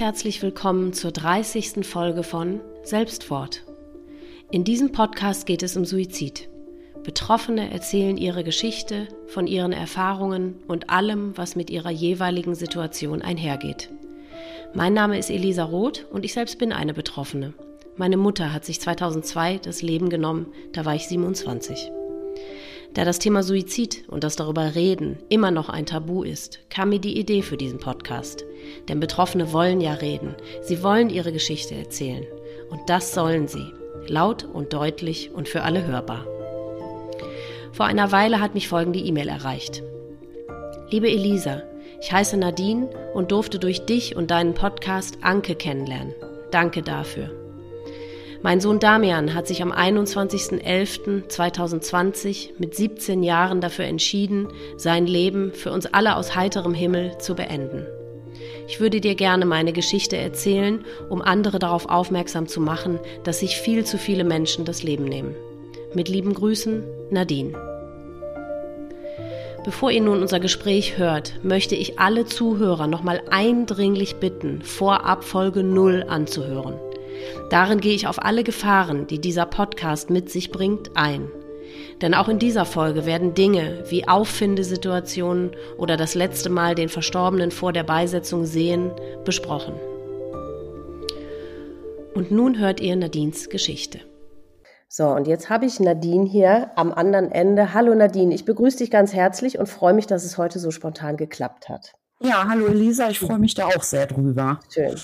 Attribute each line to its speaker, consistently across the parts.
Speaker 1: Herzlich willkommen zur 30. Folge von Selbstwort. In diesem Podcast geht es um Suizid. Betroffene erzählen ihre Geschichte von ihren Erfahrungen und allem, was mit ihrer jeweiligen Situation einhergeht. Mein Name ist Elisa Roth und ich selbst bin eine Betroffene. Meine Mutter hat sich 2002 das Leben genommen, da war ich 27. Da das Thema Suizid und das darüber reden immer noch ein Tabu ist, kam mir die Idee für diesen Podcast. Denn Betroffene wollen ja reden, sie wollen ihre Geschichte erzählen. Und das sollen sie, laut und deutlich und für alle hörbar. Vor einer Weile hat mich folgende E-Mail erreicht. Liebe Elisa, ich heiße Nadine und durfte durch dich und deinen Podcast Anke kennenlernen. Danke dafür. Mein Sohn Damian hat sich am 21.11.2020 mit 17 Jahren dafür entschieden, sein Leben für uns alle aus heiterem Himmel zu beenden. Ich würde dir gerne meine Geschichte erzählen, um andere darauf aufmerksam zu machen, dass sich viel zu viele Menschen das Leben nehmen. Mit lieben Grüßen, Nadine. Bevor ihr nun unser Gespräch hört, möchte ich alle Zuhörer nochmal eindringlich bitten, vorab Folge 0 anzuhören. Darin gehe ich auf alle Gefahren, die dieser Podcast mit sich bringt, ein. Denn auch in dieser Folge werden Dinge wie Auffindesituationen oder das letzte Mal den Verstorbenen vor der Beisetzung sehen besprochen. Und nun hört ihr Nadines Geschichte. So, und jetzt habe ich Nadine hier am anderen Ende. Hallo Nadine, ich begrüße dich ganz herzlich und freue mich, dass es heute so spontan geklappt hat.
Speaker 2: Ja, hallo Elisa, ich freue mich da auch sehr drüber.
Speaker 1: Schön.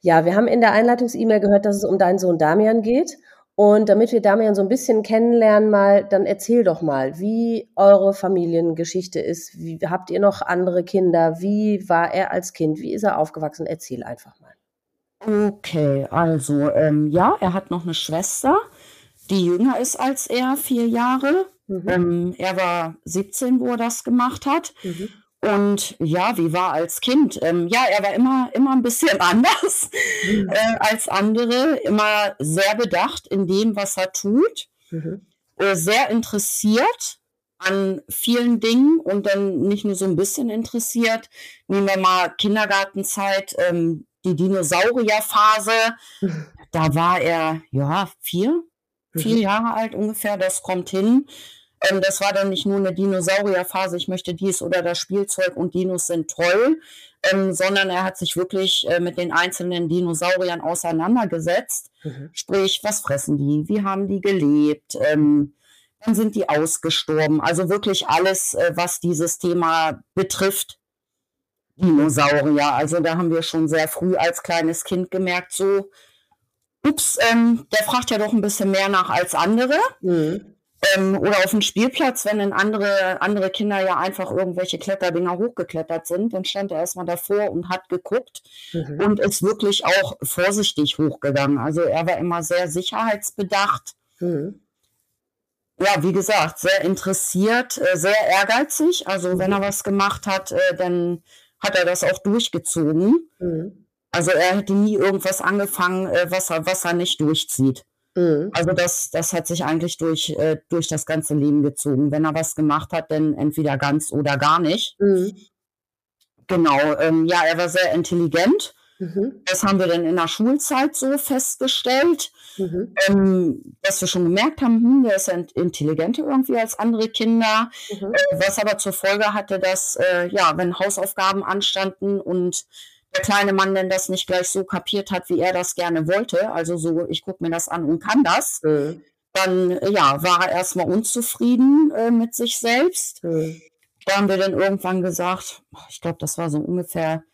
Speaker 1: Ja, wir haben in der Einleitungs-E-Mail gehört, dass es um deinen Sohn Damian geht. Und damit wir Damian so ein bisschen kennenlernen mal, dann erzähl doch mal, wie eure Familiengeschichte ist. Wie, habt ihr noch andere Kinder? Wie war er als Kind? Wie ist er aufgewachsen? Erzähl einfach mal.
Speaker 2: Okay, also ähm, ja, er hat noch eine Schwester, die jünger ist als er, vier Jahre. Mhm. Ähm, er war 17, wo er das gemacht hat. Mhm. Und ja, wie war als Kind? Ähm, ja, er war immer, immer ein bisschen anders mhm. äh, als andere, immer sehr bedacht in dem, was er tut, mhm. äh, sehr interessiert an vielen Dingen und dann nicht nur so ein bisschen interessiert. Nehmen wir mal Kindergartenzeit, ähm, die Dinosaurierphase. Mhm. Da war er, ja, vier, vier mhm. Jahre alt ungefähr, das kommt hin. Ähm, das war dann nicht nur eine Dinosaurierphase, ich möchte dies oder das Spielzeug und Dinos sind toll, ähm, sondern er hat sich wirklich äh, mit den einzelnen Dinosauriern auseinandergesetzt. Mhm. Sprich, was fressen die? Wie haben die gelebt? Ähm, dann sind die ausgestorben. Also wirklich alles, äh, was dieses Thema betrifft. Dinosaurier. Also da haben wir schon sehr früh als kleines Kind gemerkt, so, ups, ähm, der fragt ja doch ein bisschen mehr nach als andere. Mhm. Ähm, oder auf dem Spielplatz, wenn dann andere, andere Kinder ja einfach irgendwelche Kletterdinger hochgeklettert sind, dann stand er erstmal davor und hat geguckt mhm. und ist wirklich auch vorsichtig hochgegangen. Also er war immer sehr sicherheitsbedacht. Mhm. Ja, wie gesagt, sehr interessiert, äh, sehr ehrgeizig. Also mhm. wenn er was gemacht hat, äh, dann hat er das auch durchgezogen. Mhm. Also er hätte nie irgendwas angefangen, äh, was er, was er nicht durchzieht. Mhm. Also das, das hat sich eigentlich durch, äh, durch das ganze Leben gezogen. Wenn er was gemacht hat, dann entweder ganz oder gar nicht. Mhm. Genau, ähm, ja, er war sehr intelligent. Mhm. Das haben wir dann in der Schulzeit so festgestellt, mhm. ähm, dass wir schon gemerkt haben, hm, der ist ja intelligenter irgendwie als andere Kinder, mhm. äh, was aber zur Folge hatte, dass, äh, ja, wenn Hausaufgaben anstanden und der kleine Mann denn das nicht gleich so kapiert hat, wie er das gerne wollte, also so, ich gucke mir das an und kann das, mhm. dann ja, war er erstmal unzufrieden äh, mit sich selbst. Mhm. Da haben wir dann irgendwann gesagt, ich glaube, das war so ungefähr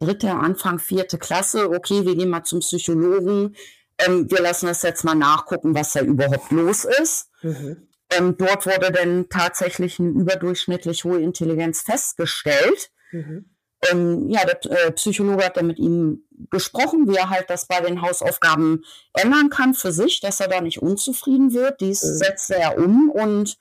Speaker 2: dritte, Anfang vierte Klasse, okay, wir gehen mal zum Psychologen, ähm, wir lassen das jetzt mal nachgucken, was da überhaupt los ist. Mhm. Ähm, dort wurde dann tatsächlich eine überdurchschnittlich hohe Intelligenz festgestellt. Mhm ähm, ja, der äh, Psychologe hat dann mit ihm gesprochen, wie er halt das bei den Hausaufgaben ändern kann für sich, dass er da nicht unzufrieden wird. Dies mhm. setzte er um und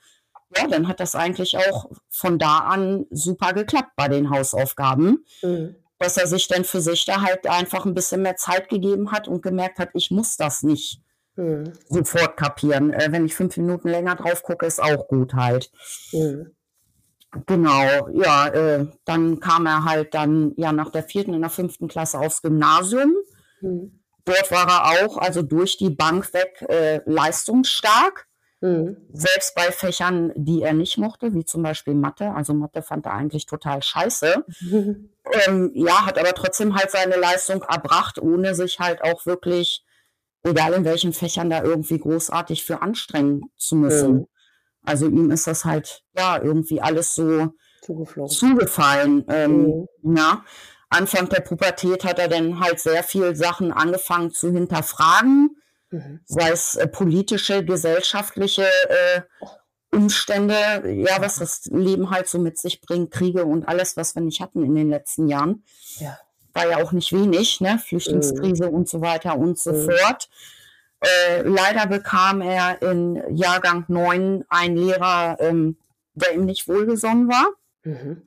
Speaker 2: ja, dann hat das eigentlich auch von da an super geklappt bei den Hausaufgaben. Mhm. Dass er sich dann für sich da halt einfach ein bisschen mehr Zeit gegeben hat und gemerkt hat, ich muss das nicht mhm. sofort kapieren. Äh, wenn ich fünf Minuten länger drauf gucke, ist auch gut halt. Mhm. Genau, ja, äh, dann kam er halt dann ja nach der vierten in der fünften Klasse aufs Gymnasium. Mhm. Dort war er auch, also durch die Bank weg, äh, leistungsstark. Mhm. Selbst bei Fächern, die er nicht mochte, wie zum Beispiel Mathe. Also Mathe fand er eigentlich total scheiße. Mhm. Ähm, ja, hat aber trotzdem halt seine Leistung erbracht, ohne sich halt auch wirklich, egal in welchen Fächern, da irgendwie großartig für anstrengen zu müssen. Also ihm ist das halt, ja, irgendwie alles so zugefallen. Ähm, mhm. Ja. Anfang der Pubertät hat er dann halt sehr viel Sachen angefangen zu hinterfragen, mhm. sei es äh, politische, gesellschaftliche äh, Umstände, ja, was das Leben halt so mit sich bringt, Kriege und alles, was wir nicht hatten in den letzten Jahren. Ja. War ja auch nicht wenig, ne? Flüchtlingskrise mhm. und so weiter und so mhm. fort. Äh, leider bekam er in Jahrgang 9 einen Lehrer, ähm, der ihm nicht wohlgesonnen war, mhm.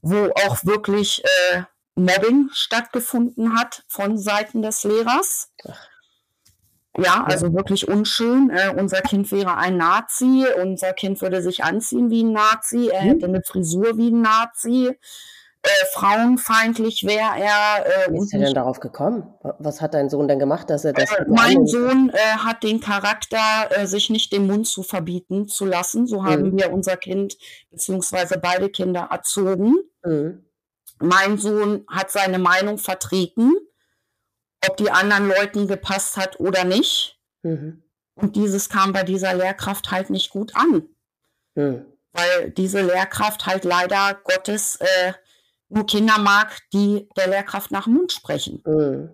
Speaker 2: wo auch wirklich äh, Mobbing stattgefunden hat von Seiten des Lehrers. Ja, also wirklich unschön. Äh, unser Kind wäre ein Nazi, unser Kind würde sich anziehen wie ein Nazi, er mhm. hätte eine Frisur wie ein Nazi äh, frauenfeindlich wäre er.
Speaker 1: Äh, Wie ist er denn darauf gekommen? Was hat dein Sohn denn gemacht, dass er das?
Speaker 2: Äh, mein Sohn äh, hat den Charakter, äh, sich nicht den Mund zu verbieten zu lassen. So haben mhm. wir unser Kind beziehungsweise beide Kinder erzogen. Mhm. Mein Sohn hat seine Meinung vertreten, ob die anderen Leuten gepasst hat oder nicht. Mhm. Und dieses kam bei dieser Lehrkraft halt nicht gut an. Mhm. Weil diese Lehrkraft halt leider Gottes äh, nur Kinder mag, die der Lehrkraft nach dem Mund sprechen. Mhm.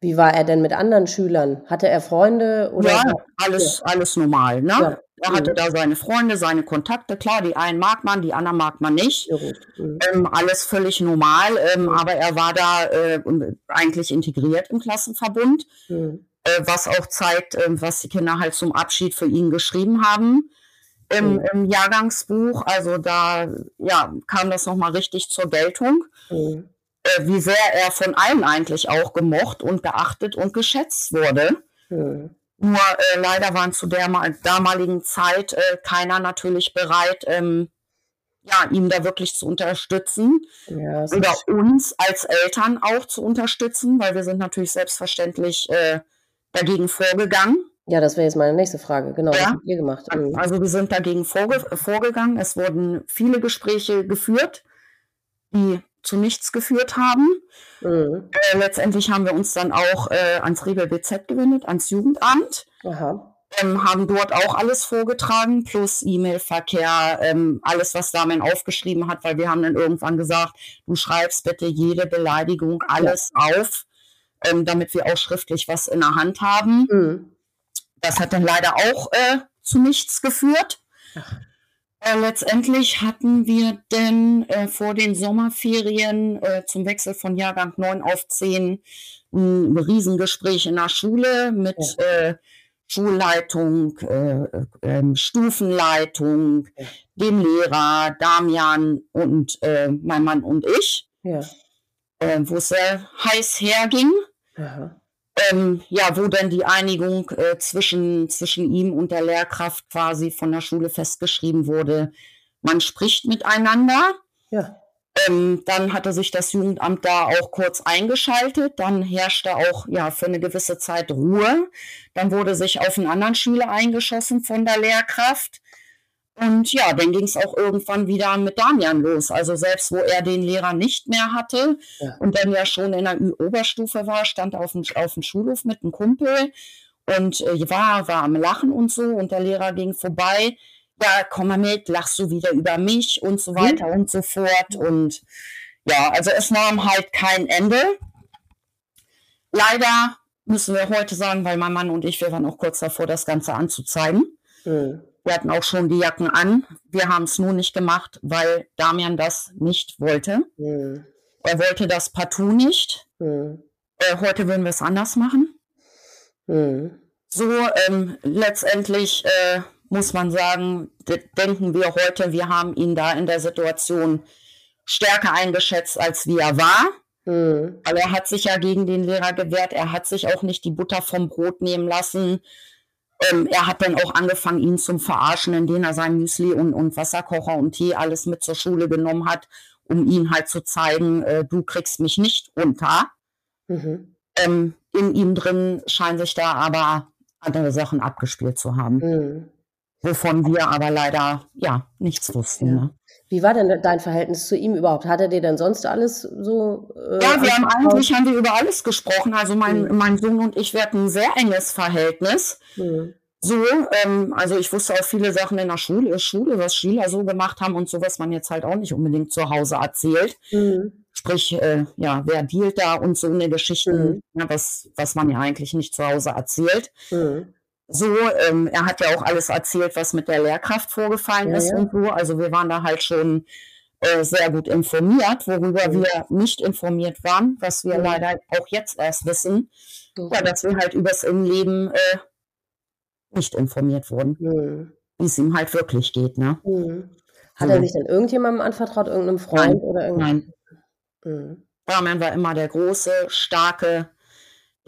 Speaker 1: Wie war er denn mit anderen Schülern? Hatte er Freunde? Oder
Speaker 2: ja, alles, ja. alles normal. Ne? Ja. Er hatte mhm. da seine Freunde, seine Kontakte. Klar, die einen mag man, die anderen mag man nicht. Mhm. ähm, alles völlig normal. Ähm, aber er war da äh, eigentlich integriert im Klassenverbund, mhm. äh, was auch zeigt, äh, was die Kinder halt zum Abschied für ihn geschrieben haben im, im Jahrgangsbuch. Also da ja, kam das nochmal richtig zur Geltung. Mhm. Äh, wie sehr er von allen eigentlich auch gemocht und geachtet und geschätzt wurde. Mhm. Nur äh, leider waren zu der damaligen Zeit äh, keiner natürlich bereit, ähm, ja, ihm da wirklich zu unterstützen. Ja, oder uns als Eltern auch zu unterstützen, weil wir sind natürlich selbstverständlich äh, dagegen vorgegangen.
Speaker 1: Ja, das wäre jetzt meine nächste Frage. Genau, ja. was habt ihr gemacht?
Speaker 2: Mhm. Also wir sind dagegen vorge vorgegangen. Es wurden viele Gespräche geführt, die zu nichts geführt haben. Mhm. Äh, letztendlich haben wir uns dann auch äh, ans Rebel BZ gewendet, ans Jugendamt. Ähm, haben dort auch alles vorgetragen, plus E-Mail-Verkehr, ähm, alles, was Damen aufgeschrieben hat, weil wir haben dann irgendwann gesagt, du schreibst bitte jede Beleidigung, alles ja. auf, ähm, damit wir auch schriftlich was in der Hand haben. Mhm. Das hat dann leider auch äh, zu nichts geführt. Äh, letztendlich hatten wir denn äh, vor den Sommerferien äh, zum Wechsel von Jahrgang 9 auf 10 ein Riesengespräch in der Schule mit. Äh, Schulleitung, äh, ähm, Stufenleitung, ja. dem Lehrer, Damian und mein Mann und ich, ja. wo es sehr heiß herging. Aha ähm, ja, wo dann die Einigung äh, zwischen, zwischen ihm und der Lehrkraft quasi von der Schule festgeschrieben wurde. Man spricht miteinander. Ja. Ähm, dann hatte sich das Jugendamt da auch kurz eingeschaltet. Dann herrschte auch ja für eine gewisse Zeit Ruhe. Dann wurde sich auf einen anderen Schüler eingeschossen von der Lehrkraft. Und ja, dann ging es auch irgendwann wieder mit Damian los. Also selbst wo er den Lehrer nicht mehr hatte ja. und dann ja schon in der Oberstufe war, stand auf dem, auf dem Schulhof mit einem Kumpel und äh, war, war am Lachen und so und der Lehrer ging vorbei. Ja, komm mal mit, lachst du wieder über mich und so weiter mhm. und so fort. Und ja, also es nahm halt kein Ende. Leider müssen wir heute sagen, weil mein Mann und ich, wir waren auch kurz davor, das Ganze anzuzeigen. Mhm. Wir hatten auch schon die Jacken an. Wir haben es nur nicht gemacht, weil Damian das nicht wollte. Mhm. Er wollte das partout nicht. Mhm. Äh, heute würden wir es anders machen. Mhm. So, ähm, letztendlich äh, muss man sagen, denken wir heute, wir haben ihn da in der Situation stärker eingeschätzt, als wie er war. Mhm. Weil er hat sich ja gegen den Lehrer gewehrt. Er hat sich auch nicht die Butter vom Brot nehmen lassen Ähm, er hat dann auch angefangen, ihn zum Verarschen, indem er sein Müsli und, und Wasserkocher und Tee alles mit zur Schule genommen hat, um ihn halt zu zeigen, äh, du kriegst mich nicht runter. Mhm. Ähm, in ihm drin scheinen sich da aber andere Sachen abgespielt zu haben. Mhm. Wovon wir aber leider ja nichts wussten. Ne?
Speaker 1: Wie war denn dein Verhältnis zu ihm überhaupt? Hat er dir denn sonst alles so?
Speaker 2: Äh, ja, wir haben eigentlich haben wir über alles gesprochen. Also mein, mhm. mein Sohn und ich, wir hatten ein sehr enges Verhältnis. Mhm. So, ähm, also ich wusste auch viele Sachen in der Schule, Schule, was Schüler so gemacht haben und so, was man jetzt halt auch nicht unbedingt zu Hause erzählt. Mhm. Sprich, äh, ja, wer dealt da und so eine Geschichte, mhm. ja, was, was man ja eigentlich nicht zu Hause erzählt. So, ähm, er hat ja auch alles erzählt, was mit der Lehrkraft vorgefallen ja, ist ja. und so. Also wir waren da halt schon äh, sehr gut informiert, worüber mhm. wir nicht informiert waren, was wir mhm. leider auch jetzt erst wissen, ja, mhm. dass wir halt übers Innenleben äh, nicht informiert wurden, wie es ihm halt wirklich geht. Ne?
Speaker 1: Hat er sich dann irgendjemandem anvertraut, irgendeinem Freund
Speaker 2: nein,
Speaker 1: oder
Speaker 2: irgendeinem? Nein. Mhm. Barman war immer der große, starke,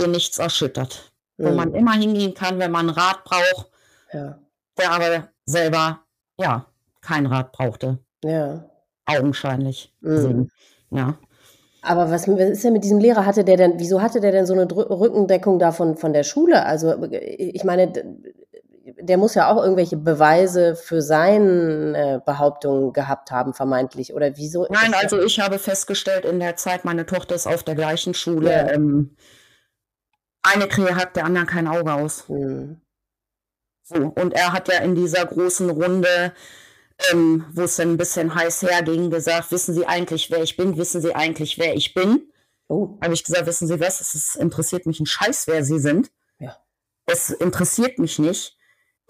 Speaker 2: der nichts erschüttert. Wo man mhm. immer hingehen kann, wenn man Rat braucht. Ja. Der aber selber, ja, kein Rat brauchte. Ja. Augenscheinlich. Mhm. Ja.
Speaker 1: Aber was, was ist denn mit diesem Lehrer? Hatte der denn, wieso hatte der denn so eine Rückendeckung davon von der Schule? Also ich meine, der muss ja auch irgendwelche Beweise für seine Behauptungen gehabt haben, vermeintlich. Oder wieso?
Speaker 2: Nein, also ich habe festgestellt in der Zeit, meine Tochter ist auf der gleichen Schule. Ja. Ähm, eine Krähe hat der anderen kein Auge aus. Mhm. So, und er hat ja in dieser großen Runde ähm, wo es dann ein bisschen heiß herging, gesagt, wissen Sie eigentlich, wer ich bin? Wissen Sie eigentlich, wer ich bin? Oh. Habe ich gesagt, wissen Sie was? Es interessiert mich ein Scheiß, wer Sie sind. Ja. Es interessiert mich nicht.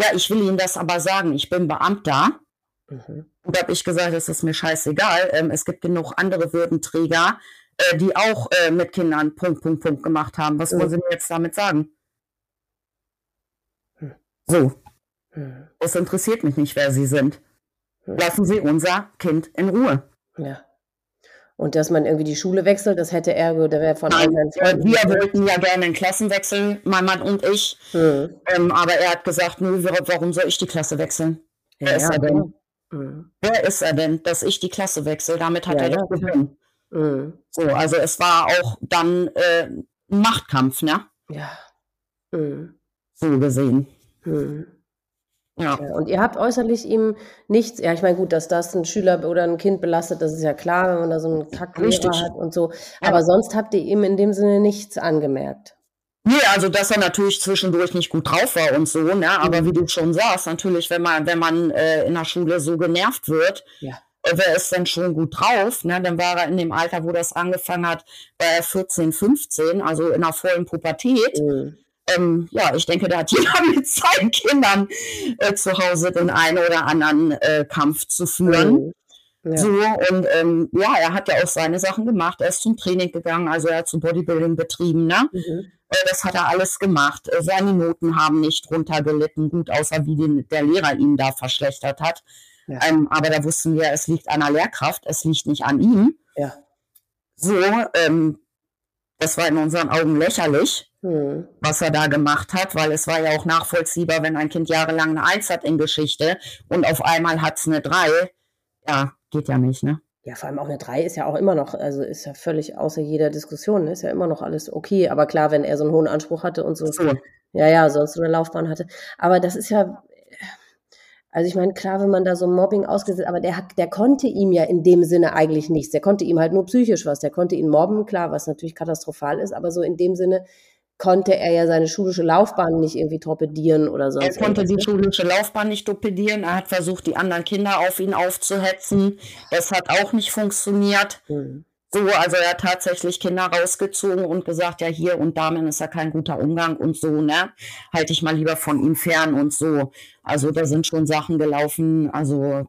Speaker 2: Ja, ich will Ihnen das aber sagen. Ich bin Beamter. Mhm. Und da habe ich gesagt, es ist mir scheißegal. Ähm, es gibt genug andere Würdenträger, äh, die auch äh, mit Kindern Punkt, Punkt, Punkt gemacht haben. Was mhm. wollen Sie mir jetzt damit sagen? Mhm. So. Mhm. Es interessiert mich nicht, wer Sie sind. Lassen Sie unser Kind in Ruhe.
Speaker 1: Ja. Und dass man irgendwie die Schule wechselt, das hätte er, der wäre von
Speaker 2: Nein, Wir wollten ja gerne einen Klassenwechsel, mein Mann und ich. Hm. Ähm, aber er hat gesagt, nö, warum soll ich die Klasse wechseln? Wer ja, ist er denn? Hm. Wer ist er denn, dass ich die Klasse wechsle? Damit hat ja, er ja. gewonnen. Hm. So, also es war auch dann äh, ein Machtkampf, ne?
Speaker 1: Ja.
Speaker 2: Hm. So gesehen.
Speaker 1: Hm. Ja. Und ihr habt äußerlich ihm nichts, ja, ich meine, gut, dass das ein Schüler oder ein Kind belastet, das ist ja klar, wenn man da so einen Kacklehrer hat und so. Ja. Aber sonst habt ihr ihm in dem Sinne nichts angemerkt.
Speaker 2: Nee, also dass er natürlich zwischendurch nicht gut drauf war und so, ne? Aber mhm. wie du schon sagst, natürlich, wenn man, wenn man äh, in der Schule so genervt wird, ja. Wer ist denn schon gut drauf? Ne? Dann war er in dem Alter, wo das angefangen hat, war er 14, 15, also in der vollen Pubertät. Mhm ähm, ja, ich denke, da hat jeder mit seinen Kindern äh, zu Hause den einen oder anderen äh, Kampf zu führen. Mhm. Ja. So, und ähm, ja, er hat ja auch seine Sachen gemacht. Er ist zum Training gegangen, also er hat zum Bodybuilding betrieben, ne? Mhm. Äh, das hat er alles gemacht. Äh, seine Noten haben nicht runtergelitten, gut, außer wie den, der Lehrer ihn da verschlechtert hat. Ja. Ähm, aber da wussten wir, es liegt an der Lehrkraft, es liegt nicht an ihm. Ja. So, ähm, das war in unseren Augen lächerlich. Hm. was er da gemacht hat, weil es war ja auch nachvollziehbar, wenn ein Kind jahrelang eine Eins hat in Geschichte und auf einmal hat es eine Drei. Ja, geht ja nicht, ne?
Speaker 1: Ja, vor allem auch eine Drei ist ja auch immer noch, also ist ja völlig außer jeder Diskussion, ne? ist ja immer noch alles okay. Aber klar, wenn er so einen hohen Anspruch hatte und so, so. ja, ja, sonst so eine Laufbahn hatte. Aber das ist ja, also ich meine, klar, wenn man da so Mobbing ausgesetzt, aber der hat, der konnte ihm ja in dem Sinne eigentlich nichts. Der konnte ihm halt nur psychisch was. Der konnte ihn mobben, klar, was natürlich katastrophal ist, aber so in dem Sinne, konnte er ja seine schulische Laufbahn nicht irgendwie torpedieren oder so.
Speaker 2: Er konnte die ne? schulische Laufbahn nicht torpedieren. Er hat versucht, die anderen Kinder auf ihn aufzuhetzen. Das hat auch nicht funktioniert. Mhm. So, also er hat tatsächlich Kinder rausgezogen und gesagt, ja, hier und damit ist ja kein guter Umgang und so, ne? Halte ich mal lieber von ihm fern und so. Also da sind schon Sachen gelaufen, also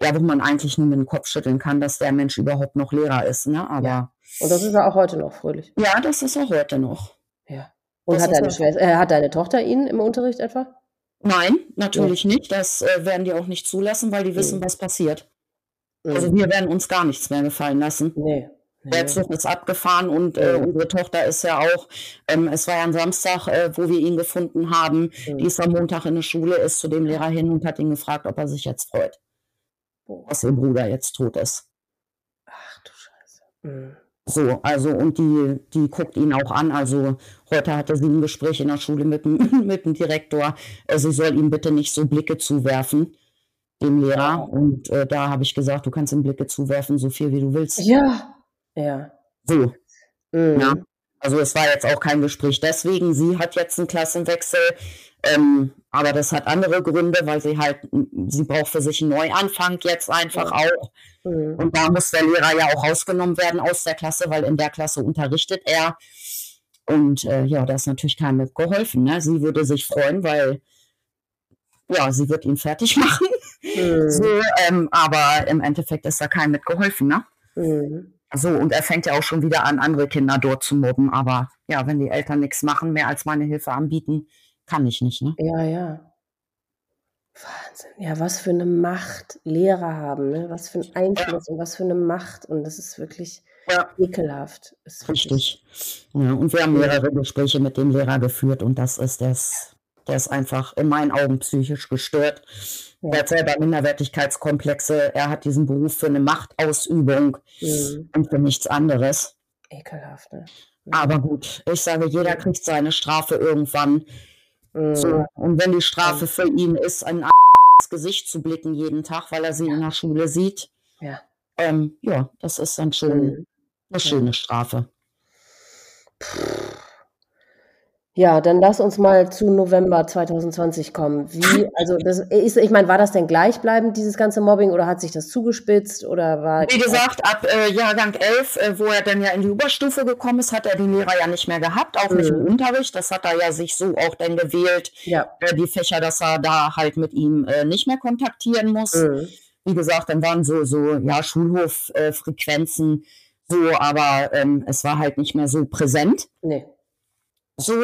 Speaker 2: ja, wo man eigentlich nur mit dem Kopf schütteln kann, dass der Mensch überhaupt noch Lehrer ist, ne? Aber. Ja.
Speaker 1: Und das ist er auch heute noch, fröhlich.
Speaker 2: Ja, das ist er heute noch.
Speaker 1: Ja. Und hat deine, Schwester, äh, hat deine Tochter ihn im Unterricht etwa?
Speaker 2: Nein, natürlich ja. nicht. Das äh, werden die auch nicht zulassen, weil die wissen, mhm. was passiert. Also wir werden uns gar nichts mehr gefallen lassen. Nee. Der Zug ist abgefahren und äh, unsere Tochter ist ja auch, ähm, es war ja ein Samstag, äh, wo wir ihn gefunden haben. Mhm. Die ist am Montag in der Schule, ist zu dem Lehrer hin und hat ihn gefragt, ob er sich jetzt freut, dass ihr Bruder jetzt tot ist.
Speaker 1: Ach du Scheiße. Mhm.
Speaker 2: So, also und die, die guckt ihn auch an. Also heute hatte sie ein Gespräch in der Schule mit dem, mit dem Direktor. Äh, sie soll ihm bitte nicht so Blicke zuwerfen, dem Lehrer. Und äh, da habe ich gesagt, du kannst ihm Blicke zuwerfen, so viel wie du willst.
Speaker 1: Ja, ja.
Speaker 2: So. Mhm. Ja. Also es war jetzt auch kein Gespräch deswegen. Sie hat jetzt einen Klassenwechsel. Ähm, aber das hat andere Gründe, weil sie halt, sie braucht für sich einen Neuanfang jetzt einfach ja. auch. Mhm. Und da muss der Lehrer ja auch rausgenommen werden aus der Klasse, weil in der Klasse unterrichtet er. Und äh, ja, da ist natürlich keinem geholfen. Ne? Sie würde sich freuen, weil ja, sie wird ihn fertig machen. Mhm. So, ähm, aber im Endeffekt ist da keinem mitgeholfen, ne? Mhm. So, und er fängt ja auch schon wieder an, andere Kinder dort zu mobben. Aber ja, wenn die Eltern nichts machen, mehr als meine Hilfe anbieten, kann ich nicht, ne?
Speaker 1: Ja, ja. Wahnsinn. Ja, was für eine Macht Lehrer haben, ne? Was für ein Einfluss ja. und was für eine Macht. Und das ist wirklich ja. ekelhaft.
Speaker 2: Ist Richtig. Ja, und wir haben mehrere Gespräche mit dem Lehrer geführt und das ist das, der ist einfach in meinen Augen psychisch gestört. Ja. Er hat selber Minderwertigkeitskomplexe. Er hat diesen Beruf für eine Machtausübung mhm. und für nichts anderes.
Speaker 1: Ekelhaft, ne?
Speaker 2: Aber gut, ich sage, jeder kriegt seine Strafe irgendwann. Mhm. So, und wenn die Strafe für ihn ist, ein ins Gesicht zu blicken jeden Tag, weil er sie ja. in der Schule sieht,
Speaker 1: ja,
Speaker 2: ähm, ja das ist dann schon mhm. eine schöne Strafe.
Speaker 1: Ja, dann lass uns mal zu November 2020 kommen. Wie, also das ist, ich meine, war das denn gleichbleibend, dieses ganze Mobbing, oder hat sich das zugespitzt oder war.
Speaker 2: Wie gesagt, ab äh, Jahrgang 11, äh, wo er dann ja in die Oberstufe gekommen ist, hat er die Lehrer ja nicht mehr gehabt, auch mhm. nicht im mhm. Unterricht. Das hat er ja sich so auch dann gewählt,
Speaker 1: ja.
Speaker 2: äh, die Fächer, dass er da halt mit ihm äh, nicht mehr kontaktieren muss. Mhm. Wie gesagt, dann waren so, so, ja, Schulhoffrequenzen so, aber ähm, es war halt nicht mehr so präsent.
Speaker 1: Nee.
Speaker 2: So.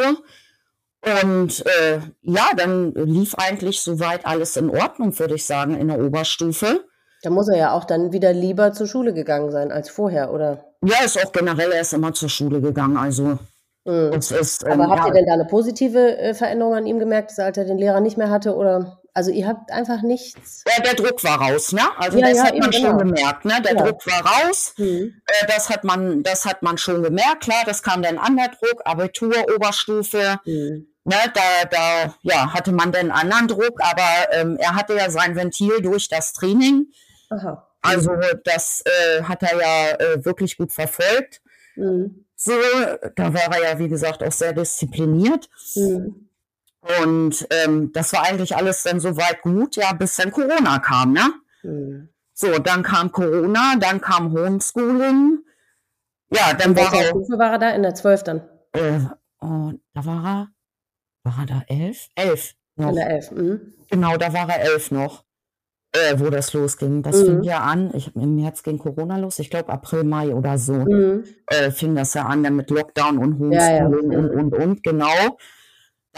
Speaker 2: Und äh, ja, dann lief eigentlich soweit alles in Ordnung, würde ich sagen, in der Oberstufe.
Speaker 1: Da muss er ja auch dann wieder lieber zur Schule gegangen sein als vorher, oder?
Speaker 2: Ja, ist auch generell erst immer zur Schule gegangen. Also
Speaker 1: mhm. ist, ähm, Aber habt ja, ihr denn da eine positive äh, Veränderung an ihm gemerkt, als er den Lehrer nicht mehr hatte? Oder also ihr habt einfach nichts.
Speaker 2: Ja, der Druck war raus, ne? Also ja, das ja, hat man schon genau. gemerkt, ne? Der. Druck war raus. Mhm. Äh, das hat man, das hat man schon gemerkt. Klar, das kam dann an der Druck, Abitur, Oberstufe. Mhm. Ne, da, da ja, hatte man dann anderen Druck, aber ähm, er hatte ja sein Ventil durch das Training. Aha. Also das äh, hat er ja äh, wirklich gut verfolgt. Mhm. So, da war er ja, wie gesagt, auch sehr diszipliniert. Mhm. Und ähm, das war eigentlich alles dann soweit gut, ja, bis dann Corona kam, ne? Mhm. So, dann kam Corona, dann kam Homeschooling. Ja, dann
Speaker 1: war er. Stufe war er da? In der 12 dann?
Speaker 2: Äh, oh, da war er. War er da elf? Elf.
Speaker 1: Noch. In der elf. Mhm.
Speaker 2: Genau, da war er elf noch, äh, wo das losging. Das mhm. fing ja an. Ich, Im März ging Corona los. Ich glaube April, Mai oder so. Mhm. Äh, fing das ja an, dann mit Lockdown und Homeschooling ja, ja. und, und, und, genau.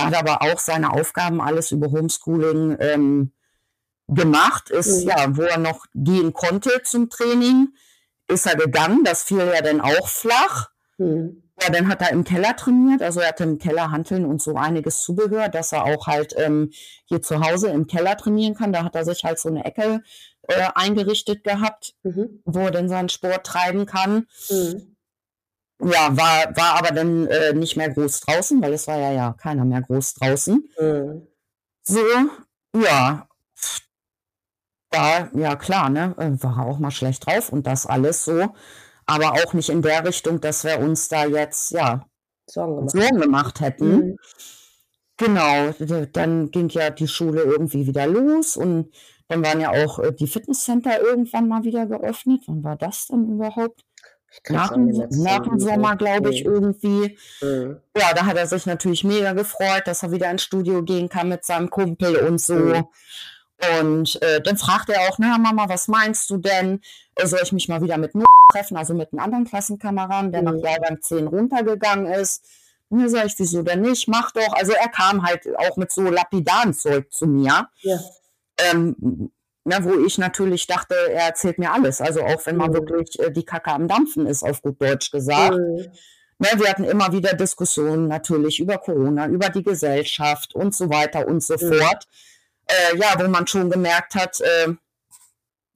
Speaker 2: Er hat aber auch seine Aufgaben alles über Homeschooling ähm, gemacht. Ist mhm. ja, wo er noch gehen konnte zum Training, ist er gegangen. Das fiel ja dann auch flach. Mhm. Ja, dann hat er im Keller trainiert. Also er hatte im Keller Hanteln und so einiges Zubehör, dass er auch halt ähm, hier zu Hause im Keller trainieren kann. Da hat er sich halt so eine Ecke äh, eingerichtet gehabt, mhm. wo er dann seinen Sport treiben kann. Mhm ja, war, war aber dann äh, nicht mehr groß draußen, weil es war ja, ja keiner mehr groß draußen. Mhm. So, ja. Da, ja klar, ne, äh, war auch mal schlecht drauf und das alles so. Aber auch nicht in der Richtung, dass wir uns da jetzt, ja, Sorgen gemacht, Sorgen gemacht hätten. Mhm. Genau, dann ging ja die Schule irgendwie wieder los und dann waren ja auch äh, die Fitnesscenter irgendwann mal wieder geöffnet. Wann war das denn überhaupt? Nach, nach dem Sommer, glaube ich, irgendwie. Mhm. Ja, da hat er sich natürlich mega gefreut, dass er wieder ins Studio gehen kann mit seinem Kumpel und so. Mhm. Und äh, dann fragt er auch, na Mama, was meinst du denn? Äh, soll ich mich mal wieder mit Null treffen, also mit einem anderen Klassenkameraden, der mhm. nach Jahrgang 10 runtergegangen ist? Mir sag ich, wieso denn nicht? Mach doch. Also er kam halt auch mit so lapidaren Zeug zu mir. Ja. Ähm, na, wo ich natürlich dachte, er erzählt mir alles. Also auch wenn man
Speaker 1: Mhm.
Speaker 2: wirklich äh, die Kacke am Dampfen ist, auf gut Deutsch gesagt.
Speaker 1: Mhm.
Speaker 2: Ne, wir hatten immer wieder Diskussionen natürlich über Corona, über die Gesellschaft und so weiter und so
Speaker 1: Mhm.
Speaker 2: fort. Äh, ja, wo man schon gemerkt hat, äh,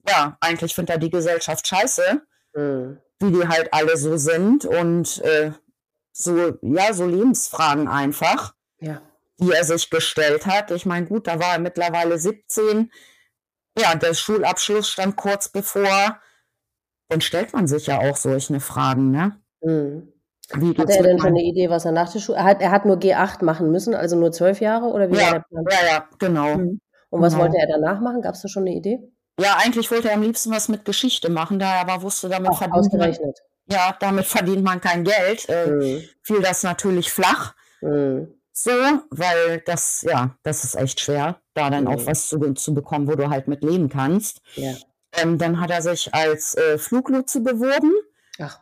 Speaker 2: ja, eigentlich findet er die Gesellschaft scheiße,
Speaker 1: Mhm.
Speaker 2: wie die halt alle so sind und äh, so, ja, so Lebensfragen einfach,
Speaker 1: Ja.
Speaker 2: die er sich gestellt hat. Ich meine, gut, da war er mittlerweile 17. Ja, der Schulabschluss stand kurz bevor. Dann stellt man sich ja auch solche Fragen, ne?
Speaker 1: Mhm.
Speaker 2: Wie geht's
Speaker 1: er denn schon eine Idee, was er nach der Schule. Er hat, er hat nur G8 machen müssen, also nur zwölf Jahre oder wie
Speaker 2: Ja, ja, ja, genau.
Speaker 1: Mhm. Und was
Speaker 2: Genau.
Speaker 1: wollte er danach machen? Gab es da schon eine Idee?
Speaker 2: Ja, eigentlich wollte er am liebsten was mit Geschichte machen, da er aber wusste, damit
Speaker 1: Auch
Speaker 2: verdient man,
Speaker 1: ausgerechnet.
Speaker 2: ja, damit verdient man kein Geld, äh,
Speaker 1: Mhm.
Speaker 2: fiel das natürlich flach.
Speaker 1: Mhm.
Speaker 2: So, weil das, ja, das ist echt schwer, da dann auch
Speaker 1: Mhm.
Speaker 2: was zu, zu bekommen, wo du halt mit leben kannst.
Speaker 1: Ja.
Speaker 2: Ähm, dann hat er sich als äh, Fluglotse beworben.
Speaker 1: Ach.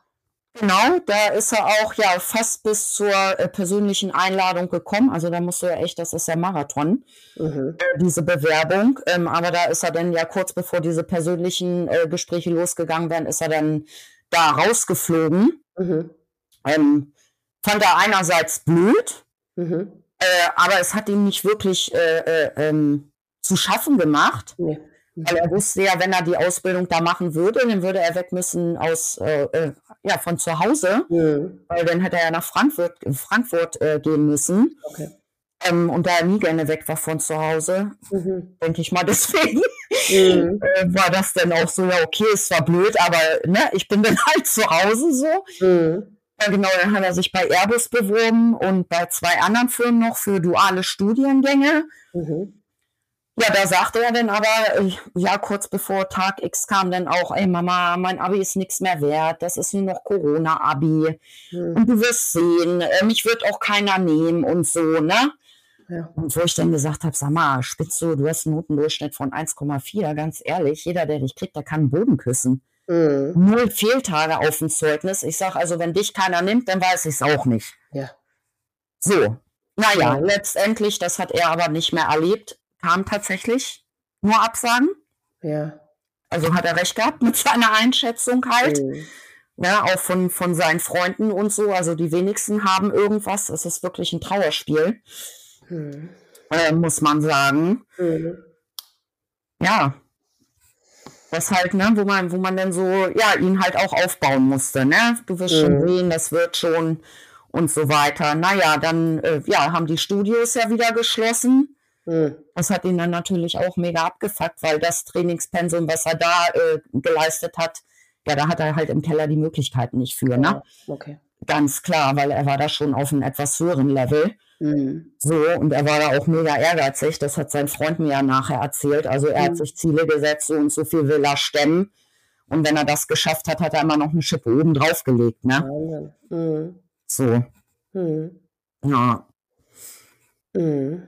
Speaker 2: Genau, da ist er auch ja fast bis zur äh, persönlichen Einladung gekommen. Also da musst du ja echt, das ist ja Marathon,
Speaker 1: Mhm.
Speaker 2: äh, diese Bewerbung. Ähm, aber da ist er dann ja kurz bevor diese persönlichen äh, Gespräche losgegangen wären, ist er dann da rausgeflogen.
Speaker 1: Mhm.
Speaker 2: Ähm, fand er einerseits blöd,
Speaker 1: Mhm.
Speaker 2: Äh, aber es hat ihm nicht wirklich äh, äh, ähm, zu schaffen gemacht.
Speaker 1: Nee.
Speaker 2: Weil er wusste ja, wenn er die Ausbildung da machen würde, dann würde er weg müssen aus, äh, äh, ja, von zu Hause,
Speaker 1: Mhm.
Speaker 2: weil dann hätte er ja nach Frankfurt, Frankfurt gehen müssen.
Speaker 1: Okay.
Speaker 2: Ähm, und da er nie gerne weg war von zu Hause,
Speaker 1: Mhm.
Speaker 2: denke ich mal, deswegen
Speaker 1: Mhm.
Speaker 2: war das dann auch so, ja, okay, es war blöd, aber ne, ich bin dann halt zu Hause so.
Speaker 1: Mhm.
Speaker 2: Ja, genau, dann hat er sich bei Airbus beworben und bei zwei anderen Firmen noch für duale Studiengänge.
Speaker 1: Mhm.
Speaker 2: Ja, da sagte er dann aber, äh, ja, kurz bevor Tag X kam dann auch, ey Mama, mein Abi ist nichts mehr wert, das ist nur noch Corona-Abi
Speaker 1: Mhm.
Speaker 2: und du wirst sehen, mich wird auch keiner nehmen und so, ne?
Speaker 1: Ja.
Speaker 2: Und wo ich dann gesagt habe, sag mal, spitzt du, du hast einen Notendurchschnitt von 1,4, ganz ehrlich, jeder, der dich kriegt, der kann den Boden küssen.
Speaker 1: Mhm.
Speaker 2: Null Fehltage auf dem Zeugnis. Ich sag also, wenn dich keiner nimmt, dann weiß ich es auch nicht.
Speaker 1: Ja.
Speaker 2: So, naja,
Speaker 1: Ja.
Speaker 2: letztendlich, das hat er aber nicht mehr erlebt, kam tatsächlich nur Absagen.
Speaker 1: Ja.
Speaker 2: Also hat er recht gehabt mit seiner Einschätzung halt.
Speaker 1: Mhm.
Speaker 2: Ja, auch von, von seinen Freunden und so. Also die wenigsten haben irgendwas. Es ist wirklich ein Trauerspiel,
Speaker 1: Mhm.
Speaker 2: äh, muss man sagen.
Speaker 1: Mhm.
Speaker 2: Ja. Das halt, ne, wo man, wo man dann so, ja, ihn halt auch aufbauen musste, ne? Du wirst schon
Speaker 1: Mhm.
Speaker 2: sehen, das wird schon und so weiter. Naja, dann, äh, ja, haben die Studios ja wieder geschlossen.
Speaker 1: Mhm.
Speaker 2: Das hat ihn dann natürlich auch mega abgefuckt, weil das Trainingspensum, was er da äh, geleistet hat, ja, da hat er halt im Keller die Möglichkeiten nicht für, ne?
Speaker 1: Ja. Okay.
Speaker 2: Ganz klar, weil er war da schon auf einem etwas höheren Level.
Speaker 1: Mhm.
Speaker 2: So, und er war da auch mega ehrgeizig. Das hat sein Freund mir ja nachher erzählt. Also er
Speaker 1: Mhm.
Speaker 2: hat sich Ziele gesetzt, so und so viel will er stemmen. Und wenn er das geschafft hat, hat er immer noch eine Schippe oben drauf gelegt, ne?
Speaker 1: Mhm.
Speaker 2: So,
Speaker 1: Mhm.
Speaker 2: ja.
Speaker 1: Mhm.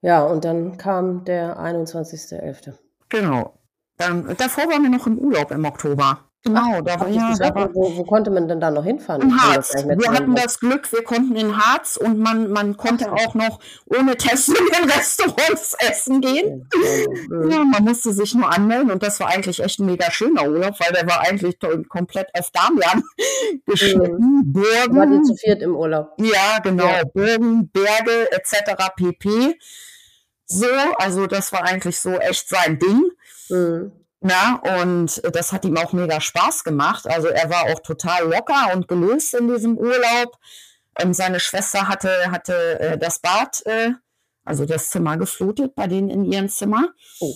Speaker 1: Ja, und dann kam der 21.11.
Speaker 2: Genau. Dann, davor waren wir noch im Urlaub im Oktober. Genau, da war ja, da war,
Speaker 1: wo, wo konnte man denn da noch hinfahren?
Speaker 2: In Harz. Wir hatten das Glück, wir konnten in Harz und man, man konnte auch noch ohne Test in den Restaurants essen gehen.
Speaker 1: Mhm.
Speaker 2: Ja, man musste sich nur anmelden und das war eigentlich echt ein mega schöner Urlaub, weil der war eigentlich komplett auf Damian geschnitten.
Speaker 1: Ihr
Speaker 2: Burgen,
Speaker 1: zu viert im Urlaub?
Speaker 2: ja genau,
Speaker 1: Ja.
Speaker 2: Burgen, Berge etc. pp. So, also das war eigentlich so echt sein Ding.
Speaker 1: Mhm.
Speaker 2: Na, und das hat ihm auch mega Spaß gemacht. Also er war auch total locker und gelöst in diesem Urlaub. Ähm, seine Schwester hatte, hatte äh, das Bad, äh, also das Zimmer geflutet bei denen in ihrem Zimmer.
Speaker 1: Oh.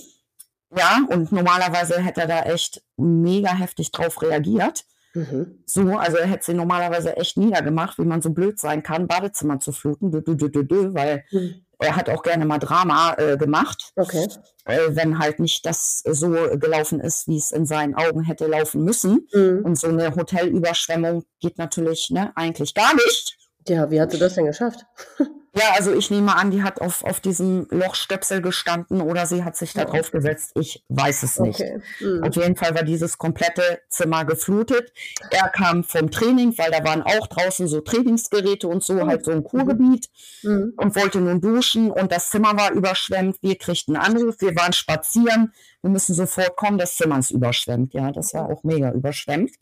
Speaker 2: Ja, und normalerweise hätte er da echt mega heftig drauf reagiert.
Speaker 1: Mhm.
Speaker 2: So, also er hätte sie normalerweise echt niedergemacht, wie man so blöd sein kann, Badezimmer zu fluten, dü, dü, dü, weil
Speaker 1: Mhm.
Speaker 2: Er hat auch gerne mal Drama äh, gemacht
Speaker 1: Okay.
Speaker 2: äh, wenn halt nicht das so gelaufen ist, wie es in seinen Augen hätte laufen müssen.
Speaker 1: Mhm.
Speaker 2: Und so eine Hotelüberschwemmung geht natürlich ne, eigentlich gar nicht.
Speaker 1: Ja, wie hat sie das denn geschafft?
Speaker 2: Ja, also ich nehme an, die hat auf, auf diesem Lochstöpsel gestanden oder sie hat sich da
Speaker 1: Ja.
Speaker 2: drauf gesetzt. Ich weiß es nicht.
Speaker 1: Okay. Mhm.
Speaker 2: Auf jeden Fall war dieses komplette Zimmer geflutet. Er kam vom Training, weil da waren auch draußen so Trainingsgeräte und so,
Speaker 1: Oh.
Speaker 2: halt so ein Kurgebiet
Speaker 1: Mhm.
Speaker 2: und wollte nun duschen und das Zimmer war überschwemmt. Wir kriegten einen Anruf, wir waren spazieren. Wir müssen sofort kommen, das Zimmer ist überschwemmt. Ja, das war auch mega überschwemmt.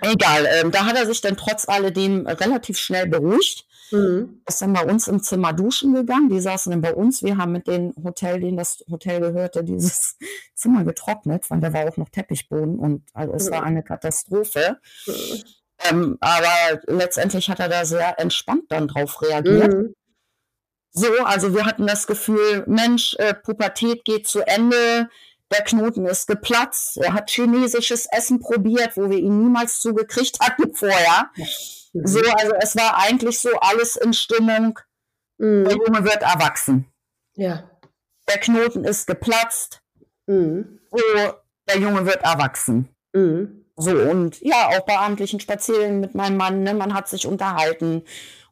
Speaker 2: Egal, ähm, da hat er sich dann trotz alledem relativ schnell beruhigt
Speaker 1: Mhm.
Speaker 2: ist dann bei uns im Zimmer duschen gegangen. Die saßen dann bei uns. Wir haben mit dem Hotel, denen das Hotel gehörte, dieses Zimmer getrocknet, weil da war auch noch Teppichboden und also es war
Speaker 1: Mhm.
Speaker 2: eine Katastrophe.
Speaker 1: Mhm.
Speaker 2: Ähm, aber letztendlich hat er da sehr entspannt dann drauf reagiert.
Speaker 1: Mhm.
Speaker 2: So, also wir hatten das Gefühl, Mensch, äh, Pubertät geht zu Ende, der Knoten ist geplatzt, er hat chinesisches Essen probiert, wo wir ihn niemals zugekriegt hatten vorher.
Speaker 1: Mhm.
Speaker 2: So, also es war eigentlich so alles in Stimmung, der
Speaker 1: Mhm.
Speaker 2: Junge wird erwachsen.
Speaker 1: Ja.
Speaker 2: Der Knoten ist geplatzt.
Speaker 1: Mhm.
Speaker 2: So, der Junge wird erwachsen.
Speaker 1: Mhm.
Speaker 2: So, und ja, auch bei abendlichen Spaziergängen mit meinem Mann, ne, man hat sich unterhalten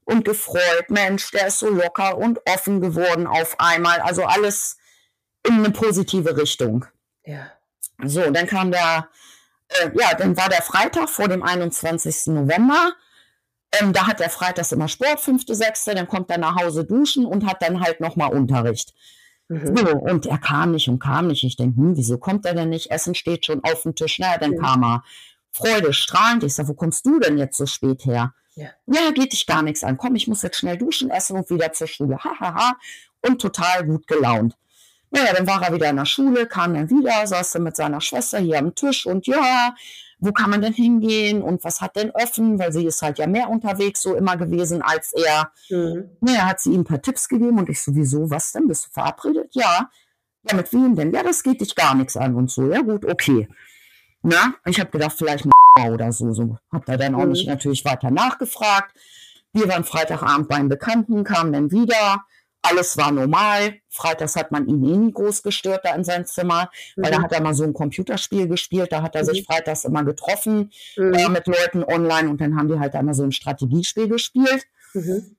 Speaker 2: und gefreut. Mensch, der ist so locker und offen geworden auf einmal. Also alles in eine positive Richtung.
Speaker 1: Ja.
Speaker 2: So, dann kam der, äh, ja, dann war der Freitag vor dem 21. November. Ähm, da hat der Freitags immer Sport, fünfte, sechste, dann kommt er nach Hause duschen und hat dann halt nochmal Unterricht.
Speaker 1: Mhm.
Speaker 2: So, und er kam nicht und kam nicht. Ich denke, hm, wieso kommt er denn nicht? Essen steht schon auf dem Tisch. Na, dann
Speaker 1: Ja.
Speaker 2: kam er. Freude strahlend. Ich sage, wo kommst du denn jetzt so spät her?
Speaker 1: Ja.
Speaker 2: ja, geht dich gar nichts an. Komm, ich muss jetzt schnell duschen, essen und wieder zur Schule. Ha, ha, ha. Und total gut gelaunt. Naja, dann war er wieder in der Schule, kam dann wieder, saß dann mit seiner Schwester hier am Tisch und ja, wo kann man denn hingehen und was hat denn offen? Weil sie ist halt ja mehr unterwegs so immer gewesen als er.
Speaker 1: Mhm.
Speaker 2: Naja, hat sie ihm ein paar Tipps gegeben und ich sowieso, was denn? Bist du verabredet? Ja. Ja, mit wem denn? Ja, das geht dich gar nichts an und so. Ja, gut, okay. Na, ich habe gedacht, vielleicht mal oder so. so. Hab da dann auch
Speaker 1: Mhm.
Speaker 2: nicht natürlich weiter nachgefragt. Wir waren Freitagabend beim Bekannten, kamen dann wieder. Alles war normal. Freitags hat man ihn eh nie groß gestört da in sein Zimmer, weil da
Speaker 1: Mhm.
Speaker 2: hat er mal so ein Computerspiel gespielt. Da hat er sich
Speaker 1: Mhm.
Speaker 2: freitags immer getroffen
Speaker 1: Mhm.
Speaker 2: äh, mit Leuten online und dann haben die halt einmal so ein Strategiespiel gespielt.
Speaker 1: Mhm.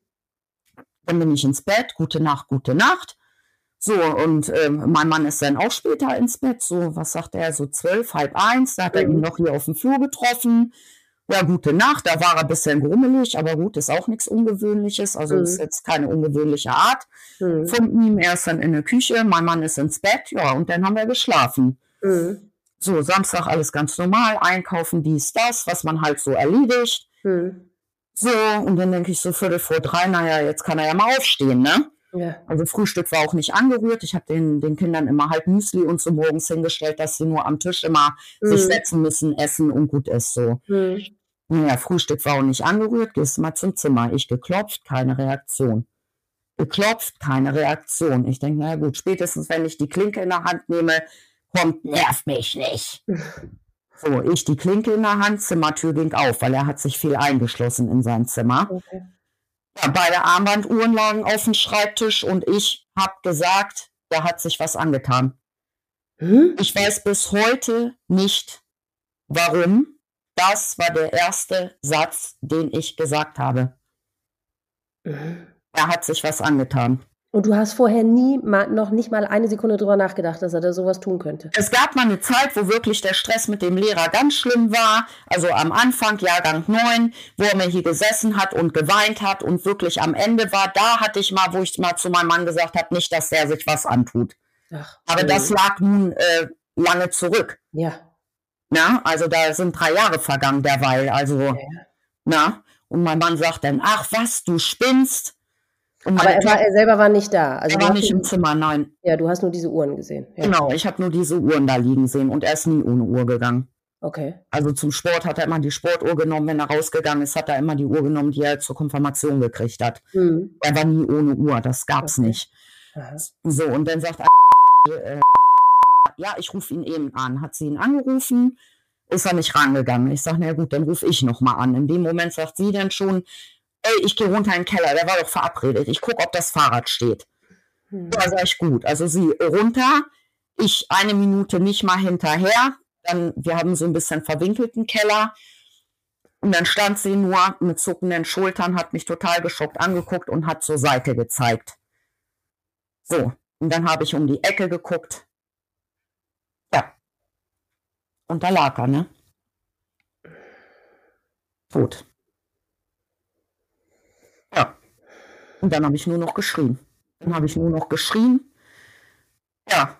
Speaker 2: Dann bin ich ins Bett, gute Nacht, gute Nacht. So, und ähm, mein Mann ist dann auch später ins Bett, so, was sagt er, so zwölf, halb eins, da hat er
Speaker 1: Mhm.
Speaker 2: ihn noch hier auf dem Flur getroffen. Ja, gute Nacht, da war er ein bisschen grummelig, aber gut, ist auch nichts Ungewöhnliches, also
Speaker 1: Mhm.
Speaker 2: ist jetzt keine ungewöhnliche Art
Speaker 1: Mhm.
Speaker 2: von ihm. Er ist dann in der Küche, mein Mann ist ins Bett, ja, und dann haben wir geschlafen.
Speaker 1: Mhm.
Speaker 2: So, Samstag alles ganz normal, einkaufen, dies, das, was man halt so erledigt.
Speaker 1: Mhm.
Speaker 2: So, und dann denke ich so Viertel vor drei, naja, jetzt kann er ja mal aufstehen, ne?
Speaker 1: Ja.
Speaker 2: Also Frühstück war auch nicht angerührt. Ich habe den, den Kindern immer halt Müsli und so morgens hingestellt, dass sie nur am Tisch immer sich
Speaker 1: Mhm.
Speaker 2: setzen müssen, essen und gut ist so.
Speaker 1: Mhm.
Speaker 2: Naja, Frühstück war auch nicht angerührt, gehst mal zum Zimmer. Ich geklopft, keine Reaktion. Geklopft, keine Reaktion. Ich denke, naja gut, spätestens wenn ich die Klinke in der Hand nehme, kommt, nerv mich nicht. So, ich die Klinke in der Hand, Zimmertür ging auf, weil er hat sich viel eingeschlossen in sein Zimmer.
Speaker 1: Okay.
Speaker 2: Ja, beide Armbanduhren lagen auf dem Schreibtisch und ich habe gesagt, da hat sich was angetan.
Speaker 1: Mhm.
Speaker 2: Ich weiß bis heute nicht, warum. Das war der erste Satz, den ich gesagt habe.
Speaker 1: Mhm.
Speaker 2: Da hat sich was angetan.
Speaker 1: Und du hast vorher nie mal, noch nicht mal eine Sekunde drüber nachgedacht, dass er da sowas tun könnte.
Speaker 2: Es gab mal eine Zeit, wo wirklich der Stress mit dem Lehrer ganz schlimm war. Also am Anfang, Jahrgang 9, wo er mir hier gesessen hat und geweint hat und wirklich am Ende war. Da hatte ich mal, wo ich mal zu meinem Mann gesagt habe, nicht, dass der sich was antut.
Speaker 1: Ach,
Speaker 2: Aber
Speaker 1: mhm.
Speaker 2: das lag nun äh, lange zurück.
Speaker 1: Ja.
Speaker 2: Na, also da sind drei Jahre vergangen derweil. Also,
Speaker 1: ja.
Speaker 2: na, und mein Mann sagt dann, ach was, du spinnst. Und
Speaker 1: Aber er, war, er selber war nicht da. Also
Speaker 2: er war nicht im Zimmer, nein.
Speaker 1: Ja, du hast nur diese Uhren gesehen. Ja.
Speaker 2: Genau, ich habe nur diese Uhren da liegen sehen und er ist nie ohne Uhr gegangen.
Speaker 1: Okay.
Speaker 2: Also zum Sport hat er immer die Sportuhr genommen, wenn er rausgegangen ist, hat er immer die Uhr genommen, die er zur Konfirmation gekriegt hat.
Speaker 1: Mhm.
Speaker 2: Er war nie ohne Uhr, das gab's
Speaker 1: Okay.
Speaker 2: nicht.
Speaker 1: Aha.
Speaker 2: So, und dann sagt er, äh, ja, ich rufe ihn eben an. Hat sie ihn angerufen, ist er nicht rangegangen. Ich sage, na gut, dann rufe ich nochmal an. In dem Moment sagt sie dann schon, ey, ich gehe runter in den Keller, der war doch verabredet. Ich gucke, ob das Fahrrad steht.
Speaker 1: Mhm.
Speaker 2: Ja, sag ich gut. Also sie runter, ich eine Minute nicht mal hinterher. Dann, wir haben so ein bisschen verwinkelten Keller. Und dann stand sie nur mit zuckenden Schultern, hat mich total geschockt angeguckt und hat zur Seite gezeigt. So, und dann habe ich um die Ecke geguckt. Ja. Und da lag er, ne? Tot. Ja. Und dann habe ich nur noch geschrien. Dann habe ich nur noch geschrien. Ja.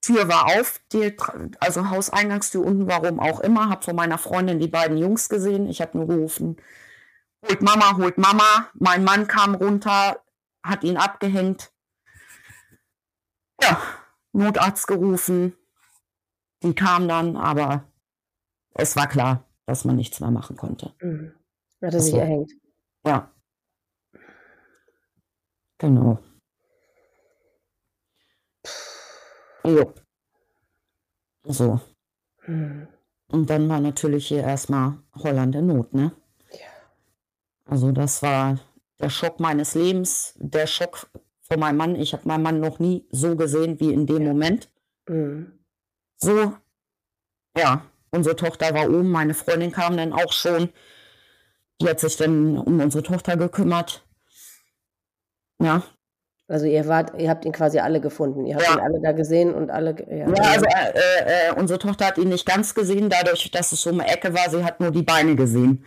Speaker 2: Tür war auf, die, also Hauseingangstür unten, warum auch immer. Habe von meiner Freundin die beiden Jungs gesehen. Ich habe nur gerufen, holt Mama, holt Mama. Mein Mann kam runter, hat ihn abgehängt. Ja, Notarzt gerufen. Die kam dann, aber es war klar, dass man nichts mehr machen konnte.
Speaker 1: Mhm. Hat er sich erhängt?
Speaker 2: Ja. Genau. Jo. So. Mhm. Und dann war natürlich hier erstmal Holland in Not, ne? Ja. Also das war der Schock meines Lebens, der Schock von meinem Mann. Ich habe meinen Mann noch nie so gesehen wie in dem ja. Moment. Mhm. So, ja, unsere Tochter war oben, meine Freundin kam dann auch schon. Die hat sich dann um unsere Tochter gekümmert. Ja.
Speaker 1: Also ihr wart, ihr habt ihn quasi alle gefunden. Ihr habt ja. ihn alle da gesehen und alle.
Speaker 2: Ja, ja also äh, äh, unsere Tochter hat ihn nicht ganz gesehen, dadurch, dass es so eine Ecke war. Sie hat nur die Beine gesehen.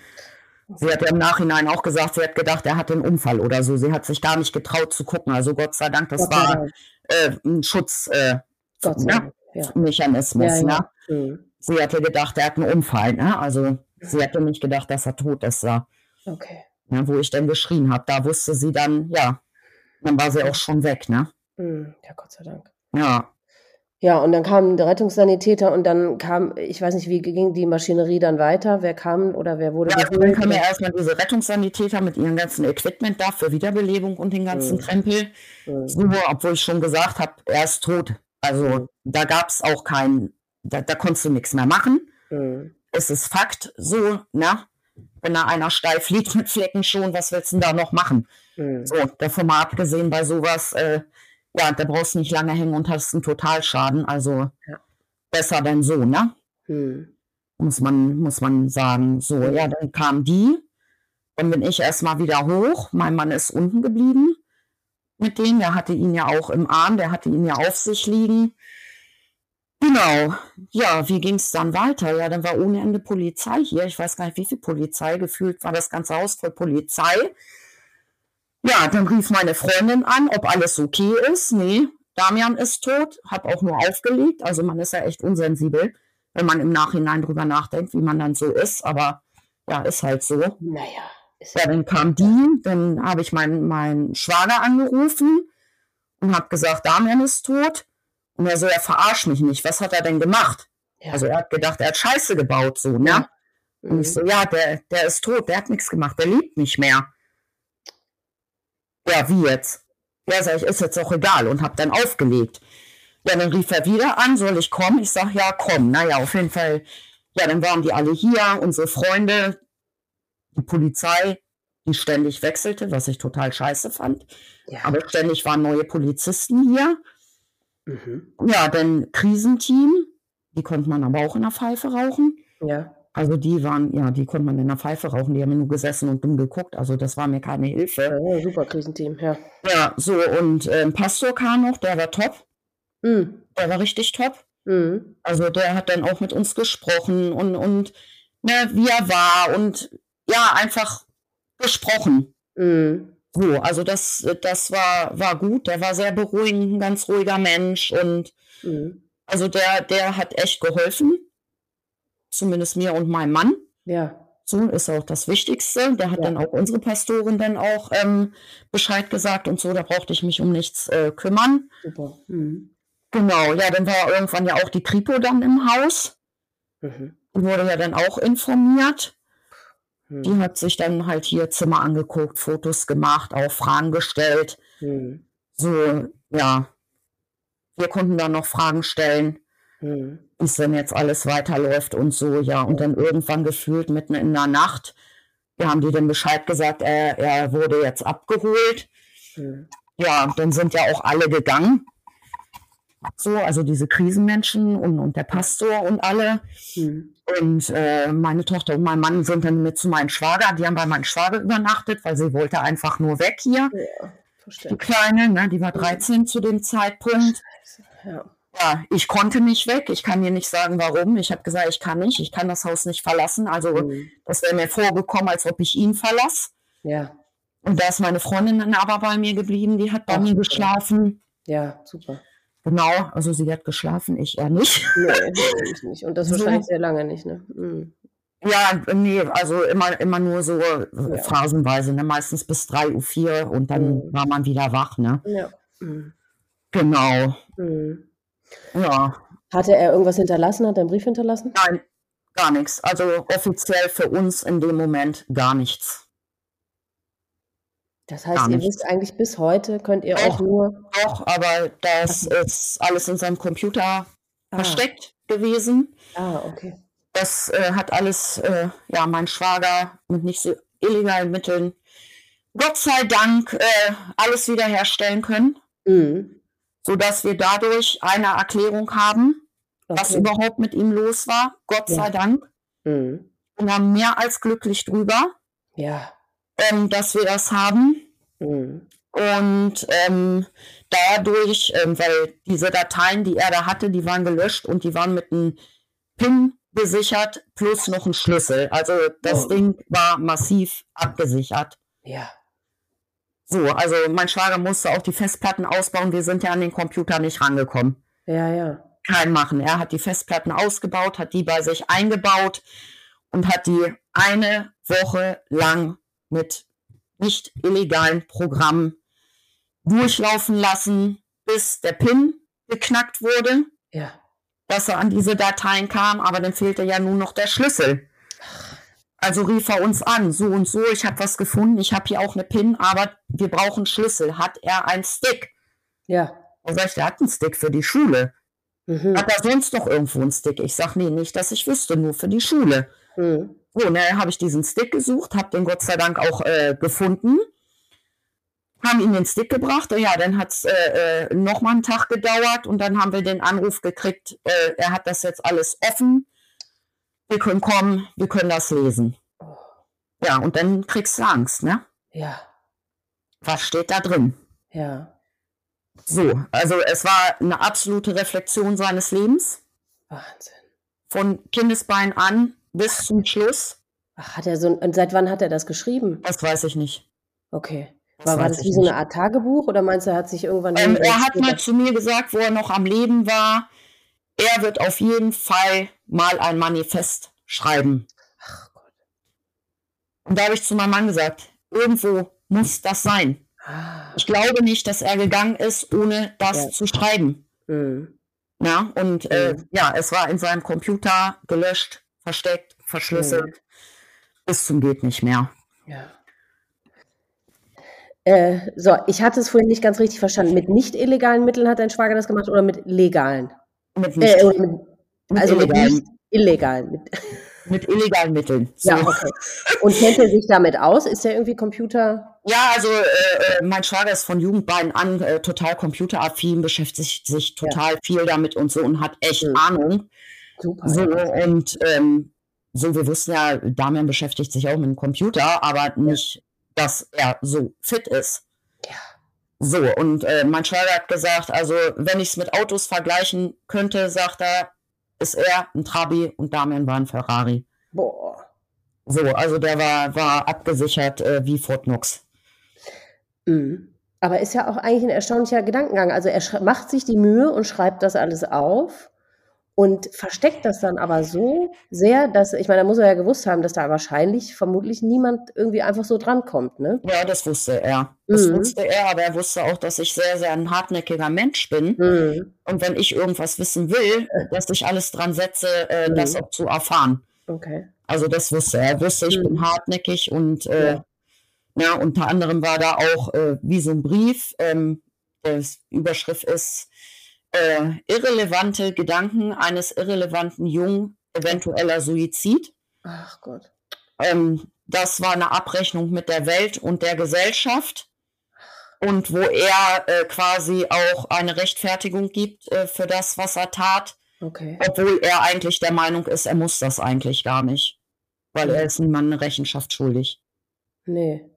Speaker 2: Sie hat ja im Nachhinein auch gesagt, sie hat gedacht, er hatte einen Unfall oder so. Sie hat sich gar nicht getraut zu gucken. Also Gott sei Dank, das Gott war äh, ein Schutzmechanismus. Äh, ne? Ja, ja. Ne? Sie hatte gedacht, er hat einen Unfall. Ne? Also sie hatte nicht gedacht, dass er tot ist. Ja. Okay. Ja, wo ich dann geschrien habe, da wusste sie dann, ja, dann war sie auch schon weg. Ne?
Speaker 1: Hm, ja, Gott sei Dank.
Speaker 2: Ja.
Speaker 1: Ja, und dann kamen der Rettungssanitäter und dann kam, ich weiß nicht, wie ging die Maschinerie dann weiter? Wer kam oder wer wurde
Speaker 2: ja, geholt? Dann kamen ja erstmal diese Rettungssanitäter mit ihrem ganzen Equipment da für Wiederbelebung und den ganzen mhm. Krempel. Mhm. So, obwohl ich schon gesagt habe, er ist tot. Also mhm. Da gab es auch keinen, da, da konntest du nichts mehr machen. Mhm. Es ist Fakt so, na, wenn da einer steif liegt mit Flecken schon, was willst du denn da noch machen? Mhm. So, davon mal abgesehen bei sowas, äh, ja, da brauchst du nicht lange hängen und hast einen Totalschaden. Also ja. besser denn so, ne? Hm. Muss, man, muss man sagen. So, ja, dann kam die. Dann bin ich erstmal wieder hoch. Mein Mann ist unten geblieben mit dem. Der hatte ihn ja auch im Arm, der hatte ihn ja auf sich liegen. Genau. Ja, wie ging es dann weiter? Ja, dann war ohne Ende Polizei hier. Ich weiß gar nicht, wie viel Polizei. Gefühlt war das ganze Haus voll Polizei. Ja, dann rief meine Freundin an, ob alles okay ist. Nee, Damian ist tot, hab auch nur aufgelegt. Also man ist ja echt unsensibel, wenn man im Nachhinein drüber nachdenkt, wie man dann so ist. Aber ja, ist halt so.
Speaker 1: Naja.
Speaker 2: Ja, dann kam die, dann habe ich meinen mein Schwager angerufen und habe gesagt, Damian ist tot. Und er so, er verarscht mich nicht. Was hat er denn gemacht? Ja. Also er hat gedacht, er hat Scheiße gebaut, so, ne? Ja. Und mhm. ich so, ja, der, der ist tot, der hat nichts gemacht, der liebt nicht mehr. Ja, wie jetzt? Ja, sag ich, ist jetzt auch egal und hab dann aufgelegt. Ja, dann rief er wieder an, soll ich kommen? Ich sag, ja, komm. Naja, auf jeden Fall. Ja, dann waren die alle hier, unsere Freunde, die Polizei, die ständig wechselte, was ich total scheiße fand. Ja. Aber ständig waren neue Polizisten hier. Mhm. Ja, dann Krisenteam, die konnte man aber auch in der Pfeife rauchen.
Speaker 1: Ja.
Speaker 2: Also die waren, ja, die konnte man in der Pfeife rauchen, die haben nur gesessen und dumm geguckt. Also das war mir keine Hilfe.
Speaker 1: Ja, super Krisenteam, ja.
Speaker 2: Ja, so und äh, Pastor kam noch, der war top. Mhm. Der war richtig top. Mhm. Also der hat dann auch mit uns gesprochen und, und ne, wie er war und ja, einfach gesprochen. Mhm. So, also das, das war, war gut. Der war sehr beruhigend, ein ganz ruhiger Mensch und mhm. also der, der hat echt geholfen zumindest mir und meinem Mann.
Speaker 1: Ja.
Speaker 2: So ist auch das Wichtigste. Der hat ja. dann auch unsere Pastorin dann auch ähm, Bescheid gesagt und so. Da brauchte ich mich um nichts äh, kümmern. Super. Mhm. Genau, ja, dann war irgendwann ja auch die Kripo dann im Haus. Mhm. Wurde ja dann auch informiert. Mhm. Die hat sich dann halt hier Zimmer angeguckt, Fotos gemacht, auch Fragen gestellt. Mhm. So, ja. Wir konnten dann noch Fragen stellen. Mhm wie es denn jetzt alles weiterläuft und so, ja. Und dann irgendwann gefühlt mitten in der Nacht, wir haben die dann Bescheid gesagt, er, er wurde jetzt abgeholt. Mhm. Ja, dann sind ja auch alle gegangen. So, also diese Krisenmenschen und, und der Pastor und alle. Mhm. Und äh, meine Tochter und mein Mann sind dann mit zu meinem Schwager, die haben bei meinem Schwager übernachtet, weil sie wollte einfach nur weg hier. Ja, die Kleine, ne, die war 13 mhm. zu dem Zeitpunkt. Ja. ja. ich konnte nicht weg. Ich kann dir nicht sagen, warum. Ich habe gesagt, ich kann nicht. Ich kann das Haus nicht verlassen. Also mhm. das wäre mir vorgekommen, als ob ich ihn verlasse.
Speaker 1: Ja.
Speaker 2: Und da ist meine Freundin dann aber bei mir geblieben. Die hat bei Ach, mir geschlafen.
Speaker 1: Ja, super.
Speaker 2: Genau, also sie hat geschlafen, ich eher nicht.
Speaker 1: Nee, ich nicht. Und das so. wahrscheinlich sehr lange nicht, ne? Mhm.
Speaker 2: Ja, nee, also immer, immer nur so ja. phasenweise, ne? meistens bis 3 Uhr 4 und dann mhm. war man wieder wach, ne?
Speaker 1: Ja. Mhm.
Speaker 2: Genau. Mhm. Ja.
Speaker 1: Hatte er irgendwas hinterlassen? Hat er einen Brief hinterlassen?
Speaker 2: Nein, gar nichts. Also offiziell für uns in dem Moment gar nichts.
Speaker 1: Das heißt, ihr wisst eigentlich bis heute, könnt ihr auch nur.
Speaker 2: Doch, aber das ist alles in seinem Computer ah. versteckt gewesen.
Speaker 1: Ah, okay.
Speaker 2: Das äh, hat alles, äh, ja, mein Schwager mit nicht so illegalen Mitteln, Gott sei Dank, äh, alles wiederherstellen können. Mhm. Sodass wir dadurch eine Erklärung haben, okay. was überhaupt mit ihm los war. Gott ja. sei Dank. Mhm. Und haben mehr als glücklich drüber.
Speaker 1: Ja
Speaker 2: ähm, dass wir das haben. Mhm. Und ähm, dadurch, ähm, weil diese Dateien, die er da hatte, die waren gelöscht und die waren mit einem PIN gesichert plus noch ein Schlüssel. Also das oh. Ding war massiv abgesichert.
Speaker 1: Ja.
Speaker 2: So, also mein Schwager musste auch die Festplatten ausbauen. Wir sind ja an den Computer nicht rangekommen.
Speaker 1: Ja, ja.
Speaker 2: Kein Machen. Er hat die Festplatten ausgebaut, hat die bei sich eingebaut und hat die eine Woche lang mit nicht illegalen Programmen durchlaufen lassen, bis der PIN geknackt wurde.
Speaker 1: Ja.
Speaker 2: Dass er an diese Dateien kam, aber dann fehlte ja nun noch der Schlüssel. Also rief er uns an, so und so, ich habe was gefunden, ich habe hier auch eine PIN, aber wir brauchen Schlüssel. Hat er einen Stick?
Speaker 1: Ja.
Speaker 2: Er sagt, er hat einen Stick für die Schule. Mhm. Hat er sonst noch irgendwo einen Stick? Ich sage, nee, nicht, dass ich wüsste, nur für die Schule. Mhm. So, ne, habe ich diesen Stick gesucht, habe den Gott sei Dank auch äh, gefunden, haben ihn den Stick gebracht. Ja, dann hat es äh, äh, nochmal einen Tag gedauert und dann haben wir den Anruf gekriegt, äh, er hat das jetzt alles offen, wir können kommen, wir können das lesen. Ja, und dann kriegst du Angst, ne?
Speaker 1: Ja.
Speaker 2: Was steht da drin?
Speaker 1: Ja.
Speaker 2: So, also es war eine absolute Reflexion seines Lebens.
Speaker 1: Wahnsinn.
Speaker 2: Von Kindesbein an bis zum Schluss.
Speaker 1: Ach, hat er so und seit wann hat er das geschrieben?
Speaker 2: Das weiß ich nicht.
Speaker 1: Okay. War, war das wie so eine Art Tagebuch oder meinst du, er hat sich irgendwann.
Speaker 2: Ähm, er hat mal zu mir gesagt, wo er noch am Leben war, er wird auf jeden Fall mal ein Manifest schreiben. Ach Gott. Und da habe ich zu meinem Mann gesagt, irgendwo muss das sein. Ah. Ich glaube nicht, dass er gegangen ist, ohne das ja. zu schreiben. Mhm. Ja, und äh, mhm. ja, es war in seinem Computer gelöscht versteckt, verschlüsselt, mhm. bis zum geht nicht mehr.
Speaker 1: Ja. Äh, so, ich hatte es vorhin nicht ganz richtig verstanden. Mit nicht illegalen Mitteln hat dein Schwager das gemacht oder mit legalen?
Speaker 2: Mit nicht. Äh, mit,
Speaker 1: also mit, illegalen. mit nicht illegalen.
Speaker 2: Mit, mit illegalen Mitteln.
Speaker 1: So. Ja, okay. Und kennt er sich damit aus? Ist er irgendwie Computer?
Speaker 2: Ja, also äh, äh, mein Schwager ist von Jugendbein an äh, total computeraffin, beschäftigt sich total ja. viel damit und so und hat echt mhm. Ahnung. Super. So, und ähm, so, wir wussten ja, Damian beschäftigt sich auch mit dem Computer, aber nicht, dass er so fit ist.
Speaker 1: Ja.
Speaker 2: So, und äh, mein Schwager hat gesagt, also wenn ich es mit Autos vergleichen könnte, sagt er, ist er ein Trabi und Damian war ein Ferrari.
Speaker 1: Boah.
Speaker 2: So, also der war, war abgesichert äh, wie Fort Knox.
Speaker 1: Mhm. Aber ist ja auch eigentlich ein erstaunlicher Gedankengang. Also er macht sich die Mühe und schreibt das alles auf und versteckt das dann aber so sehr, dass, ich meine, da muss er ja gewusst haben, dass da wahrscheinlich, vermutlich niemand irgendwie einfach so drankommt, ne?
Speaker 2: Ja, das wusste er. Das mhm. wusste er, aber er wusste auch, dass ich sehr, sehr ein hartnäckiger Mensch bin. Mhm. Und wenn ich irgendwas wissen will, dass ich alles dran setze, äh, mhm. das auch zu erfahren.
Speaker 1: Okay.
Speaker 2: Also das wusste er. Er wusste, ich bin mhm. hartnäckig und äh, ja. ja. unter anderem war da auch äh, wie so ein Brief, ähm, Überschrift ist, äh, irrelevante Gedanken eines irrelevanten Jungen, eventueller Suizid.
Speaker 1: Ach Gott.
Speaker 2: Ähm, das war eine Abrechnung mit der Welt und der Gesellschaft. und wo er äh, quasi auch eine Rechtfertigung gibt äh, für das, was er tat.
Speaker 1: Okay.
Speaker 2: Obwohl er eigentlich der Meinung ist, er muss das eigentlich gar nicht. Weil er ist niemandem eine Rechenschaft schuldig.
Speaker 1: Nee.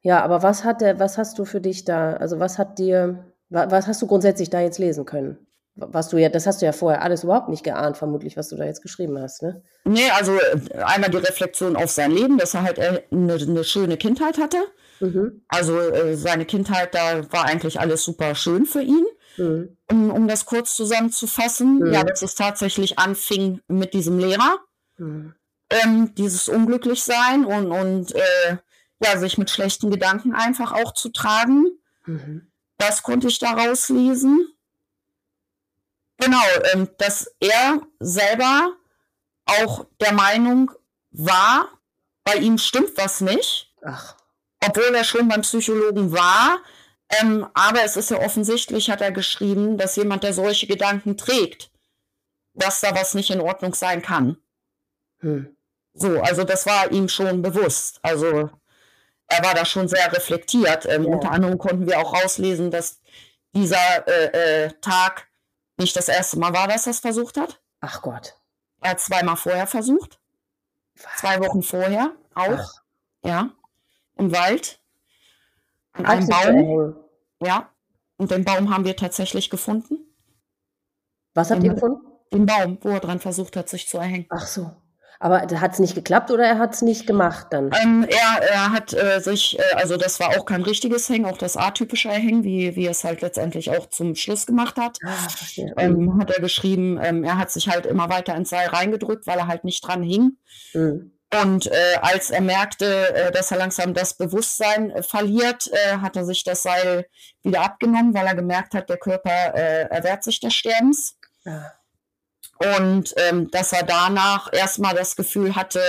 Speaker 1: Ja, aber was hat der, was hast du für dich da, also was hat dir, was hast du grundsätzlich da jetzt lesen können? Was du ja, das hast du ja vorher alles überhaupt nicht geahnt, vermutlich, was du da jetzt geschrieben hast, ne?
Speaker 2: Nee, also äh, einmal die Reflexion auf sein Leben, dass er halt eine, eine schöne Kindheit hatte. Mhm. Also äh, seine Kindheit, da war eigentlich alles super schön für ihn. Mhm. Um, um, das kurz zusammenzufassen, mhm. ja, dass es tatsächlich anfing mit diesem Lehrer, mhm. ähm, dieses Unglücklichsein und, und äh, ja, sich mit schlechten Gedanken einfach auch zu tragen. Mhm. Das konnte ich daraus lesen. Genau, ähm, dass er selber auch der Meinung war, bei ihm stimmt was nicht.
Speaker 1: Ach.
Speaker 2: Obwohl er schon beim Psychologen war. Ähm, aber es ist ja offensichtlich, hat er geschrieben, dass jemand, der solche Gedanken trägt, dass da was nicht in Ordnung sein kann. Hm. So, also das war ihm schon bewusst. Also er war da schon sehr reflektiert. Ähm, ja. Unter anderem konnten wir auch rauslesen, dass dieser äh, äh, Tag nicht das erste Mal war, dass er es versucht hat.
Speaker 1: Ach Gott.
Speaker 2: Er hat zweimal vorher versucht. Was? Zwei Wochen vorher auch. Ach. Ja. Im Wald. An einem Baum. Ja. Und den Baum haben wir tatsächlich gefunden.
Speaker 1: Was habt den, ihr gefunden?
Speaker 2: Den Baum, wo er dran versucht hat, sich zu erhängen.
Speaker 1: Ach so. Aber hat es nicht geklappt oder er hat es nicht gemacht dann?
Speaker 2: Ähm, er, er hat äh, sich, äh, also das war auch kein richtiges Hängen, auch das atypische Hängen, wie, wie es halt letztendlich auch zum Schluss gemacht hat. Ah, ähm, hat er geschrieben, ähm, er hat sich halt immer weiter ins Seil reingedrückt, weil er halt nicht dran hing. Mhm. Und äh, als er merkte, äh, dass er langsam das Bewusstsein äh, verliert, äh, hat er sich das Seil wieder abgenommen, weil er gemerkt hat, der Körper erwehrt sich des Sterbens. Ja. Und ähm, dass er danach erstmal das Gefühl hatte,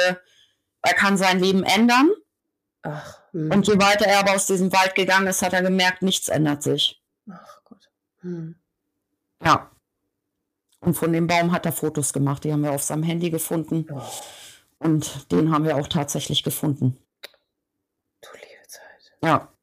Speaker 2: er kann sein Leben ändern. Ach, hm. und je weiter er aber aus diesem Wald gegangen ist, hat er gemerkt, nichts ändert sich. Ach Gott. Hm. Ja. Und von dem Baum hat er Fotos gemacht, die haben wir auf seinem Handy gefunden. Oh. Und den haben wir auch tatsächlich gefunden.
Speaker 1: Du liebe Zeit.
Speaker 2: Ja.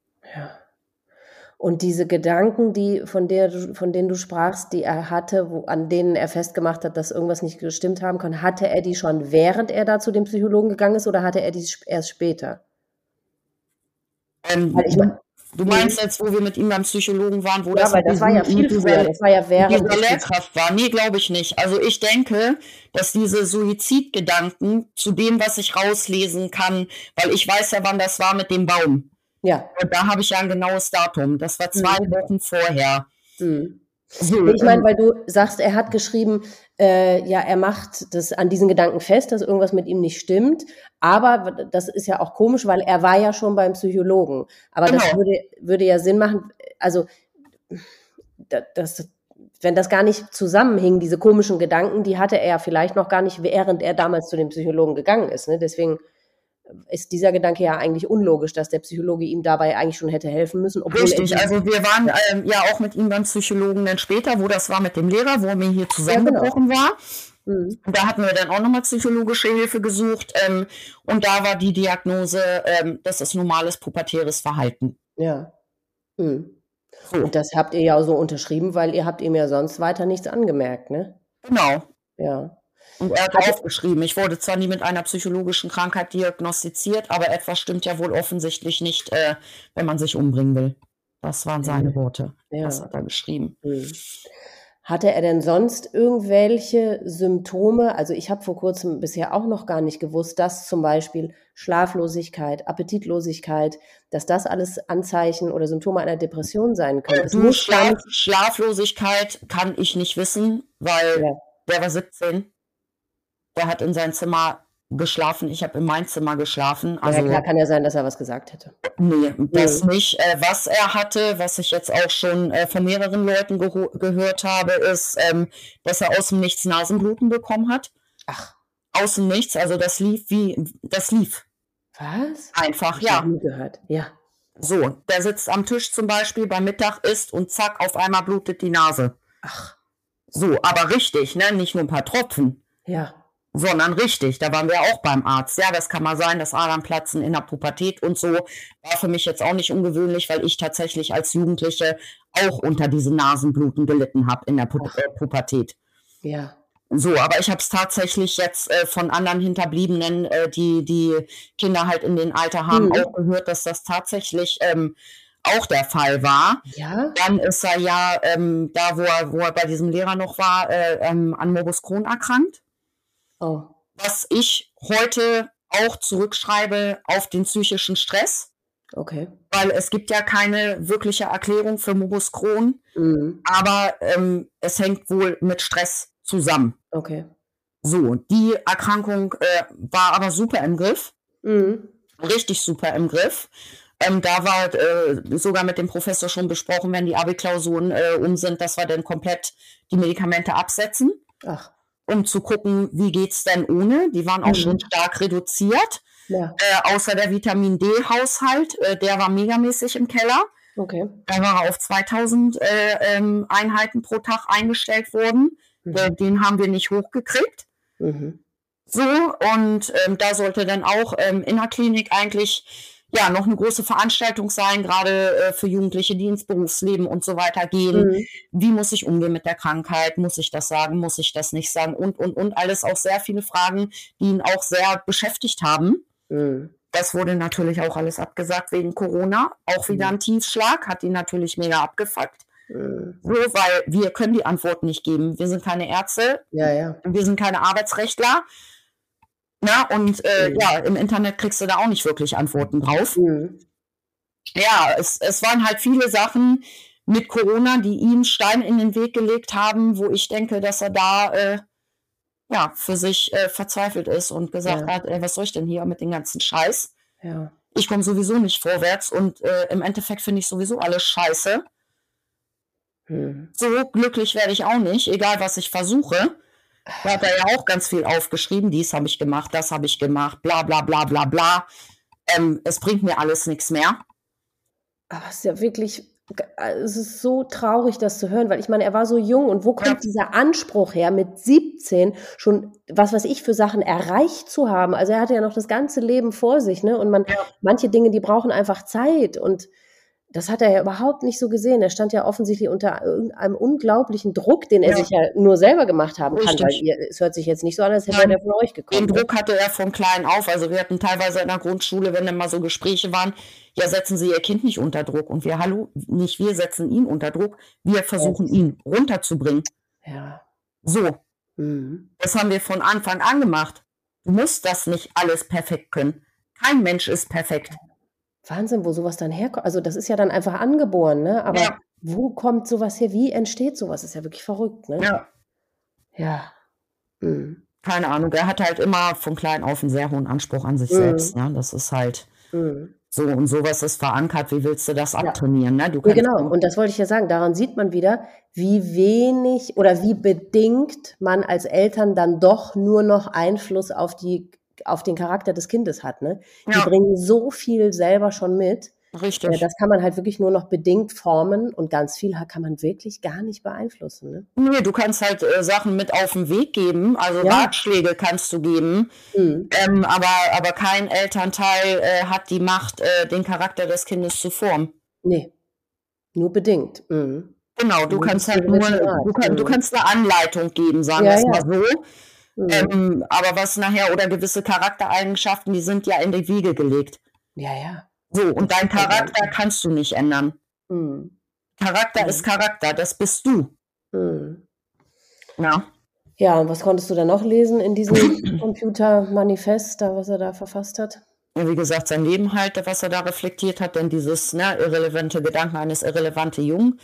Speaker 1: Und diese Gedanken, die, von, der, von denen du sprachst, die er hatte, wo, an denen er festgemacht hat, dass irgendwas nicht gestimmt haben kann, hatte er die schon während er da zu dem Psychologen gegangen ist oder hatte er die erst später?
Speaker 2: Ähm, ich mein, du meinst jetzt, wo wir mit ihm beim Psychologen waren, wo
Speaker 1: ja,
Speaker 2: das,
Speaker 1: weil das war ja viel früher, das war ja während
Speaker 2: dieser Lehrkraft war. Nee, glaube ich nicht. Also ich denke, dass diese Suizidgedanken zu dem, was ich rauslesen kann, weil ich weiß ja, wann das war mit dem Baum.
Speaker 1: Ja.
Speaker 2: Und da habe ich ja ein genaues Datum. Das war zwei mhm. Wochen vorher. Mhm.
Speaker 1: Ich meine, ähm, weil du sagst, er hat geschrieben, äh, ja, er macht das an diesen Gedanken fest, dass irgendwas mit ihm nicht stimmt. Aber das ist ja auch komisch, weil er war ja schon beim Psychologen. Aber genau. das würde, würde ja Sinn machen. Also, das, wenn das gar nicht zusammenhing, diese komischen Gedanken, die hatte er ja vielleicht noch gar nicht, während er damals zu dem Psychologen gegangen ist. Ne? Deswegen ist dieser Gedanke ja eigentlich unlogisch, dass der Psychologe ihm dabei eigentlich schon hätte helfen müssen.
Speaker 2: Richtig, also wir waren ähm, ja auch mit ihm beim Psychologen dann später, wo das war mit dem Lehrer, wo er mir hier zusammengebrochen ja, genau. war. Mhm. Da hatten wir dann auch nochmal psychologische Hilfe gesucht ähm, und da war die Diagnose, ähm, das ist normales pubertäres Verhalten.
Speaker 1: Ja. Mhm. So. Und das habt ihr ja so unterschrieben, weil ihr habt ihm ja sonst weiter nichts angemerkt, ne?
Speaker 2: Genau.
Speaker 1: Ja.
Speaker 2: Und er hat aufgeschrieben, ich wurde zwar nie mit einer psychologischen Krankheit diagnostiziert, aber etwas stimmt ja wohl offensichtlich nicht, äh, wenn man sich umbringen will. Das waren seine Worte. Ja. Das hat er geschrieben. Mhm.
Speaker 1: Hatte er denn sonst irgendwelche Symptome? Also ich habe vor kurzem bisher auch noch gar nicht gewusst, dass zum Beispiel Schlaflosigkeit, Appetitlosigkeit, dass das alles Anzeichen oder Symptome einer Depression sein können.
Speaker 2: Du, Schlaf, Schlaflosigkeit kann ich nicht wissen, weil ja. der war 17 der hat in sein Zimmer geschlafen, ich habe in mein Zimmer geschlafen.
Speaker 1: Also, ja, klar kann ja sein, dass er was gesagt hätte.
Speaker 2: Nee, das nee. nicht. Äh, was er hatte, was ich jetzt auch schon äh, von mehreren Leuten ge gehört habe, ist, ähm, dass er aus dem Nichts Nasenbluten bekommen hat.
Speaker 1: Ach.
Speaker 2: Aus dem Nichts, also das lief wie, das lief.
Speaker 1: Was?
Speaker 2: Einfach, ich ja.
Speaker 1: Nie gehört, ja.
Speaker 2: So, der sitzt am Tisch zum Beispiel beim Mittag, isst und zack, auf einmal blutet die Nase.
Speaker 1: Ach.
Speaker 2: So, aber richtig, ne? Nicht nur ein paar Tropfen.
Speaker 1: Ja.
Speaker 2: Sondern richtig. Da waren wir auch beim Arzt. Ja, das kann mal sein, dass Adern platzen in der Pubertät und so. War für mich jetzt auch nicht ungewöhnlich, weil ich tatsächlich als Jugendliche auch unter diesen Nasenbluten gelitten habe in der Pu äh, Pubertät.
Speaker 1: Ja.
Speaker 2: So, aber ich habe es tatsächlich jetzt äh, von anderen Hinterbliebenen, äh, die die Kinder halt in den Alter haben, mhm. auch gehört, dass das tatsächlich ähm, auch der Fall war.
Speaker 1: Ja.
Speaker 2: Dann ist er ja ähm, da, wo er, wo er bei diesem Lehrer noch war, äh, ähm, an Morbus Crohn erkrankt. Was ich heute auch zurückschreibe auf den psychischen Stress.
Speaker 1: Okay.
Speaker 2: Weil es gibt ja keine wirkliche Erklärung für Morbus Crohn,
Speaker 1: mhm.
Speaker 2: aber ähm, es hängt wohl mit Stress zusammen.
Speaker 1: Okay.
Speaker 2: So, die Erkrankung äh, war aber super im Griff.
Speaker 1: Mhm.
Speaker 2: Richtig super im Griff. Ähm, da war äh, sogar mit dem Professor schon besprochen, wenn die Abi-Klausuren äh, um sind, dass wir dann komplett die Medikamente absetzen.
Speaker 1: Ach.
Speaker 2: Um zu gucken, wie geht es denn ohne. Die waren auch mhm. schon stark reduziert.
Speaker 1: Ja.
Speaker 2: Äh, außer der Vitamin D-Haushalt, äh, der war megamäßig im Keller.
Speaker 1: Okay.
Speaker 2: Da war er auf 2000 äh, ähm, Einheiten pro Tag eingestellt worden. Mhm. Äh, den haben wir nicht hochgekriegt.
Speaker 1: Mhm.
Speaker 2: So, und ähm, da sollte dann auch ähm, in der Klinik eigentlich ja noch eine große Veranstaltung sein, gerade äh, für Jugendliche, die ins Berufsleben und so weiter gehen. Mhm. Wie muss ich umgehen mit der Krankheit? Muss ich das sagen? Muss ich das nicht sagen? Und, und, und alles auch sehr viele Fragen, die ihn auch sehr beschäftigt haben.
Speaker 1: Mhm.
Speaker 2: Das wurde natürlich auch alles abgesagt wegen Corona. Auch wieder mhm. ein Tiefschlag, hat ihn natürlich mega abgefuckt.
Speaker 1: Mhm.
Speaker 2: So, weil wir können die Antworten nicht geben. Wir sind keine Ärzte.
Speaker 1: Ja, ja.
Speaker 2: Wir sind keine Arbeitsrechtler. Na, und äh, mhm. ja, im Internet kriegst du da auch nicht wirklich Antworten drauf.
Speaker 1: Mhm.
Speaker 2: Ja, es, es waren halt viele Sachen mit Corona, die ihm Stein in den Weg gelegt haben, wo ich denke, dass er da äh, ja für sich äh, verzweifelt ist und gesagt ja. hat, ey, was soll ich denn hier mit dem ganzen Scheiß?
Speaker 1: Ja.
Speaker 2: Ich komme sowieso nicht vorwärts und äh, im Endeffekt finde ich sowieso alles scheiße.
Speaker 1: Mhm.
Speaker 2: So glücklich werde ich auch nicht, egal was ich versuche. Da hat er ja auch ganz viel aufgeschrieben. Dies habe ich gemacht, das habe ich gemacht, bla bla bla bla bla. Ähm, es bringt mir alles nichts mehr.
Speaker 1: Aber es ist ja wirklich, es ist so traurig, das zu hören, weil ich meine, er war so jung und wo kommt ja. dieser Anspruch her, mit 17 schon, was weiß ich, für Sachen erreicht zu haben? Also er hatte ja noch das ganze Leben vor sich, ne? Und man, ja. manche Dinge, die brauchen einfach Zeit und das hat er ja überhaupt nicht so gesehen. Er stand ja offensichtlich unter irgendeinem unglaublichen Druck, den er ja. sich ja nur selber gemacht haben Richtig. kann. Weil ihr, es hört sich jetzt nicht so an, als hätte er von euch gekommen.
Speaker 2: Den Druck hatte er von klein auf. Also wir hatten teilweise in der Grundschule, wenn dann mal so Gespräche waren, ja, setzen Sie Ihr Kind nicht unter Druck. Und wir, hallo, nicht wir setzen ihn unter Druck. Wir versuchen ja. ihn runterzubringen.
Speaker 1: Ja.
Speaker 2: So.
Speaker 1: Mhm.
Speaker 2: Das haben wir von Anfang an gemacht. Du musst das nicht alles perfekt können. Kein Mensch ist perfekt.
Speaker 1: Wahnsinn, wo sowas dann herkommt. Also das ist ja dann einfach angeboren, ne? Aber ja. wo kommt sowas her? Wie entsteht sowas? Ist ja wirklich verrückt, ne?
Speaker 2: Ja.
Speaker 1: Ja. Mhm.
Speaker 2: Keine Ahnung. Er hat halt immer von klein auf einen sehr hohen Anspruch an sich mhm. selbst. Ne? Das ist halt
Speaker 1: mhm.
Speaker 2: so und sowas ist verankert. Wie willst du das abtrainieren? Ne? Du
Speaker 1: ja, genau. Und das wollte ich ja sagen. Daran sieht man wieder, wie wenig oder wie bedingt man als Eltern dann doch nur noch Einfluss auf die auf den Charakter des Kindes hat. Ne? Die
Speaker 2: ja.
Speaker 1: bringen so viel selber schon mit.
Speaker 2: Richtig.
Speaker 1: Äh, das kann man halt wirklich nur noch bedingt formen und ganz viel kann man wirklich gar nicht beeinflussen. Ne?
Speaker 2: Nee, du kannst halt äh, Sachen mit auf den Weg geben, also ja. Ratschläge kannst du geben,
Speaker 1: mhm.
Speaker 2: ähm, aber, aber kein Elternteil äh, hat die Macht, äh, den Charakter des Kindes zu formen.
Speaker 1: Nee, nur bedingt. Mhm.
Speaker 2: Genau, du nur kannst halt nur, du, kann, mhm. du kannst eine Anleitung geben, sagen wir ja, es mal so. Mhm. Ähm, aber was nachher oder gewisse Charaktereigenschaften, die sind ja in die Wiege gelegt.
Speaker 1: Ja, ja.
Speaker 2: So, und dein Charakter kannst du nicht ändern.
Speaker 1: Mhm.
Speaker 2: Charakter
Speaker 1: mhm.
Speaker 2: ist Charakter, das bist du.
Speaker 1: Mhm.
Speaker 2: Ja.
Speaker 1: Ja, und was konntest du da noch lesen in diesem Computermanifest, da, was er da verfasst hat?
Speaker 2: wie gesagt, sein Leben halt, was er da reflektiert hat, denn dieses ne, irrelevante Gedanken eines irrelevante Jungen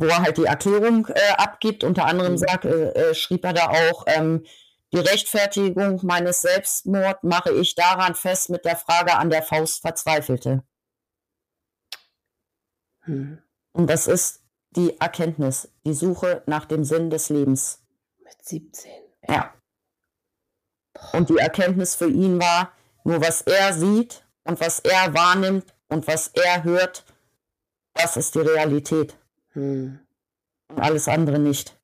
Speaker 2: wo er halt die Erklärung äh, abgibt. Unter anderem mhm. sagt, äh, äh, schrieb er da auch, ähm, die Rechtfertigung meines Selbstmords mache ich daran fest mit der Frage an der Faust Verzweifelte.
Speaker 1: Hm.
Speaker 2: Und das ist die Erkenntnis, die Suche nach dem Sinn des Lebens.
Speaker 1: Mit 17.
Speaker 2: Ja. Und die Erkenntnis für ihn war, nur was er sieht und was er wahrnimmt und was er hört, das ist die Realität.
Speaker 1: Hm.
Speaker 2: Und alles andere nicht.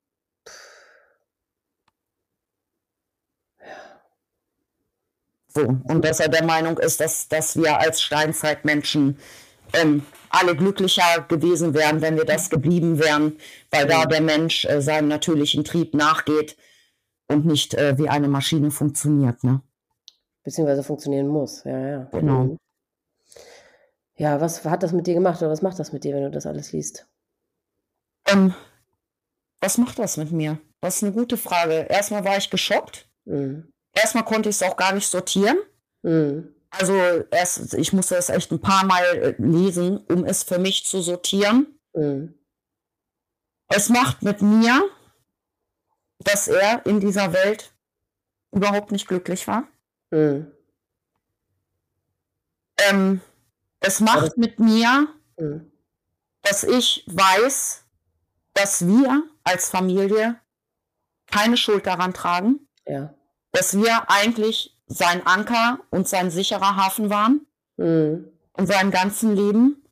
Speaker 2: So, und dass er der Meinung ist, dass, dass wir als Steinzeitmenschen ähm, alle glücklicher gewesen wären, wenn wir das geblieben wären, weil da der Mensch äh, seinem natürlichen Trieb nachgeht und nicht äh, wie eine Maschine funktioniert. Ne?
Speaker 1: Beziehungsweise funktionieren muss, ja, ja.
Speaker 2: Genau. Mhm.
Speaker 1: Ja, was hat das mit dir gemacht oder was macht das mit dir, wenn du das alles liest?
Speaker 2: Ähm, was macht das mit mir? Das ist eine gute Frage. Erstmal war ich geschockt. Mhm. Erstmal konnte ich es auch gar nicht sortieren. Mhm. Also erst, ich musste es echt ein paar Mal äh, lesen, um es für mich zu sortieren. Mhm. Es macht mit mir, dass er in dieser Welt überhaupt nicht glücklich war. Mhm. Ähm, es macht mit mir, mhm. dass ich weiß, dass wir als Familie keine Schuld daran tragen. Ja. Dass wir eigentlich sein Anker und sein sicherer Hafen waren mhm. in seinem ganzen Leben.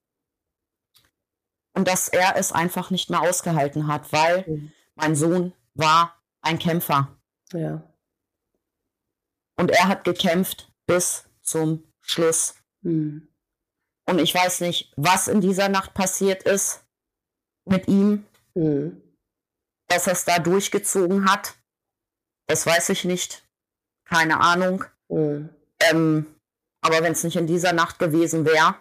Speaker 2: Und dass er es einfach nicht mehr ausgehalten hat, weil mhm. mein Sohn war ein Kämpfer. Ja. Und er hat gekämpft bis zum Schluss. Mhm. Und ich weiß nicht, was in dieser Nacht passiert ist mit ihm, mhm. dass er es da durchgezogen hat. Das weiß ich nicht. Keine Ahnung. Mhm. Ähm, aber wenn es nicht in dieser Nacht gewesen wäre,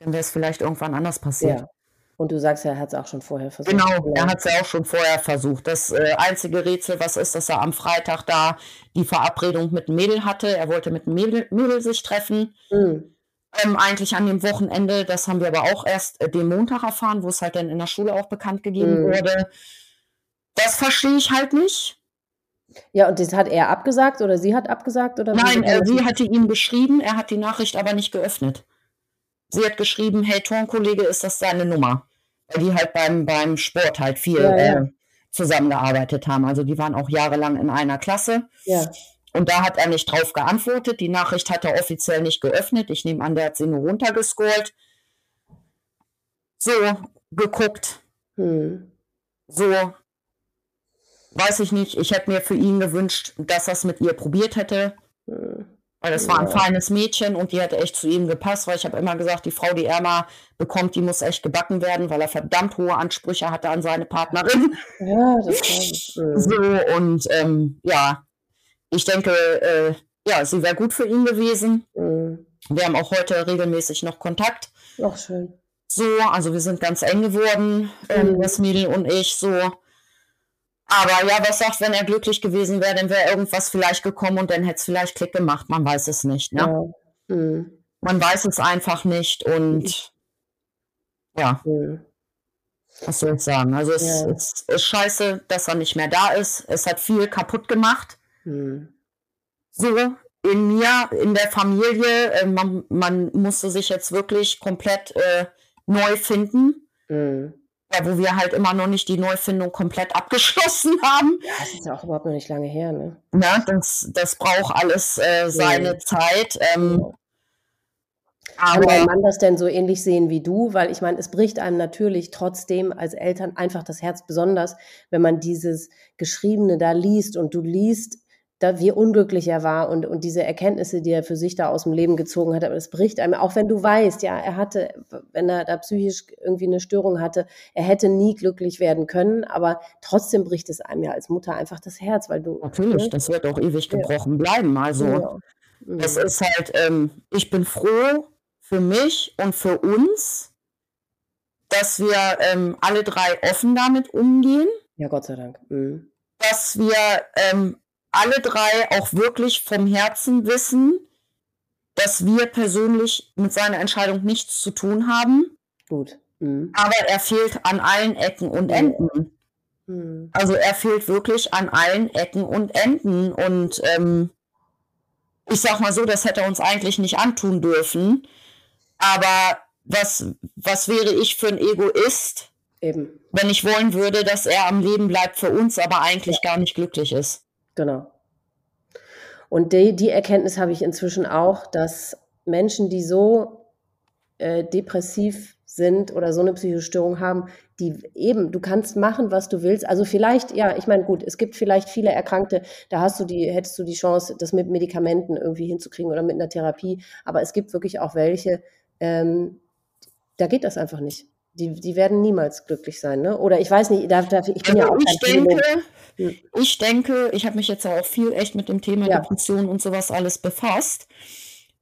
Speaker 2: dann wäre es vielleicht irgendwann anders passiert. Ja.
Speaker 1: Und du sagst ja, er hat es auch schon vorher versucht.
Speaker 2: Genau, er hat es ja auch schon vorher versucht. Das äh, einzige Rätsel, was ist, dass er am Freitag da die Verabredung mit Mädel hatte. Er wollte mit Mädel, Mädel sich treffen. Mhm. Ähm, eigentlich an dem Wochenende, das haben wir aber auch erst äh, den Montag erfahren, wo es halt dann in der Schule auch bekannt gegeben mhm. wurde. Das verstehe ich halt nicht.
Speaker 1: Ja, und das hat er abgesagt oder sie hat abgesagt? Oder
Speaker 2: Nein, äh, sie hatte ihm geschrieben, er hat die Nachricht aber nicht geöffnet. Sie hat geschrieben, hey Turnkollege, ist das deine Nummer? Weil die halt beim, beim Sport halt viel ja, ja. Äh, zusammengearbeitet haben. Also die waren auch jahrelang in einer Klasse. Ja. Und da hat er nicht drauf geantwortet. Die Nachricht hat er offiziell nicht geöffnet. Ich nehme an, der hat sie nur runtergescrollt. So, geguckt. Hm. So, weiß ich nicht. Ich hätte mir für ihn gewünscht, dass er es mit ihr probiert hätte. Hm. Weil es ja. war ein feines Mädchen und die hätte echt zu ihm gepasst, weil ich habe immer gesagt, die Frau, die er mal bekommt, die muss echt gebacken werden, weil er verdammt hohe Ansprüche hatte an seine Partnerin. Ja, das war. So, und ähm, ja, ich denke, äh, ja, sie wäre gut für ihn gewesen. Mhm. Wir haben auch heute regelmäßig noch Kontakt.
Speaker 1: Ach, schön.
Speaker 2: So, also wir sind ganz eng geworden, ähm, mhm. das Mädel und ich, so. Aber ja, was sagt, wenn er glücklich gewesen wäre, dann wäre irgendwas vielleicht gekommen und dann hätte es vielleicht Klick gemacht. Man weiß es nicht, ne? Ja. Mhm. Man weiß es einfach nicht und ja. Mhm. Was soll ich sagen? Also es, ja. es, ist scheiße, dass er nicht mehr da ist. Es hat viel kaputt gemacht. Mhm. So, in mir, in der Familie, äh, man, man, musste sich jetzt wirklich komplett äh, neu finden. Mhm. Ja, wo wir halt immer noch nicht die Neufindung komplett abgeschlossen haben.
Speaker 1: Ja, das ist ja auch überhaupt noch nicht lange her, ne?
Speaker 2: Ja, das, das braucht alles äh, seine mhm. Zeit. Ähm, ja.
Speaker 1: Aber, Kann dein Mann das denn so ähnlich sehen wie du? Weil ich meine, es bricht einem natürlich trotzdem als Eltern einfach das Herz besonders, wenn man dieses Geschriebene da liest und du liest, da, wie unglücklich er war und, und diese Erkenntnisse, die er für sich da aus dem Leben gezogen hat. Aber es bricht einem, auch wenn du weißt, ja, er hatte, wenn er da psychisch irgendwie eine Störung hatte, er hätte nie glücklich werden können, aber trotzdem bricht es einem ja als Mutter einfach das Herz, weil du.
Speaker 2: Natürlich, ne? das wird auch ewig gebrochen ja. bleiben. Also, ja. mhm. es ist halt, ähm, ich bin froh für mich und für uns, dass wir ähm, alle drei offen damit umgehen.
Speaker 1: Ja, Gott sei Dank. Mhm.
Speaker 2: Dass wir ähm, alle drei auch wirklich vom Herzen wissen, dass wir persönlich mit seiner Entscheidung nichts zu tun haben.
Speaker 1: Gut.
Speaker 2: Mhm. Aber er fehlt an allen Ecken und Enden. Mhm. Also er fehlt wirklich an allen Ecken und Enden. Und ähm, ich sag mal so, das hätte er uns eigentlich nicht antun dürfen. Aber was, was wäre ich für ein Egoist, Eben. wenn ich wollen würde, dass er am Leben bleibt für uns, aber eigentlich ja. gar nicht glücklich ist?
Speaker 1: Genau. Und die, die Erkenntnis habe ich inzwischen auch, dass Menschen, die so äh, depressiv sind oder so eine psychische Störung haben, die eben, du kannst machen, was du willst. Also vielleicht, ja, ich meine, gut, es gibt vielleicht viele Erkrankte, da hast du die, hättest du die Chance, das mit Medikamenten irgendwie hinzukriegen oder mit einer Therapie. Aber es gibt wirklich auch welche, ähm, da geht das einfach nicht. Die, die werden niemals glücklich sein, ne? Oder ich weiß nicht, da, da, ich bin also ja auch
Speaker 2: ich denke, hm. Ich denke, ich habe mich jetzt auch viel echt mit dem Thema ja. Depression und sowas alles befasst.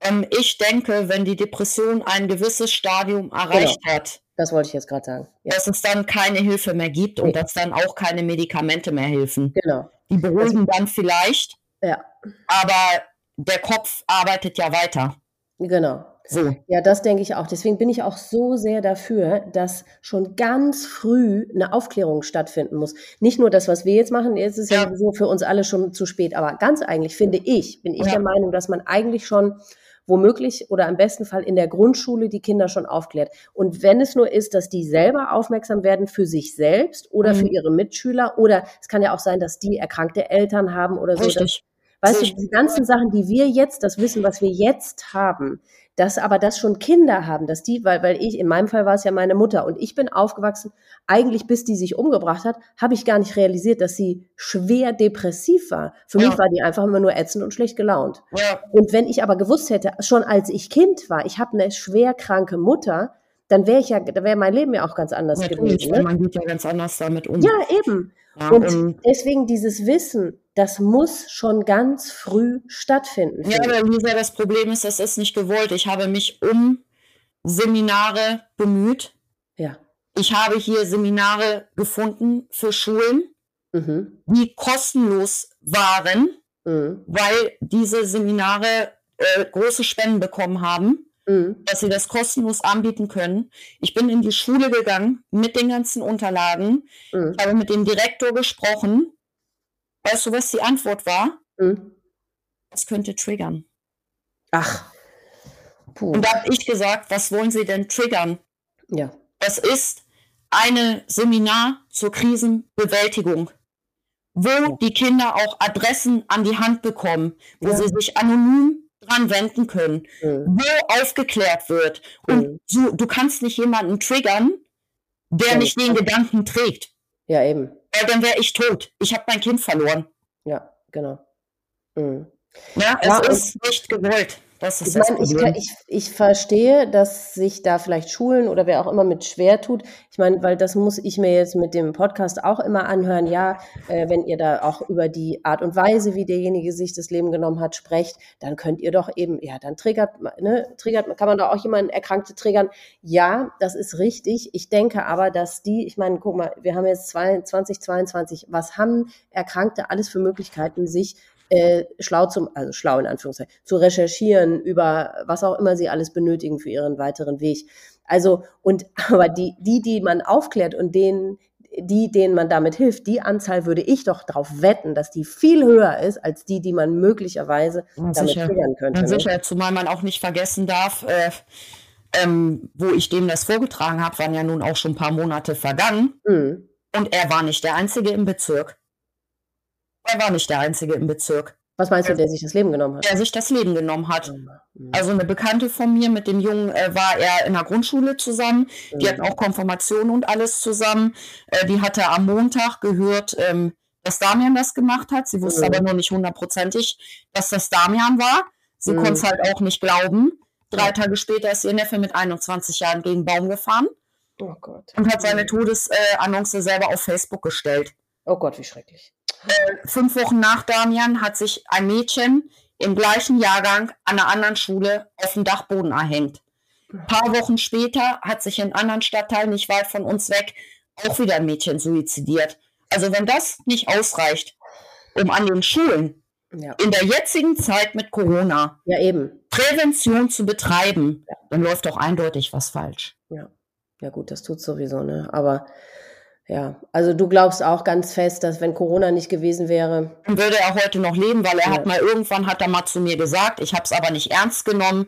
Speaker 2: Ähm, ich denke, wenn die Depression ein gewisses Stadium erreicht genau. hat,
Speaker 1: das wollte ich jetzt gerade sagen.
Speaker 2: Ja. Dass es dann keine Hilfe mehr gibt und dass dann auch keine Medikamente mehr helfen.
Speaker 1: Genau.
Speaker 2: Die beruhigen das, dann vielleicht.
Speaker 1: Ja.
Speaker 2: Aber der Kopf arbeitet ja weiter.
Speaker 1: Genau. So. Ja, das denke ich auch. Deswegen bin ich auch so sehr dafür, dass schon ganz früh eine Aufklärung stattfinden muss. Nicht nur das, was wir jetzt machen, jetzt ist ja, ja so für uns alle schon zu spät, aber ganz eigentlich finde ich, bin ich ja. der Meinung, dass man eigentlich schon womöglich oder im besten Fall in der Grundschule die Kinder schon aufklärt. Und wenn es nur ist, dass die selber aufmerksam werden für sich selbst oder mhm. für ihre Mitschüler oder es kann ja auch sein, dass die erkrankte Eltern haben oder so. Richtig. Weißt du, die ganzen Sachen, die wir jetzt, das Wissen, was wir jetzt haben, dass aber das schon Kinder haben, dass die, weil, weil ich, in meinem Fall war es ja meine Mutter und ich bin aufgewachsen, eigentlich bis die sich umgebracht hat, habe ich gar nicht realisiert, dass sie schwer depressiv war. Für ja. mich war die einfach immer nur ätzend und schlecht gelaunt. Ja. Und wenn ich aber gewusst hätte, schon als ich Kind war, ich habe eine schwer kranke Mutter, dann wäre ich ja, da wäre mein Leben ja auch ganz anders
Speaker 2: ja, gewesen. Ne? Man geht ja ganz anders damit um.
Speaker 1: Ja, eben. Ja, und, und deswegen dieses Wissen, das muss schon ganz früh stattfinden.
Speaker 2: Ja, aber Lisa, das Problem ist, es ist nicht gewollt. Ich habe mich um Seminare bemüht.
Speaker 1: Ja.
Speaker 2: Ich habe hier Seminare gefunden für Schulen, mhm. die kostenlos waren, mhm. weil diese Seminare äh, große Spenden bekommen haben, mhm. dass sie das kostenlos anbieten können. Ich bin in die Schule gegangen mit den ganzen Unterlagen, mhm. habe mit dem Direktor gesprochen Weißt du, was die Antwort war? Hm. Das könnte triggern.
Speaker 1: Ach.
Speaker 2: Puh. Und da habe ich gesagt, was wollen Sie denn triggern?
Speaker 1: Ja.
Speaker 2: Das ist eine Seminar zur Krisenbewältigung, wo die Kinder auch Adressen an die Hand bekommen, wo ja. sie sich anonym dran wenden können, mhm. wo aufgeklärt wird. Und mhm. so, du kannst nicht jemanden triggern, der ja, nicht den Gedanken trägt.
Speaker 1: Ja, eben.
Speaker 2: Weil dann wäre ich tot. Ich habe mein Kind verloren.
Speaker 1: Ja, genau.
Speaker 2: Mhm. Ja, es ja, ist nicht gewollt. Das ist
Speaker 1: ich, das meine, ich, ich, ich verstehe, dass sich da vielleicht Schulen oder wer auch immer mit schwer tut. Ich meine, weil das muss ich mir jetzt mit dem Podcast auch immer anhören. Ja, äh, wenn ihr da auch über die Art und Weise, wie derjenige sich das Leben genommen hat, sprecht, dann könnt ihr doch eben, ja, dann triggert, ne, triggert, kann man da auch jemanden Erkrankte triggern. Ja, das ist richtig. Ich denke aber, dass die, ich meine, guck mal, wir haben jetzt 2022, was haben Erkrankte alles für Möglichkeiten, sich äh, schlau zum, also schlau in Anführungszeichen, zu recherchieren über was auch immer sie alles benötigen für ihren weiteren Weg. Also, und aber die, die, die man aufklärt und denen, die, denen man damit hilft, die Anzahl würde ich doch darauf wetten, dass die viel höher ist als die, die man möglicherweise ja, damit sicher. triggern könnte.
Speaker 2: Ja, ne? sicher, zumal man auch nicht vergessen darf, äh, ähm, wo ich dem das vorgetragen habe, waren ja nun auch schon ein paar Monate vergangen. Mhm. Und er war nicht der Einzige im Bezirk. Er war nicht der Einzige im Bezirk.
Speaker 1: Was meinst du, der sich das Leben genommen hat?
Speaker 2: Der sich das Leben genommen hat. Mhm. Also eine Bekannte von mir, mit dem Jungen äh, war er in der Grundschule zusammen. Mhm. Die hatten auch Konfirmation und alles zusammen. Äh, die hatte am Montag gehört, ähm, dass Damian das gemacht hat. Sie wusste mhm. aber nur nicht hundertprozentig, dass das Damian war. Sie mhm. konnte es halt auch nicht glauben. Drei Tage später ist ihr Neffe mit 21 Jahren gegen Baum gefahren.
Speaker 1: Oh Gott.
Speaker 2: Und hat seine Todesannonce selber auf Facebook gestellt.
Speaker 1: Oh Gott, wie schrecklich.
Speaker 2: Äh, fünf Wochen nach Damian hat sich ein Mädchen im gleichen Jahrgang an einer anderen Schule auf dem Dachboden erhängt. Ein paar Wochen später hat sich in einem anderen Stadtteil nicht weit von uns weg auch wieder ein Mädchen suizidiert. Also wenn das nicht ausreicht, um an den Schulen ja. in der jetzigen Zeit mit Corona
Speaker 1: ja, eben.
Speaker 2: Prävention zu betreiben, ja. dann läuft doch eindeutig was falsch.
Speaker 1: Ja, ja gut, das tut sowieso, ne? Aber ja, also du glaubst auch ganz fest, dass wenn Corona nicht gewesen wäre.
Speaker 2: Dann würde er heute noch leben, weil er ja. hat mal irgendwann, hat er mal zu mir gesagt, ich habe es aber nicht ernst genommen.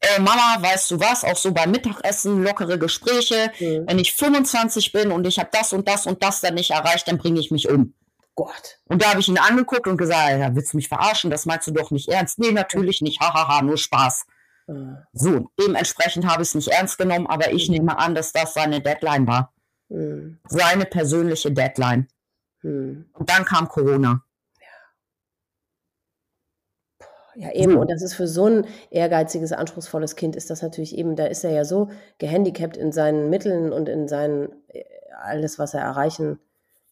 Speaker 2: Äh, Mama, weißt du was, auch so beim Mittagessen, lockere Gespräche. Mhm. Wenn ich 25 bin und ich habe das und das und das dann nicht erreicht, dann bringe ich mich um.
Speaker 1: Gott.
Speaker 2: Und da habe ich ihn angeguckt und gesagt, ja, willst du mich verarschen? Das meinst du doch nicht ernst. Nee, natürlich nicht. Hahaha, nur Spaß. Mhm. So, dementsprechend habe ich es nicht ernst genommen, aber ich mhm. nehme an, dass das seine Deadline war. Mhm. Seine persönliche Deadline. Mhm. Und dann kam Corona.
Speaker 1: Ja, eben. Und das ist für so ein ehrgeiziges, anspruchsvolles Kind ist das natürlich eben, da ist er ja so gehandicapt in seinen Mitteln und in seinen, äh, alles, was er erreichen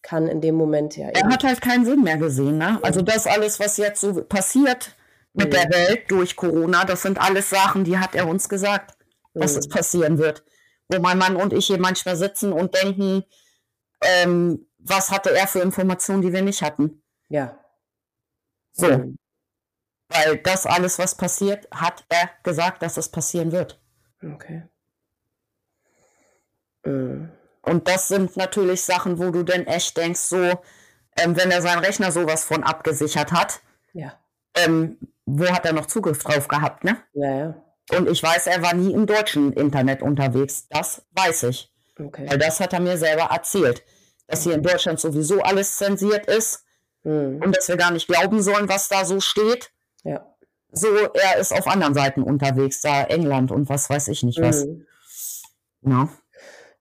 Speaker 1: kann in dem Moment. Ja,
Speaker 2: er hat halt keinen Sinn mehr gesehen, ne? Also das alles, was jetzt so passiert mit mhm. der Welt durch Corona, das sind alles Sachen, die hat er uns gesagt, dass mhm. es passieren wird. Wo mein Mann und ich hier manchmal sitzen und denken, ähm, was hatte er für Informationen, die wir nicht hatten.
Speaker 1: Ja.
Speaker 2: So. Mhm. Weil das alles, was passiert, hat er gesagt, dass es passieren wird.
Speaker 1: Okay.
Speaker 2: Mhm. Und das sind natürlich Sachen, wo du denn echt denkst, so, ähm, wenn er seinen Rechner sowas von abgesichert hat,
Speaker 1: ja.
Speaker 2: ähm, wo hat er noch Zugriff drauf gehabt, ne?
Speaker 1: Ja, ja.
Speaker 2: Und ich weiß, er war nie im deutschen Internet unterwegs. Das weiß ich.
Speaker 1: Okay.
Speaker 2: Weil das hat er mir selber erzählt. Dass hier in Deutschland sowieso alles zensiert ist mhm. und dass wir gar nicht glauben sollen, was da so steht.
Speaker 1: Ja.
Speaker 2: So, er ist auf anderen Seiten unterwegs, da England und was weiß ich nicht was.
Speaker 1: Mhm. Ja.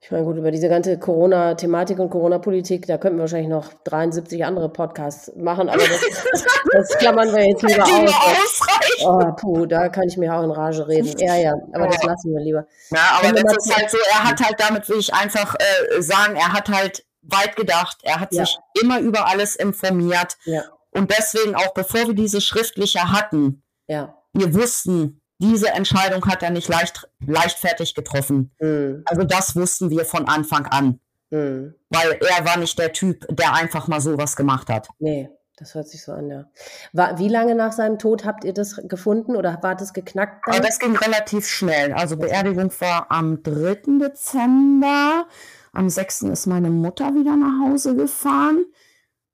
Speaker 1: Ich meine, gut, über diese ganze Corona-Thematik und Corona-Politik, da könnten wir wahrscheinlich noch 73 andere Podcasts machen, aber das, das klammern wir jetzt lieber aus. Oh, puh, da kann ich mir auch in Rage reden. Ja, ja, aber ja. das lassen wir lieber.
Speaker 2: Ja, aber das ist halt so, er hat halt damit, will ich einfach äh, sagen, er hat halt weit gedacht, er hat ja. sich immer über alles informiert.
Speaker 1: Ja.
Speaker 2: Und deswegen auch, bevor wir diese schriftliche hatten,
Speaker 1: ja.
Speaker 2: wir wussten, diese Entscheidung hat er nicht leicht, leichtfertig getroffen.
Speaker 1: Mhm.
Speaker 2: Also das wussten wir von Anfang an.
Speaker 1: Mhm.
Speaker 2: Weil er war nicht der Typ, der einfach mal sowas gemacht hat.
Speaker 1: Nee, das hört sich so an, ja. War, wie lange nach seinem Tod habt ihr das gefunden oder war das geknackt?
Speaker 2: Dann? Das ging relativ schnell. Also Beerdigung war am 3. Dezember. Am 6. ist meine Mutter wieder nach Hause gefahren.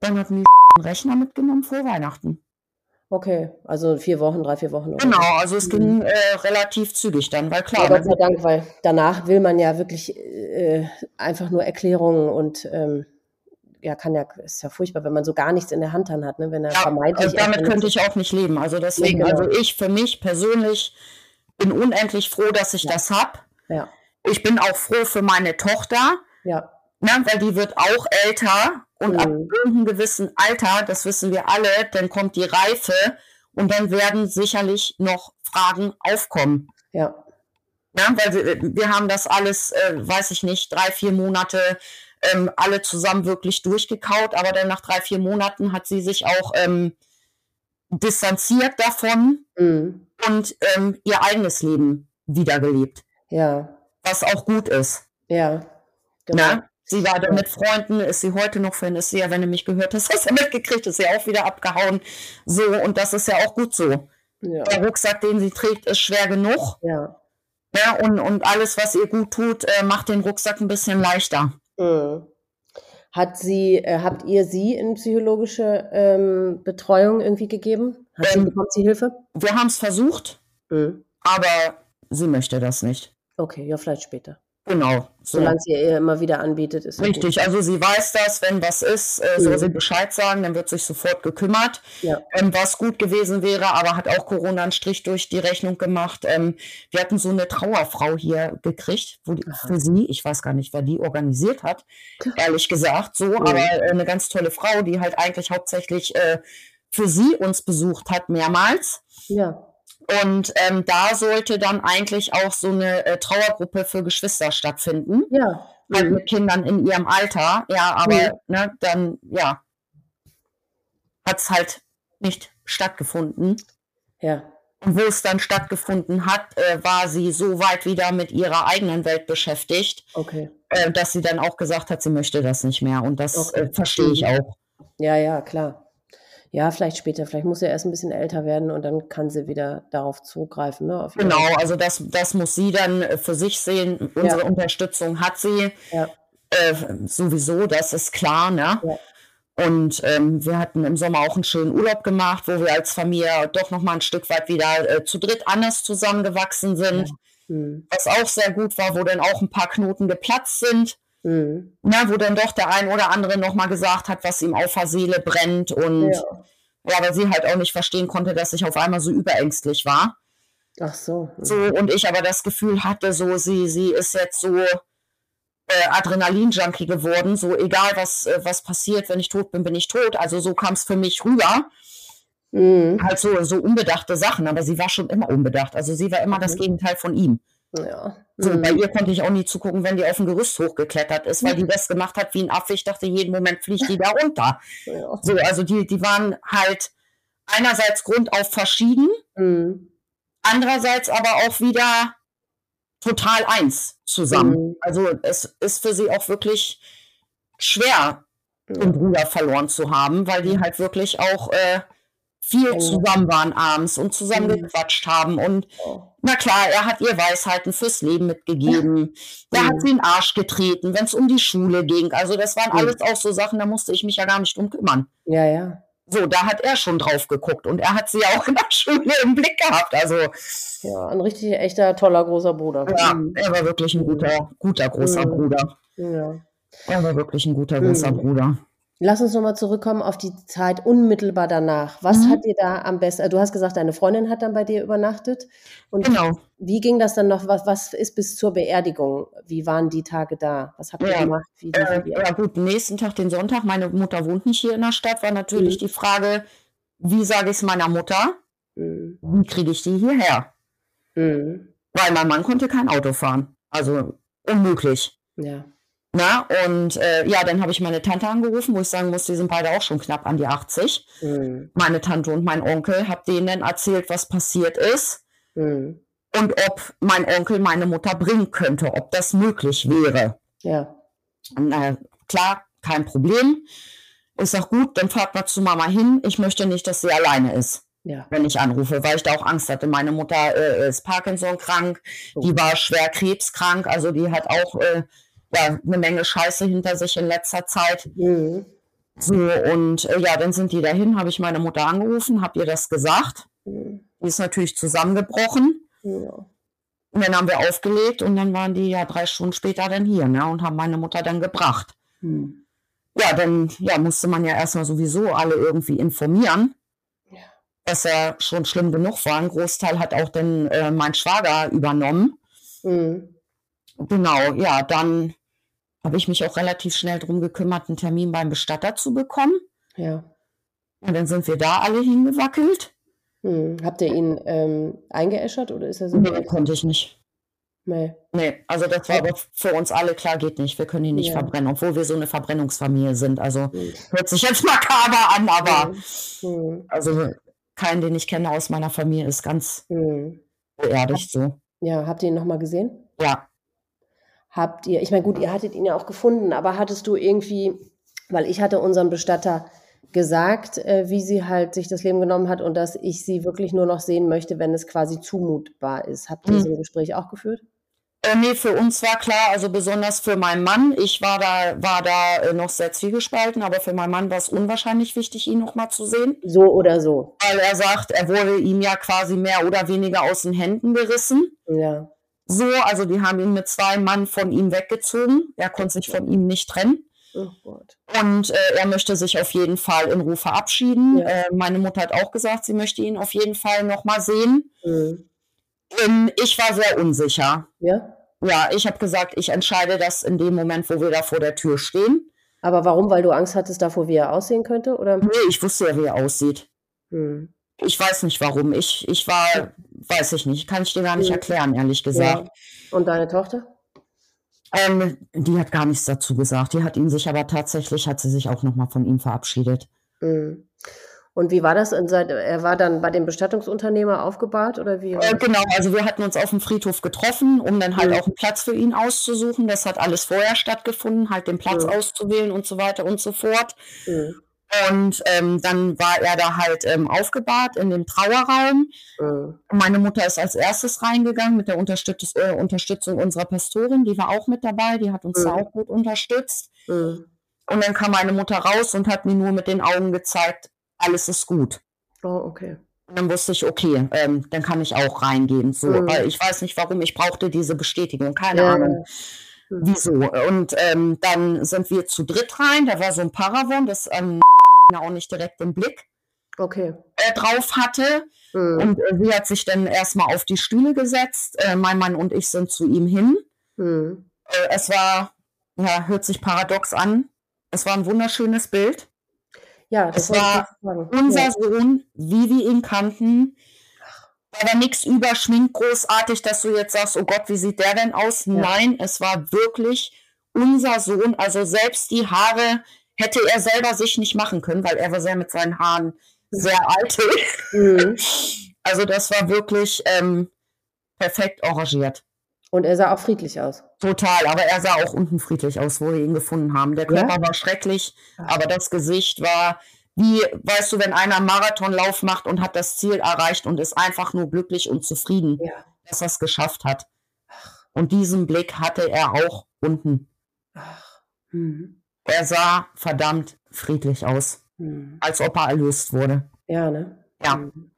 Speaker 2: Dann hatten die einen Rechner mitgenommen vor Weihnachten.
Speaker 1: Okay, also vier Wochen, drei, vier Wochen.
Speaker 2: Genau, also es ging mhm. äh, relativ zügig dann, weil klar.
Speaker 1: Ja, Gott sei Dank, weil danach will man ja wirklich äh, einfach nur Erklärungen und ähm, ja, kann ja, ist ja furchtbar, wenn man so gar nichts in der Hand dann hat, ne? wenn er
Speaker 2: ja, vermeintlich. Also damit könnte ich auch nicht leben. Also deswegen, ja, genau. also ich für mich persönlich bin unendlich froh, dass ich ja. das habe.
Speaker 1: Ja.
Speaker 2: Ich bin auch froh für meine Tochter.
Speaker 1: Ja.
Speaker 2: Ne, weil die wird auch älter und mhm. ab irgendeinem gewissen Alter, das wissen wir alle, dann kommt die Reife und dann werden sicherlich noch Fragen aufkommen.
Speaker 1: Ja.
Speaker 2: Ja, weil wir, wir haben das alles, äh, weiß ich nicht, drei, vier Monate ähm, alle zusammen wirklich durchgekaut, aber dann nach drei, vier Monaten hat sie sich auch ähm, distanziert davon
Speaker 1: mhm.
Speaker 2: und ähm, ihr eigenes Leben wiedergelebt.
Speaker 1: Ja.
Speaker 2: Was auch gut ist.
Speaker 1: Ja.
Speaker 2: Genau. Na? Sie war da mit Freunden, ist sie heute noch Fan, ist sie ja, wenn du mich gehört hast, hast du mitgekriegt, ist sie auch wieder abgehauen. So, und das ist ja auch gut so.
Speaker 1: Ja.
Speaker 2: Der Rucksack, den sie trägt, ist schwer genug.
Speaker 1: Ja.
Speaker 2: Ja, und, und alles, was ihr gut tut, äh, macht den Rucksack ein bisschen leichter.
Speaker 1: Mhm. Hat sie, äh, habt ihr sie in psychologische ähm, Betreuung irgendwie gegeben? Hat ähm, sie, bekommt sie Hilfe?
Speaker 2: Wir haben es versucht,
Speaker 1: mhm.
Speaker 2: aber sie möchte das nicht.
Speaker 1: Okay, ja, vielleicht später.
Speaker 2: Genau.
Speaker 1: So. Solange sie ihr immer wieder anbietet, ist
Speaker 2: Richtig, also sie weiß das, wenn was ist, äh, soll mhm. sie Bescheid sagen, dann wird sich sofort gekümmert.
Speaker 1: Ja.
Speaker 2: Ähm, was gut gewesen wäre, aber hat auch Corona einen Strich durch die Rechnung gemacht. Ähm, wir hatten so eine Trauerfrau hier gekriegt, wo die, für sie, ich weiß gar nicht, wer die organisiert hat, ehrlich gesagt, so, mhm. aber äh, eine ganz tolle Frau, die halt eigentlich hauptsächlich äh, für sie uns besucht hat, mehrmals.
Speaker 1: Ja.
Speaker 2: Und ähm, da sollte dann eigentlich auch so eine äh, Trauergruppe für Geschwister stattfinden.
Speaker 1: Ja.
Speaker 2: Halt mit Kindern in ihrem Alter. Ja, aber ja. Ne, dann, ja, hat es halt nicht stattgefunden.
Speaker 1: Ja.
Speaker 2: Und wo es dann stattgefunden hat, äh, war sie so weit wieder mit ihrer eigenen Welt beschäftigt,
Speaker 1: okay.
Speaker 2: äh, dass sie dann auch gesagt hat, sie möchte das nicht mehr. Und das okay. Äh, verstehe ich auch.
Speaker 1: Ja, ja, klar. Ja, vielleicht später. Vielleicht muss sie erst ein bisschen älter werden und dann kann sie wieder darauf zugreifen. Ne?
Speaker 2: genau, also das, das muss sie dann äh, für sich sehen. Unsere ja. Unterstützung hat sie
Speaker 1: ja.
Speaker 2: äh, sowieso, das ist klar. Ne?
Speaker 1: Ja.
Speaker 2: Und ähm, wir hatten im Sommer auch einen schönen Urlaub gemacht, wo wir als Familie doch noch mal ein Stück weit wieder äh, zu dritt anders zusammengewachsen sind.
Speaker 1: Mhm.
Speaker 2: Was auch sehr gut war, wo dann auch ein paar Knoten geplatzt sind.
Speaker 1: Mhm.
Speaker 2: Na, wo dann doch der ein oder andere nochmal gesagt hat, was ihm auf der Seele brennt und ja. ja, weil sie halt auch nicht verstehen konnte, dass ich auf einmal so überängstlich war.
Speaker 1: Ach so.
Speaker 2: So, und ich aber das Gefühl hatte, so, sie, sie ist jetzt so äh, Adrenalin-Junkie geworden, so egal was, äh, was passiert, wenn ich tot bin, bin ich tot. Also so kam es für mich rüber. Mhm. Halt so, so unbedachte Sachen, aber sie war schon immer unbedacht. Also sie war immer mhm. das Gegenteil von ihm.
Speaker 1: Ja.
Speaker 2: So, mhm. bei ihr konnte ich auch nie zugucken, wenn die auf dem Gerüst hochgeklettert ist, weil die das gemacht hat wie ein Affe. Ich dachte, jeden Moment fliegt die da runter. Ja. So, also die, die waren halt einerseits grundauf verschieden, mhm. andererseits aber auch wieder total eins zusammen. Mhm. Also es ist für sie auch wirklich schwer, ja. den Bruder verloren zu haben, weil die halt wirklich auch äh, viel zusammen waren abends und zusammen mhm. gequatscht haben. Und na klar, er hat ihr Weisheiten fürs Leben mitgegeben. Ja. Er hat mhm. sie in den Arsch getreten, wenn es um die Schule ging. Also das waren alles auch so Sachen, da musste ich mich ja gar nicht drum kümmern.
Speaker 1: Ja, ja.
Speaker 2: So, da hat er schon drauf geguckt und er hat sie auch in der Schule im Blick gehabt. Also
Speaker 1: ja, ein richtig echter toller großer Bruder.
Speaker 2: Ja, er war wirklich ein guter, guter großer mhm. Bruder. Ja. Er war wirklich ein guter großer mhm. Bruder.
Speaker 1: Lass uns nochmal zurückkommen auf die Zeit unmittelbar danach. Was mhm. hat dir da am besten, äh, du hast gesagt, deine Freundin hat dann bei dir übernachtet. Und genau. Wie ging das dann noch? Was, was ist bis zur Beerdigung? Wie waren die Tage da? Was habt ihr ja, gemacht? Wie,
Speaker 2: äh, ja gut, nächsten Tag, den Sonntag, meine Mutter wohnt nicht hier in der Stadt, war natürlich mhm. die Frage, wie sage ich es meiner Mutter? Mhm. Wie kriege ich die hierher? Mhm. Weil mein Mann konnte kein Auto fahren. Also unmöglich.
Speaker 1: Ja.
Speaker 2: Na, und äh, ja, dann habe ich meine Tante angerufen, wo ich sagen muss, die sind beide auch schon knapp an die 80. Mhm. Meine Tante und mein Onkel, habe denen dann erzählt, was passiert ist mhm. und ob mein Onkel meine Mutter bringen könnte, ob das möglich wäre.
Speaker 1: Ja.
Speaker 2: Äh, klar, kein Problem. Ich sage, gut, dann fahrt mal zu Mama hin. Ich möchte nicht, dass sie alleine ist. Ja. wenn ich anrufe, weil ich da auch Angst hatte. Meine Mutter äh, ist Parkinson krank, oh. die war schwer krebskrank, also die hat auch äh, ja, eine Menge Scheiße hinter sich in letzter Zeit. Mhm. So, und äh, ja, dann sind die dahin, habe ich meine Mutter angerufen, habe ihr das gesagt. Mhm. Die ist natürlich zusammengebrochen. Ja. Und dann haben wir aufgelegt und dann waren die ja drei Stunden später dann hier ne, und haben meine Mutter dann gebracht. Mhm. Ja, dann ja, musste man ja erstmal sowieso alle irgendwie informieren, ja. dass er schon schlimm genug war. Ein Großteil hat auch dann äh, mein Schwager übernommen. Mhm. Genau, ja, dann habe ich mich auch relativ schnell darum gekümmert, einen Termin beim Bestatter zu bekommen.
Speaker 1: Ja.
Speaker 2: Und dann sind wir da alle hingewackelt.
Speaker 1: Hm. Habt ihr ihn ähm, eingeäschert oder ist er so?
Speaker 2: Nee, konnte ich nicht.
Speaker 1: Nee.
Speaker 2: Nee, also das war aber für uns alle klar, geht nicht. Wir können ihn nicht ja. verbrennen, obwohl wir so eine Verbrennungsfamilie sind. Also hm. hört sich jetzt makaber an, aber hm. hm. also keinen, den ich kenne aus meiner Familie, ist ganz hm. beerdigt so.
Speaker 1: Ja, habt ihr ihn nochmal gesehen?
Speaker 2: Ja,
Speaker 1: habt ihr, ich meine, gut, ihr hattet ihn ja auch gefunden, aber hattest du irgendwie, weil ich hatte unserem Bestatter gesagt, äh, wie sie halt sich das Leben genommen hat und dass ich sie wirklich nur noch sehen möchte, wenn es quasi zumutbar ist. Habt ihr mhm. so ein Gespräch auch geführt?
Speaker 2: Äh, nee, für uns war klar, also besonders für meinen Mann, ich war da, war da äh, noch sehr zwiegespalten, aber für meinen Mann war es unwahrscheinlich wichtig, ihn noch mal zu sehen.
Speaker 1: So oder so.
Speaker 2: Weil er sagt, er wurde ihm ja quasi mehr oder weniger aus den Händen gerissen.
Speaker 1: Ja
Speaker 2: so. Also die haben ihn mit zwei Mann von ihm weggezogen. Er konnte sich von ihm nicht trennen.
Speaker 1: Oh Gott.
Speaker 2: Und äh, er möchte sich auf jeden Fall in Ruhe verabschieden. Ja. Äh, meine Mutter hat auch gesagt, sie möchte ihn auf jeden Fall nochmal sehen. Mhm. Ähm, ich war sehr unsicher.
Speaker 1: Ja?
Speaker 2: Ja, ich habe gesagt, ich entscheide das in dem Moment, wo wir da vor der Tür stehen.
Speaker 1: Aber warum? Weil du Angst hattest davor, wie er aussehen könnte? Oder?
Speaker 2: Nee, ich wusste ja, wie er aussieht. Mhm. Ich weiß nicht warum. Ich, ich war, weiß ich nicht, kann ich dir gar nicht mhm. erklären, ehrlich gesagt.
Speaker 1: Ja. Und deine Tochter?
Speaker 2: Ähm, die hat gar nichts dazu gesagt. Die hat ihn sich aber tatsächlich, hat sie sich auch nochmal von ihm verabschiedet.
Speaker 1: Mhm. Und wie war das? Er war dann bei dem Bestattungsunternehmer aufgebahrt oder wie?
Speaker 2: Äh, genau, also wir hatten uns auf dem Friedhof getroffen, um dann halt mhm. auch einen Platz für ihn auszusuchen. Das hat alles vorher stattgefunden, halt den Platz mhm. auszuwählen und so weiter und so fort. Mhm. Und ähm, dann war er da halt ähm, aufgebahrt in dem Trauerraum. Mhm. Meine Mutter ist als erstes reingegangen mit der Unterstütz äh, Unterstützung unserer Pastorin. Die war auch mit dabei, die hat uns mhm. auch gut unterstützt. Mhm. Und dann kam meine Mutter raus und hat mir nur mit den Augen gezeigt, alles ist gut.
Speaker 1: Oh, okay.
Speaker 2: Und dann wusste ich, okay, ähm, dann kann ich auch reingehen. So, mhm. ich weiß nicht, warum ich brauchte diese Bestätigung, keine ja. Ahnung. Mhm. Wieso? Und ähm, dann sind wir zu dritt rein. Da war so ein Paravon, das ähm, auch nicht direkt im Blick
Speaker 1: okay.
Speaker 2: äh, drauf hatte. Mhm. Und äh, sie hat sich dann erstmal auf die Stühle gesetzt. Äh, mein Mann und ich sind zu ihm hin. Mhm. Äh, es war, ja, hört sich paradox an. Es war ein wunderschönes Bild. Ja, das es war unser ja. Sohn, wie wir ihn kannten. Da war nichts überschminkt großartig, dass du jetzt sagst, oh Gott, wie sieht der denn aus? Ja. Nein, es war wirklich unser Sohn. Also selbst die Haare hätte er selber sich nicht machen können, weil er war sehr mit seinen Haaren sehr alt. Mhm. Also das war wirklich ähm, perfekt arrangiert.
Speaker 1: Und er sah auch friedlich aus.
Speaker 2: Total, aber er sah auch unten friedlich aus, wo wir ihn gefunden haben. Der Körper ja? war schrecklich, aber das Gesicht war wie, weißt du, wenn einer einen Marathonlauf macht und hat das Ziel erreicht und ist einfach nur glücklich und zufrieden, ja. dass er es geschafft hat. Und diesen Blick hatte er auch unten. Mhm. Er sah verdammt friedlich aus, mhm. als ob er erlöst wurde.
Speaker 1: Ja, ne?
Speaker 2: Ja. Mhm.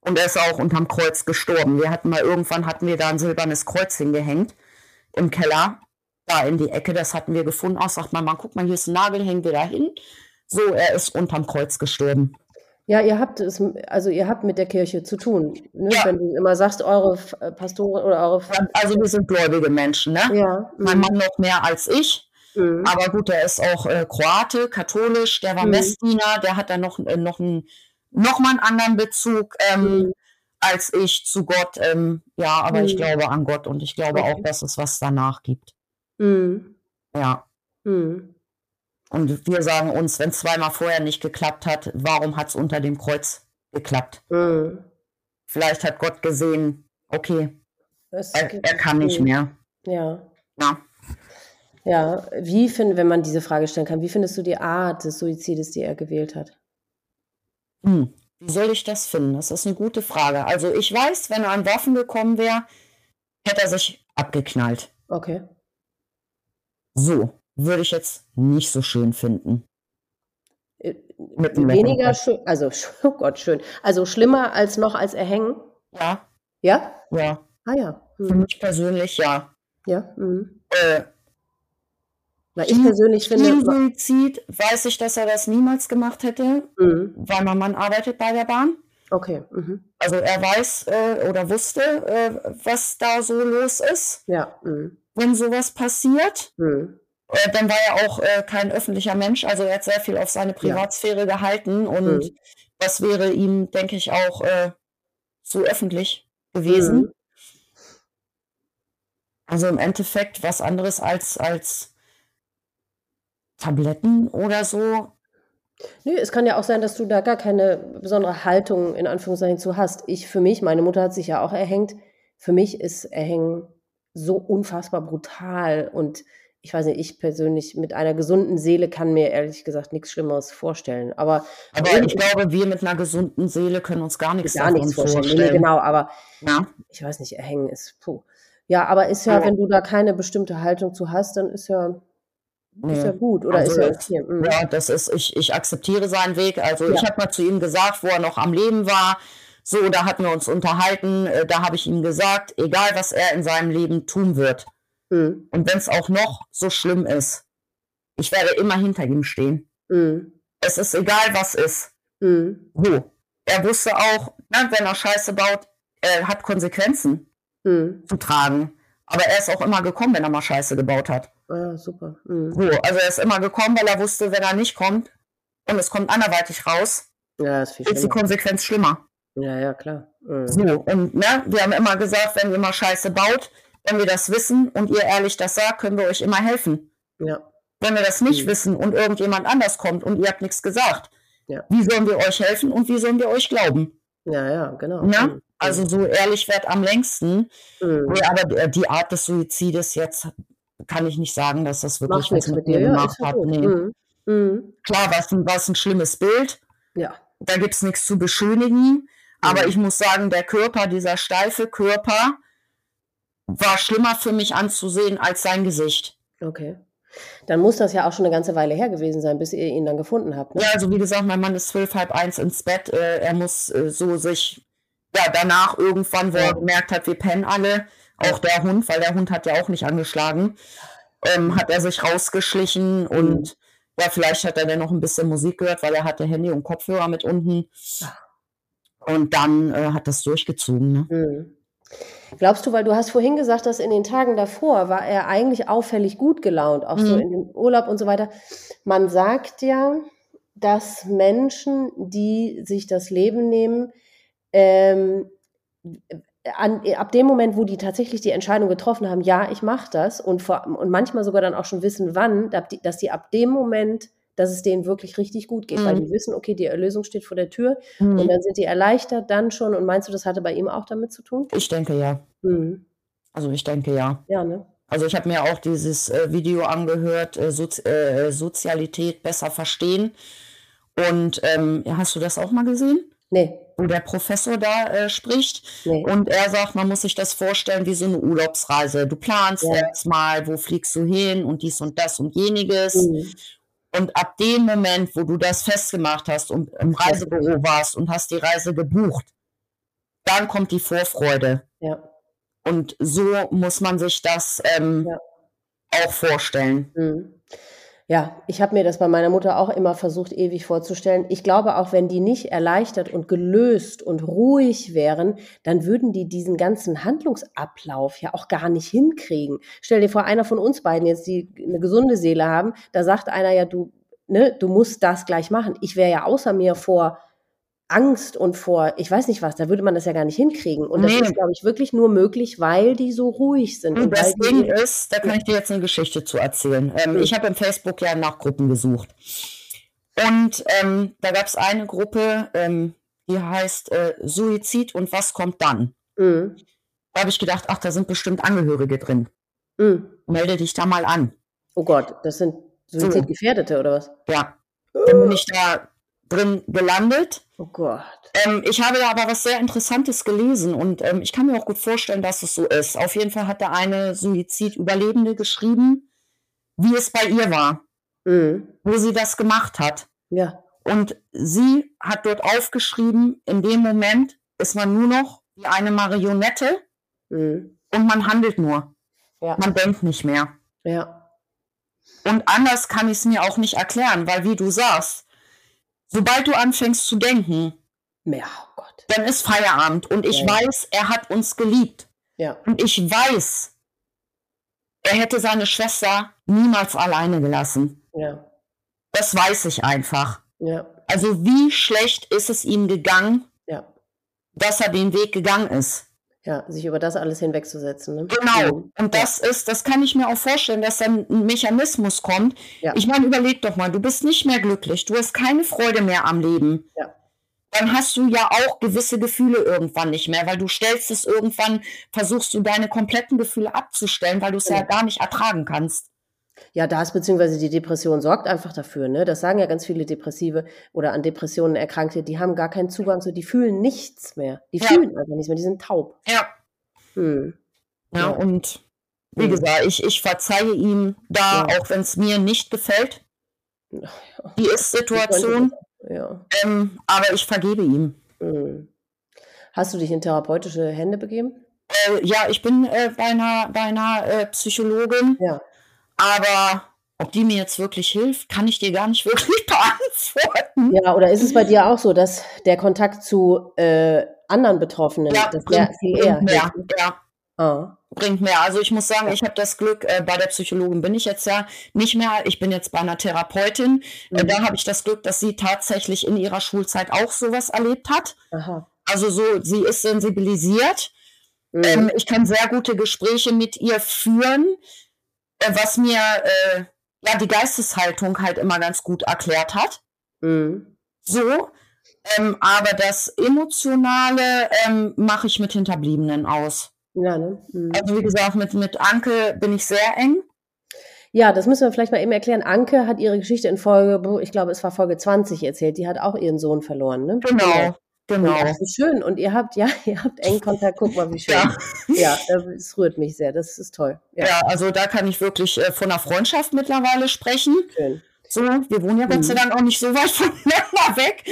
Speaker 2: Und er ist auch unterm Kreuz gestorben. Wir hatten mal irgendwann hatten wir da ein silbernes Kreuz hingehängt im Keller, da in die Ecke. Das hatten wir gefunden. Auch sagt man, man guck mal, hier ist ein Nagel, hängen wir da hin. So, er ist unterm Kreuz gestorben.
Speaker 1: Ja, ihr habt es, also ihr habt mit der Kirche zu tun. Ne? Ja. Wenn du immer sagst, eure äh, Pastoren oder eure.
Speaker 2: Also wir sind gläubige Menschen, ne? Ja. Mein. Mann noch mehr als ich. Mhm. Aber gut, der ist auch äh, Kroate, katholisch, der war mhm. Messdiener, der hat dann noch, äh, noch ein nochmal einen anderen Bezug ähm, mhm. als ich zu Gott. Ähm, ja, aber mhm. ich glaube an Gott und ich glaube okay. auch, dass es was danach gibt. Mhm. Ja. Mhm. Und wir sagen uns, wenn es zweimal vorher nicht geklappt hat, warum hat es unter dem Kreuz geklappt? Mhm. Vielleicht hat Gott gesehen, okay, er, er, kann nicht mehr.
Speaker 1: Ja. Ja. Ja, wie find, wenn man diese Frage stellen kann, wie findest du die Art des Suizides, die er gewählt hat?
Speaker 2: Hm, wie soll ich das finden? Das ist eine gute Frage. Also ich weiß, wenn er an Waffen gekommen wäre, hätte er sich abgeknallt.
Speaker 1: Okay.
Speaker 2: So, würde ich jetzt nicht so schön finden.
Speaker 1: Äh, weniger schön, also oh Gott, schön. Also schlimmer als noch als erhängen?
Speaker 2: Ja.
Speaker 1: Ja?
Speaker 2: Ja.
Speaker 1: Ah ja.
Speaker 2: Hm. Für mich persönlich ja.
Speaker 1: Ja. Mhm. Äh, weil ich persönlich finde.
Speaker 2: Suizid weiß ich, dass er das niemals gemacht hätte, mhm. weil mein Mann arbeitet bei der Bahn.
Speaker 1: Okay. Mhm.
Speaker 2: Also er weiß äh, oder wusste, äh, was da so los ist.
Speaker 1: Ja. Mhm.
Speaker 2: Wenn sowas passiert. Mhm. Äh, dann war er auch äh, kein öffentlicher Mensch. Also er hat sehr viel auf seine Privatsphäre ja. gehalten und mhm. das wäre ihm, denke ich, auch äh, zu öffentlich gewesen. Mhm. Also im Endeffekt was anderes als, als Tabletten oder so?
Speaker 1: Nö, es kann ja auch sein, dass du da gar keine besondere Haltung in Anführungszeichen zu hast. Ich für mich, meine Mutter hat sich ja auch erhängt. Für mich ist Erhängen so unfassbar brutal und ich weiß nicht, ich persönlich mit einer gesunden Seele kann mir ehrlich gesagt nichts Schlimmeres vorstellen. Aber,
Speaker 2: aber ich glaube, wir mit einer gesunden Seele können uns gar nichts,
Speaker 1: gar nichts vorstellen. vorstellen. Nee, genau, aber ja. ich weiß nicht, erhängen ist puh. Ja, aber ist ja, ja, wenn du da keine bestimmte Haltung zu hast, dann ist ja ist ja gut, oder also ist ja okay.
Speaker 2: Mhm. Ja, das ist, ich, ich akzeptiere seinen Weg. Also ja. ich habe mal zu ihm gesagt, wo er noch am Leben war, so, da hatten wir uns unterhalten, äh, da habe ich ihm gesagt, egal was er in seinem Leben tun wird. Mhm. Und wenn es auch noch so schlimm ist, ich werde immer hinter ihm stehen. Mhm. Es ist egal, was ist. Mhm. So. Er wusste auch, na, wenn er Scheiße baut, er hat Konsequenzen mhm. zu tragen. Aber er ist auch immer gekommen, wenn er mal Scheiße gebaut hat.
Speaker 1: Ah, super. Mhm.
Speaker 2: So, also er ist immer gekommen, weil er wusste, wenn er nicht kommt und es kommt anderweitig raus,
Speaker 1: ja, ist,
Speaker 2: ist die Konsequenz schlimmer.
Speaker 1: Ja, ja, klar. Mhm.
Speaker 2: So, und ne, wir haben immer gesagt, wenn ihr mal Scheiße baut, wenn wir das wissen und ihr ehrlich das sagt, können wir euch immer helfen.
Speaker 1: Ja.
Speaker 2: Wenn wir das nicht mhm. wissen und irgendjemand anders kommt und ihr habt nichts gesagt, ja. wie sollen wir euch helfen und wie sollen wir euch glauben?
Speaker 1: Ja, ja, genau.
Speaker 2: Na? Also so ehrlich wird am längsten. Mhm. aber die Art des Suizides jetzt kann ich nicht sagen, dass das wirklich
Speaker 1: was mit mir gemacht hat. Nee. Mhm.
Speaker 2: Mhm. Klar, war es ein, ein schlimmes Bild.
Speaker 1: Ja.
Speaker 2: Da gibt es nichts zu beschönigen. Aber mhm. ich muss sagen, der Körper, dieser steife Körper, war schlimmer für mich anzusehen als sein Gesicht.
Speaker 1: Okay. Dann muss das ja auch schon eine ganze Weile her gewesen sein, bis ihr ihn dann gefunden habt.
Speaker 2: Ne? Ja, also wie gesagt, mein Mann ist zwölf, halb eins ins Bett. Äh, er muss äh, so sich, ja, danach irgendwann, wo er gemerkt hat, wir pennen alle, auch der Hund, weil der Hund hat ja auch nicht angeschlagen, ähm, hat er sich rausgeschlichen mhm. und ja, vielleicht hat er dann noch ein bisschen Musik gehört, weil er hatte Handy und Kopfhörer mit unten. Und dann äh, hat das durchgezogen. Ne?
Speaker 1: Mhm. Glaubst du, weil du hast vorhin gesagt, dass in den Tagen davor war er eigentlich auffällig gut gelaunt, auch mhm. so in dem Urlaub und so weiter. Man sagt ja, dass Menschen, die sich das Leben nehmen, ähm, an, ab dem Moment, wo die tatsächlich die Entscheidung getroffen haben, ja, ich mache das und, vor, und manchmal sogar dann auch schon wissen, wann, dass die ab dem Moment, dass es denen wirklich richtig gut geht, mhm. weil die wissen, okay, die Erlösung steht vor der Tür mhm. und dann sind die erleichtert dann schon. Und meinst du, das hatte bei ihm auch damit zu tun?
Speaker 2: Ich denke ja. Mhm. Also ich denke ja.
Speaker 1: Ja, ne?
Speaker 2: Also ich habe mir auch dieses äh, Video angehört, äh, Sozi äh, Sozialität besser verstehen. Und ähm, hast du das auch mal gesehen?
Speaker 1: Nee.
Speaker 2: Wo der Professor da äh, spricht. Nee. Und er sagt, man muss sich das vorstellen wie so eine Urlaubsreise. Du planst ja. erstmal, wo fliegst du hin und dies und das und jeniges. Mhm. Und ab dem Moment, wo du das festgemacht hast und im Reisebüro warst und hast die Reise gebucht, dann kommt die Vorfreude.
Speaker 1: Ja.
Speaker 2: Und so muss man sich das ähm, ja. auch vorstellen.
Speaker 1: Mhm. Ja, ich habe mir das bei meiner Mutter auch immer versucht, ewig vorzustellen. Ich glaube, auch wenn die nicht erleichtert und gelöst und ruhig wären, dann würden die diesen ganzen Handlungsablauf ja auch gar nicht hinkriegen. Stell dir vor, einer von uns beiden jetzt, die eine gesunde Seele haben, da sagt einer ja, du, ne, du musst das gleich machen. Ich wäre ja außer mir vor Angst und vor, ich weiß nicht was, da würde man das ja gar nicht hinkriegen. Und das nee. ist, glaube ich, wirklich nur möglich, weil die so ruhig sind.
Speaker 2: Und, und das Ding ist, da kann ich dir jetzt eine Geschichte zu erzählen. Ähm, mhm. Ich habe im Facebook ja nach Gruppen gesucht. Und ähm, da gab es eine Gruppe, ähm, die heißt äh, Suizid und was kommt dann? Mhm. Da habe ich gedacht, ach, da sind bestimmt Angehörige drin. Mhm. Melde dich da mal an.
Speaker 1: Oh Gott, das sind Suizidgefährdete oder was?
Speaker 2: Ja. Dann bin ich da drin gelandet.
Speaker 1: Oh Gott.
Speaker 2: Ähm, ich habe da aber was sehr Interessantes gelesen und ähm, ich kann mir auch gut vorstellen, dass es so ist. Auf jeden Fall hat da eine Suizidüberlebende geschrieben, wie es bei ihr war, mhm. wo sie das gemacht hat.
Speaker 1: Ja.
Speaker 2: Und sie hat dort aufgeschrieben, in dem Moment ist man nur noch wie eine Marionette mhm. und man handelt nur. Ja. Man denkt nicht mehr.
Speaker 1: Ja.
Speaker 2: Und anders kann ich es mir auch nicht erklären, weil wie du sagst, Sobald du anfängst zu denken,
Speaker 1: ja, oh Gott.
Speaker 2: dann ist Feierabend. Und ich ja. weiß, er hat uns geliebt.
Speaker 1: Ja.
Speaker 2: Und ich weiß, er hätte seine Schwester niemals alleine gelassen.
Speaker 1: Ja.
Speaker 2: Das weiß ich einfach.
Speaker 1: Ja.
Speaker 2: Also wie schlecht ist es ihm gegangen,
Speaker 1: ja.
Speaker 2: dass er den Weg gegangen ist.
Speaker 1: Ja, sich über das alles hinwegzusetzen. Ne?
Speaker 2: Genau. Mhm. Und das ist, das kann ich mir auch vorstellen, dass dann ein Mechanismus kommt. Ja. Ich meine, überleg doch mal, du bist nicht mehr glücklich, du hast keine Freude mehr am Leben.
Speaker 1: Ja.
Speaker 2: Dann hast du ja auch gewisse Gefühle irgendwann nicht mehr, weil du stellst es irgendwann, versuchst du deine kompletten Gefühle abzustellen, weil du es ja. ja gar nicht ertragen kannst.
Speaker 1: Ja, das beziehungsweise die Depression sorgt einfach dafür, ne? Das sagen ja ganz viele Depressive oder an Depressionen Erkrankte, die haben gar keinen Zugang zu, die fühlen nichts mehr. Die ja. fühlen einfach nichts mehr, die sind taub.
Speaker 2: Ja. Hm. Ja, ja, und wie hm. gesagt, ich, ich verzeihe ihm da, ja. auch wenn es mir nicht gefällt. Die Ist-Situation.
Speaker 1: Ja.
Speaker 2: Ähm, aber ich vergebe ihm.
Speaker 1: Hm. Hast du dich in therapeutische Hände begeben?
Speaker 2: Äh, ja, ich bin äh, bei einer, bei einer äh, Psychologin.
Speaker 1: Ja.
Speaker 2: Aber ob die mir jetzt wirklich hilft, kann ich dir gar nicht wirklich beantworten.
Speaker 1: Ja, oder ist es bei dir auch so, dass der Kontakt zu äh, anderen Betroffenen,
Speaker 2: ja,
Speaker 1: das
Speaker 2: bringt, viel eher mehr, ja. Ah. Bringt mehr. Also ich muss sagen, ich habe das Glück, äh, bei der Psychologin bin ich jetzt ja nicht mehr. Ich bin jetzt bei einer Therapeutin. Äh, mhm. Äh, da habe ich das Glück, dass sie tatsächlich in ihrer Schulzeit auch sowas erlebt hat.
Speaker 1: Aha.
Speaker 2: Also so, sie ist sensibilisiert. Mhm. Ähm, ich kann sehr gute Gespräche mit ihr führen. Äh, was mir äh, ja die Geisteshaltung halt immer ganz gut erklärt hat.
Speaker 1: Mhm.
Speaker 2: So. Ähm, aber das Emotionale ähm, mache ich mit Hinterbliebenen aus.
Speaker 1: Ja, ne? Mhm.
Speaker 2: Also wie gesagt, mit, mit Anke bin ich sehr eng.
Speaker 1: Ja, das müssen wir vielleicht mal eben erklären. Anke hat ihre Geschichte in Folge, ich glaube, es war Folge 20 erzählt. Die hat auch ihren Sohn verloren, ne?
Speaker 2: Genau. Genau.
Speaker 1: Ja, wie schön. Und ihr habt, ja, ihr habt engen Kontakt. Guck mal, wie schön. Ja, ja es rührt mich sehr. Das ist toll.
Speaker 2: Ja, ja also da kann ich wirklich äh, von einer Freundschaft mittlerweile sprechen.
Speaker 1: Schön.
Speaker 2: So, wir wohnen ja Gott sei mhm. Dank auch nicht so weit voneinander weg.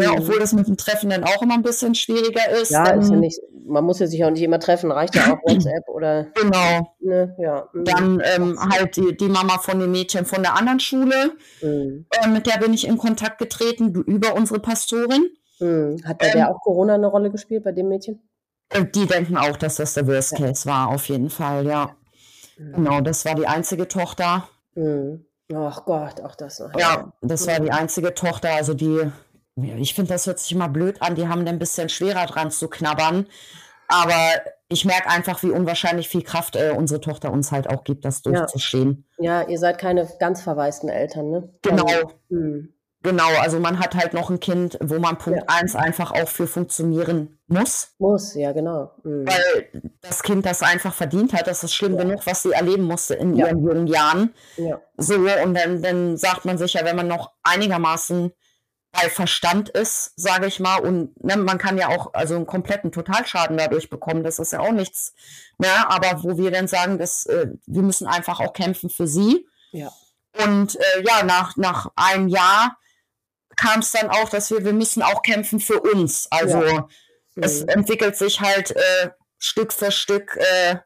Speaker 2: Ja, obwohl das mit dem Treffen dann auch immer ein bisschen schwieriger ist.
Speaker 1: Ja, ist ja nicht, man muss ja sich auch nicht immer treffen, reicht ja auch WhatsApp oder.
Speaker 2: Genau.
Speaker 1: Ne, ja.
Speaker 2: Mhm. Dann ähm, halt die, die Mama von dem Mädchen von der anderen Schule, mhm. äh, mit der bin ich in Kontakt getreten, über unsere Pastorin.
Speaker 1: Mhm. Hat bei ähm, der auch Corona eine Rolle gespielt, bei dem Mädchen?
Speaker 2: Äh, die denken auch, dass das der Worst Case war, auf jeden Fall, ja. Mhm. Genau, das war die einzige Tochter.
Speaker 1: Mhm. Ach Gott, auch das noch.
Speaker 2: Ja, das war die einzige Tochter, also die, ich finde, das hört sich immer blöd an, die haben ein bisschen schwerer dran zu knabbern. Aber ich merke einfach, wie unwahrscheinlich viel Kraft äh, unsere Tochter uns halt auch gibt, das durchzustehen.
Speaker 1: Ja. ja, ihr seid keine ganz verwaisten Eltern, ne?
Speaker 2: Genau. Also, hm. Genau, also man hat halt noch ein Kind, wo man Punkt ja. eins einfach auch für funktionieren muss.
Speaker 1: Muss, ja, genau.
Speaker 2: Mhm. Weil das Kind das einfach verdient hat. Das ist schlimm ja. genug, was sie erleben musste in ja. ihren jungen Jahren. Ja. So, und dann, dann sagt man sich ja, wenn man noch einigermaßen bei Verstand ist, sage ich mal, und ne, man kann ja auch also einen kompletten Totalschaden dadurch bekommen, das ist ja auch nichts, ne, aber wo wir dann sagen, dass äh, wir müssen einfach auch kämpfen für sie.
Speaker 1: Ja.
Speaker 2: Und äh, ja, nach, nach einem Jahr kam es dann auch, dass wir, wir müssen auch kämpfen für uns. Also ja. mhm. es entwickelt sich halt äh, Stück für Stück äh,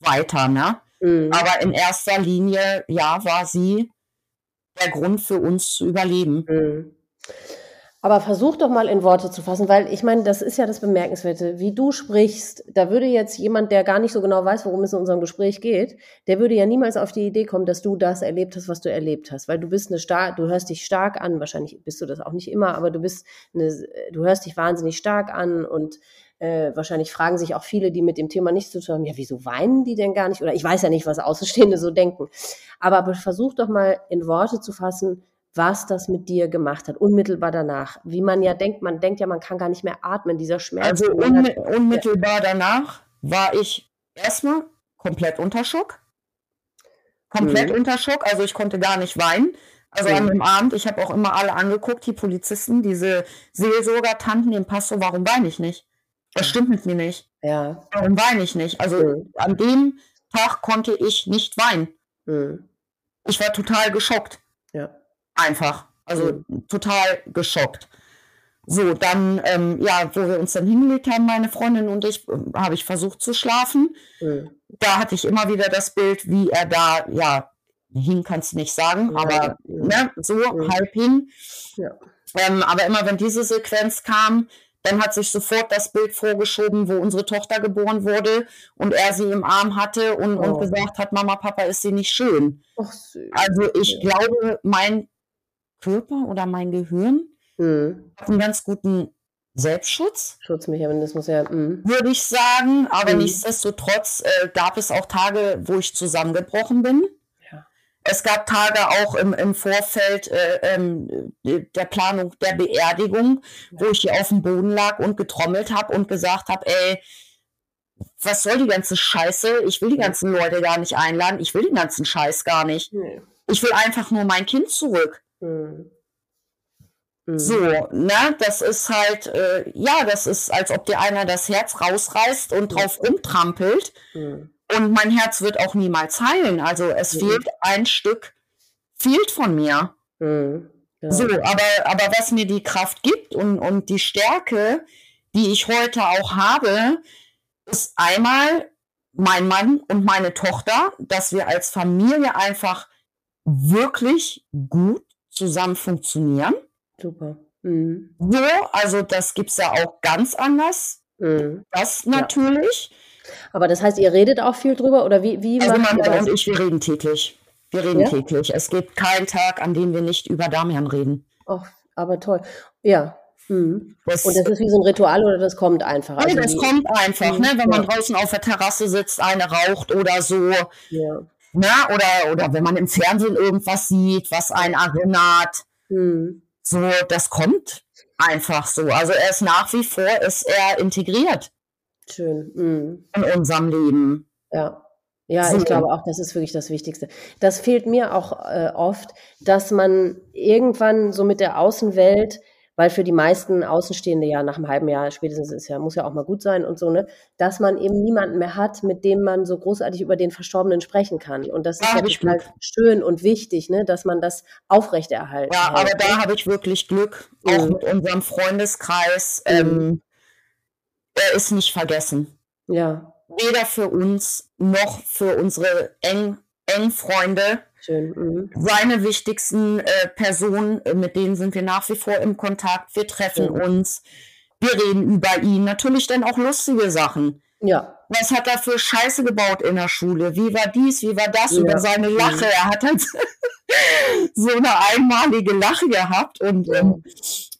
Speaker 2: weiter, ne? Mhm. Aber in erster Linie, ja, war sie der Grund für uns zu überleben.
Speaker 1: Mhm. Aber versuch doch mal in Worte zu fassen, weil ich meine, das ist ja das Bemerkenswerte. Wie du sprichst, da würde jetzt jemand, der gar nicht so genau weiß, worum es in unserem Gespräch geht, der würde ja niemals auf die Idee kommen, dass du das erlebt hast, was du erlebt hast. Weil du bist eine stark, du hörst dich stark an, wahrscheinlich bist du das auch nicht immer, aber du bist eine, du hörst dich wahnsinnig stark an und äh, wahrscheinlich fragen sich auch viele, die mit dem Thema nichts zu tun haben, ja, wieso weinen die denn gar nicht? Oder ich weiß ja nicht, was Außenstehende so denken. Aber, aber versuch doch mal in Worte zu fassen, was das mit dir gemacht hat, unmittelbar danach. Wie man ja denkt, man denkt ja, man kann gar nicht mehr atmen, dieser Schmerz.
Speaker 2: Also hat, unmittelbar danach war ich erstmal komplett unter Schock. Komplett mhm. unter Schock, also ich konnte gar nicht weinen. Also mhm. an dem Abend, ich habe auch immer alle angeguckt, die Polizisten, diese Seelsorger-Tanten, den Pastor, warum weine ich nicht? Das stimmt mit mir nicht.
Speaker 1: Ja.
Speaker 2: Warum weine ich nicht? Also mhm. an dem Tag konnte ich nicht weinen.
Speaker 1: Mhm.
Speaker 2: Ich war total geschockt.
Speaker 1: Ja.
Speaker 2: Einfach. Also total geschockt. So, dann, ähm, ja, wo wir uns dann hingelegt haben, meine Freundin und ich, äh, habe ich versucht zu schlafen. Mhm. Da hatte ich immer wieder das Bild, wie er da, ja, hing kannst du nicht sagen, ja. aber ne, so mhm. halb hin.
Speaker 1: Ja.
Speaker 2: Ähm, aber immer wenn diese Sequenz kam, dann hat sich sofort das Bild vorgeschoben, wo unsere Tochter geboren wurde und er sie im Arm hatte und, oh. und gesagt hat, Mama, Papa, ist sie nicht schön.
Speaker 1: Ach,
Speaker 2: also ich ja. glaube, mein Körper oder mein Gehirn mhm. hat einen ganz guten Selbstschutz.
Speaker 1: Schutzmechanismus, ja. Mhm.
Speaker 2: Würde ich sagen. Aber mhm. nichtsdestotrotz äh, gab es auch Tage, wo ich zusammengebrochen bin.
Speaker 1: Ja.
Speaker 2: Es gab Tage auch im, im Vorfeld äh, ähm, der Planung der Beerdigung, ja. wo ich hier auf dem Boden lag und getrommelt habe und gesagt habe, ey, was soll die ganze Scheiße? Ich will die ganzen Leute gar nicht einladen. Ich will den ganzen Scheiß gar nicht. Nee. Ich will einfach nur mein Kind zurück. Mhm. So, ne, das ist halt, äh, ja, das ist, als ob dir einer das Herz rausreißt und drauf rumtrampelt. Und mein Herz wird auch niemals heilen. Also es fehlt ein Stück, fehlt von mir. Mhm. Ja. So, aber, aber was mir die Kraft gibt und, und die Stärke, die ich heute auch habe, ist einmal mein Mann und meine Tochter, dass wir als Familie einfach wirklich gut zusammen funktionieren.
Speaker 1: Super.
Speaker 2: Mhm. So, also das gibt es ja auch ganz anders. Mhm. Das natürlich. Ja.
Speaker 1: Aber das heißt, ihr redet auch viel drüber oder wie? wie
Speaker 2: also mein Mann und ich, wir reden täglich. Wir reden ja? täglich. Es gibt keinen Tag, an dem wir nicht über Damian reden.
Speaker 1: Ach, aber toll. Ja. Mhm. Das, und das ist wie so ein Ritual oder das kommt einfach?
Speaker 2: Also das kommt einfach, ne? wenn man draußen auf der Terrasse sitzt, eine raucht oder so.
Speaker 1: Ja.
Speaker 2: Na, oder, oder wenn man im Fernsehen irgendwas sieht, was einen erinnert.
Speaker 1: Hm.
Speaker 2: So, das kommt einfach so. Also er ist nach wie vor, ist er integriert.
Speaker 1: Schön. Hm.
Speaker 2: In unserem Leben.
Speaker 1: Ja. Ja, so. ich glaube auch, das ist wirklich das Wichtigste. Das fehlt mir auch äh, oft, dass man irgendwann so mit der Außenwelt weil für die meisten Außenstehende ja nach einem halben Jahr spätestens ist ja, muss ja auch mal gut sein und so, ne, dass man eben niemanden mehr hat, mit dem man so großartig über den Verstorbenen sprechen kann. Und das ist ja total schön und wichtig, ne, dass man das aufrechterhalten
Speaker 2: Ja, aber da habe ich wirklich Glück, auch mhm. mit unserem Freundeskreis. Mhm. Ähm, er ist nicht vergessen.
Speaker 1: Ja.
Speaker 2: Weder für uns noch für unsere eng, eng Freunde. Schön. Mhm. Seine wichtigsten äh, Personen, äh, mit denen sind wir nach wie vor im Kontakt. Wir treffen mhm. uns, wir reden über ihn. Natürlich dann auch lustige Sachen.
Speaker 1: Ja.
Speaker 2: Was hat er für Scheiße gebaut in der Schule? Wie war dies, wie war das? Ja. Über seine Lache. Er hat halt so eine einmalige Lache gehabt. Und ähm,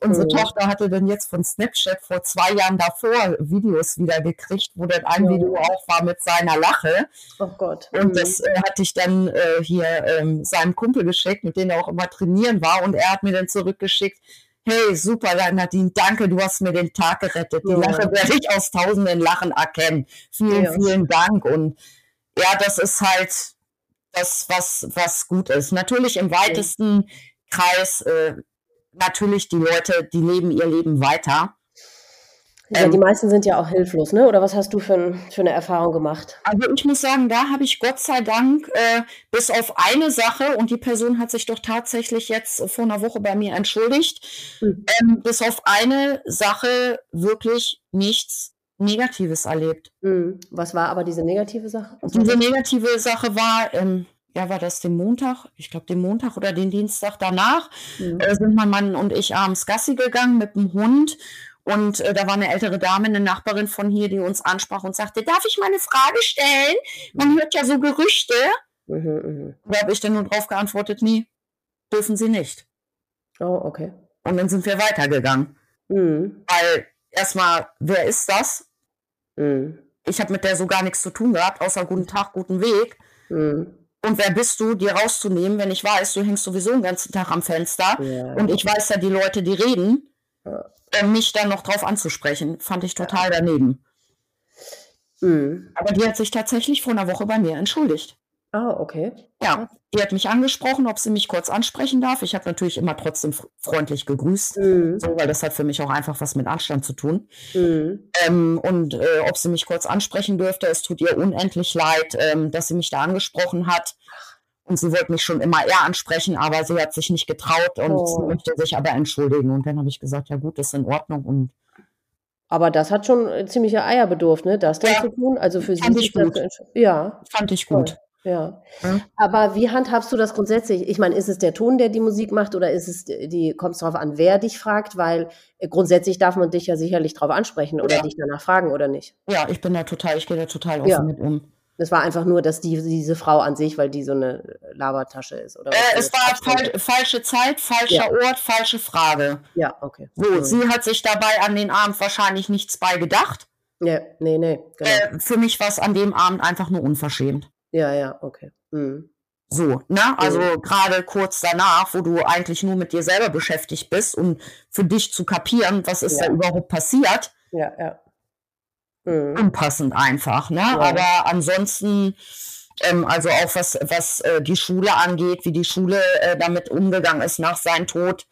Speaker 2: unsere mhm. Tochter hatte dann jetzt von Snapchat vor zwei Jahren davor Videos wieder gekriegt, wo dann ein ja. Video auch war mit seiner Lache.
Speaker 1: Oh Gott.
Speaker 2: Und mhm. das äh, hatte ich dann äh, hier ähm, seinem Kumpel geschickt, mit dem er auch immer trainieren war. Und er hat mir dann zurückgeschickt, Hey, super, Nadine, danke, du hast mir den Tag gerettet. Die ja. Lache werde ich aus tausenden Lachen erkennen. Vielen, ja. vielen Dank. Und ja, das ist halt das, was, was gut ist. Natürlich im weitesten Kreis, äh, natürlich die Leute, die leben ihr Leben weiter.
Speaker 1: Ja, ähm, die meisten sind ja auch hilflos, ne? Oder was hast du für, ein, für eine Erfahrung gemacht?
Speaker 2: Also ich muss sagen, da habe ich Gott sei Dank äh, bis auf eine Sache, und die Person hat sich doch tatsächlich jetzt vor einer Woche bei mir entschuldigt, hm. ähm, bis auf eine Sache wirklich nichts Negatives erlebt.
Speaker 1: Hm. Was war aber diese negative Sache?
Speaker 2: diese negative Sache war, ähm, ja, war das den Montag? Ich glaube, den Montag oder den Dienstag danach mhm. äh, sind mein Mann und ich abends Gassi gegangen mit dem Hund und äh, da war eine ältere Dame, eine Nachbarin von hier, die uns ansprach und sagte, darf ich mal eine Frage stellen? Man hört ja so Gerüchte. Mhm, mh. Da habe ich dann nur drauf geantwortet, nee, dürfen sie nicht.
Speaker 1: Oh, okay.
Speaker 2: Und dann sind wir weitergegangen. Mhm. Weil erstmal, wer ist das? Mhm. Ich habe mit der so gar nichts zu tun gehabt, außer guten Tag, guten Weg. Mhm. Und wer bist du, dir rauszunehmen, wenn ich weiß, du hängst sowieso den ganzen Tag am Fenster ja. und ich weiß ja die Leute, die reden. Äh, mich dann noch drauf anzusprechen. Fand ich total daneben. Mhm. Aber die hat sich tatsächlich vor einer Woche bei mir entschuldigt.
Speaker 1: Ah, okay.
Speaker 2: Ja, die hat mich angesprochen, ob sie mich kurz ansprechen darf. Ich habe natürlich immer trotzdem freundlich gegrüßt, mhm. so, weil das hat für mich auch einfach was mit Anstand zu tun. Mhm. Ähm, und äh, ob sie mich kurz ansprechen dürfte, es tut ihr unendlich leid, ähm, dass sie mich da angesprochen hat. Und sie wollte mich schon immer eher ansprechen, aber sie hat sich nicht getraut und oh. sie möchte sich aber entschuldigen. Und dann habe ich gesagt, ja gut, das ist in Ordnung. Und
Speaker 1: aber das hat schon äh, ziemliche Eier bedurft, ne? Das dann ja. zu tun. Also für
Speaker 2: Fand sie. Ich gut.
Speaker 1: Ja.
Speaker 2: Fand ich gut.
Speaker 1: Ja. ja. Aber wie handhabst du das grundsätzlich? Ich meine, ist es der Ton, der die Musik macht, oder ist es die, kommt es darauf an, wer dich fragt? Weil äh, grundsätzlich darf man dich ja sicherlich darauf ansprechen oder ja. dich danach fragen, oder nicht?
Speaker 2: Ja, ich bin da total, ich gehe da total offen ja. mit um.
Speaker 1: Es war einfach nur, dass die, diese Frau an sich, weil die so eine Labertasche ist. Oder
Speaker 2: äh, es war fal falsche Zeit, falscher ja. Ort, falsche Frage.
Speaker 1: Ja, okay.
Speaker 2: So, mhm. sie hat sich dabei an den Abend wahrscheinlich nichts bei gedacht.
Speaker 1: Ja, nee, nee.
Speaker 2: Genau. Äh, für mich war es an dem Abend einfach nur unverschämt.
Speaker 1: Ja, ja, okay. Mhm.
Speaker 2: So, ne? Also mhm. gerade kurz danach, wo du eigentlich nur mit dir selber beschäftigt bist und für dich zu kapieren, was ist ja. da überhaupt passiert.
Speaker 1: Ja, ja
Speaker 2: mhm. unpassend einfach. Ne? Ja. Aber ansonsten, ähm, also auch was, was äh, die Schule angeht, wie die Schule äh, damit umgegangen ist nach seinem Tod,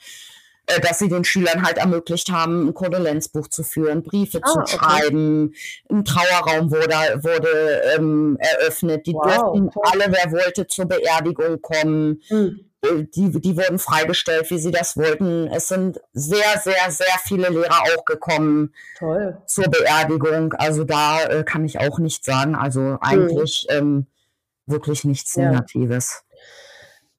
Speaker 2: äh, dass sie den Schülern halt ermöglicht haben, ein Kondolenzbuch zu führen, Briefe ah, zu okay. schreiben, ein Trauerraum wurde, wurde ähm, eröffnet. Die wow, durften cool. alle, wer wollte, zur Beerdigung kommen. Mhm die, die wurden freigestellt, wie sie das wollten. Es sind sehr, sehr, sehr viele Lehrer auch gekommen
Speaker 1: Toll.
Speaker 2: zur Beerdigung. Also da äh, kann ich auch nichts sagen. Also eigentlich mhm. ähm, wirklich nichts ja. Negatives.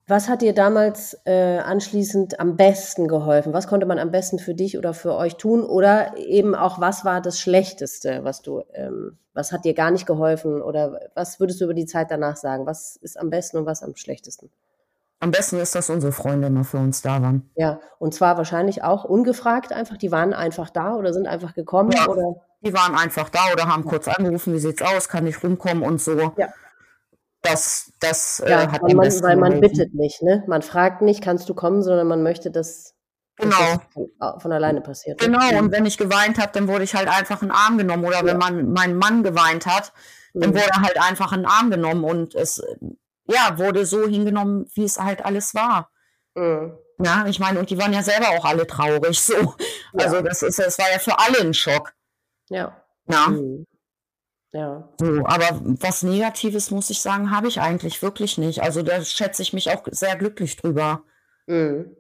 Speaker 1: Was hat dir damals äh, anschließend am besten geholfen? Was konnte man am besten für dich oder für euch tun? Oder eben auch, was war das Schlechteste, was du, ähm, was hat dir gar nicht geholfen? Oder was würdest du über die Zeit danach sagen? Was ist am besten und was am schlechtesten?
Speaker 2: Am besten ist, dass unsere Freunde immer für uns da waren.
Speaker 1: Ja, und zwar wahrscheinlich auch ungefragt einfach. Die waren einfach da oder sind einfach gekommen. Ja, oder?
Speaker 2: Die waren einfach da oder haben kurz angerufen, wie sieht's aus, kann ich rumkommen und so.
Speaker 1: Ja.
Speaker 2: Das, das
Speaker 1: äh, ja, äh, hat man, Weil man bittet nicht, ne? Man fragt nicht, kannst du kommen, sondern man möchte, dass,
Speaker 2: genau.
Speaker 1: das von alleine passiert.
Speaker 2: Genau, und wenn ich geweint habe, dann wurde ich halt einfach in den Arm genommen. Oder ja. wenn man, mein Mann geweint hat, dann mhm. wurde halt einfach in den Arm genommen und es ja, wurde so hingenommen, wie es halt alles war. Mhm. Ja, ich meine, und die waren ja selber auch alle traurig, so. Ja. Also, das ist, das war ja für alle ein Schock.
Speaker 1: Ja.
Speaker 2: Ja. Mhm. Ja. So, aber was Negatives, muss ich sagen, habe ich eigentlich wirklich nicht. Also, da schätze ich mich auch sehr glücklich drüber. Mhm.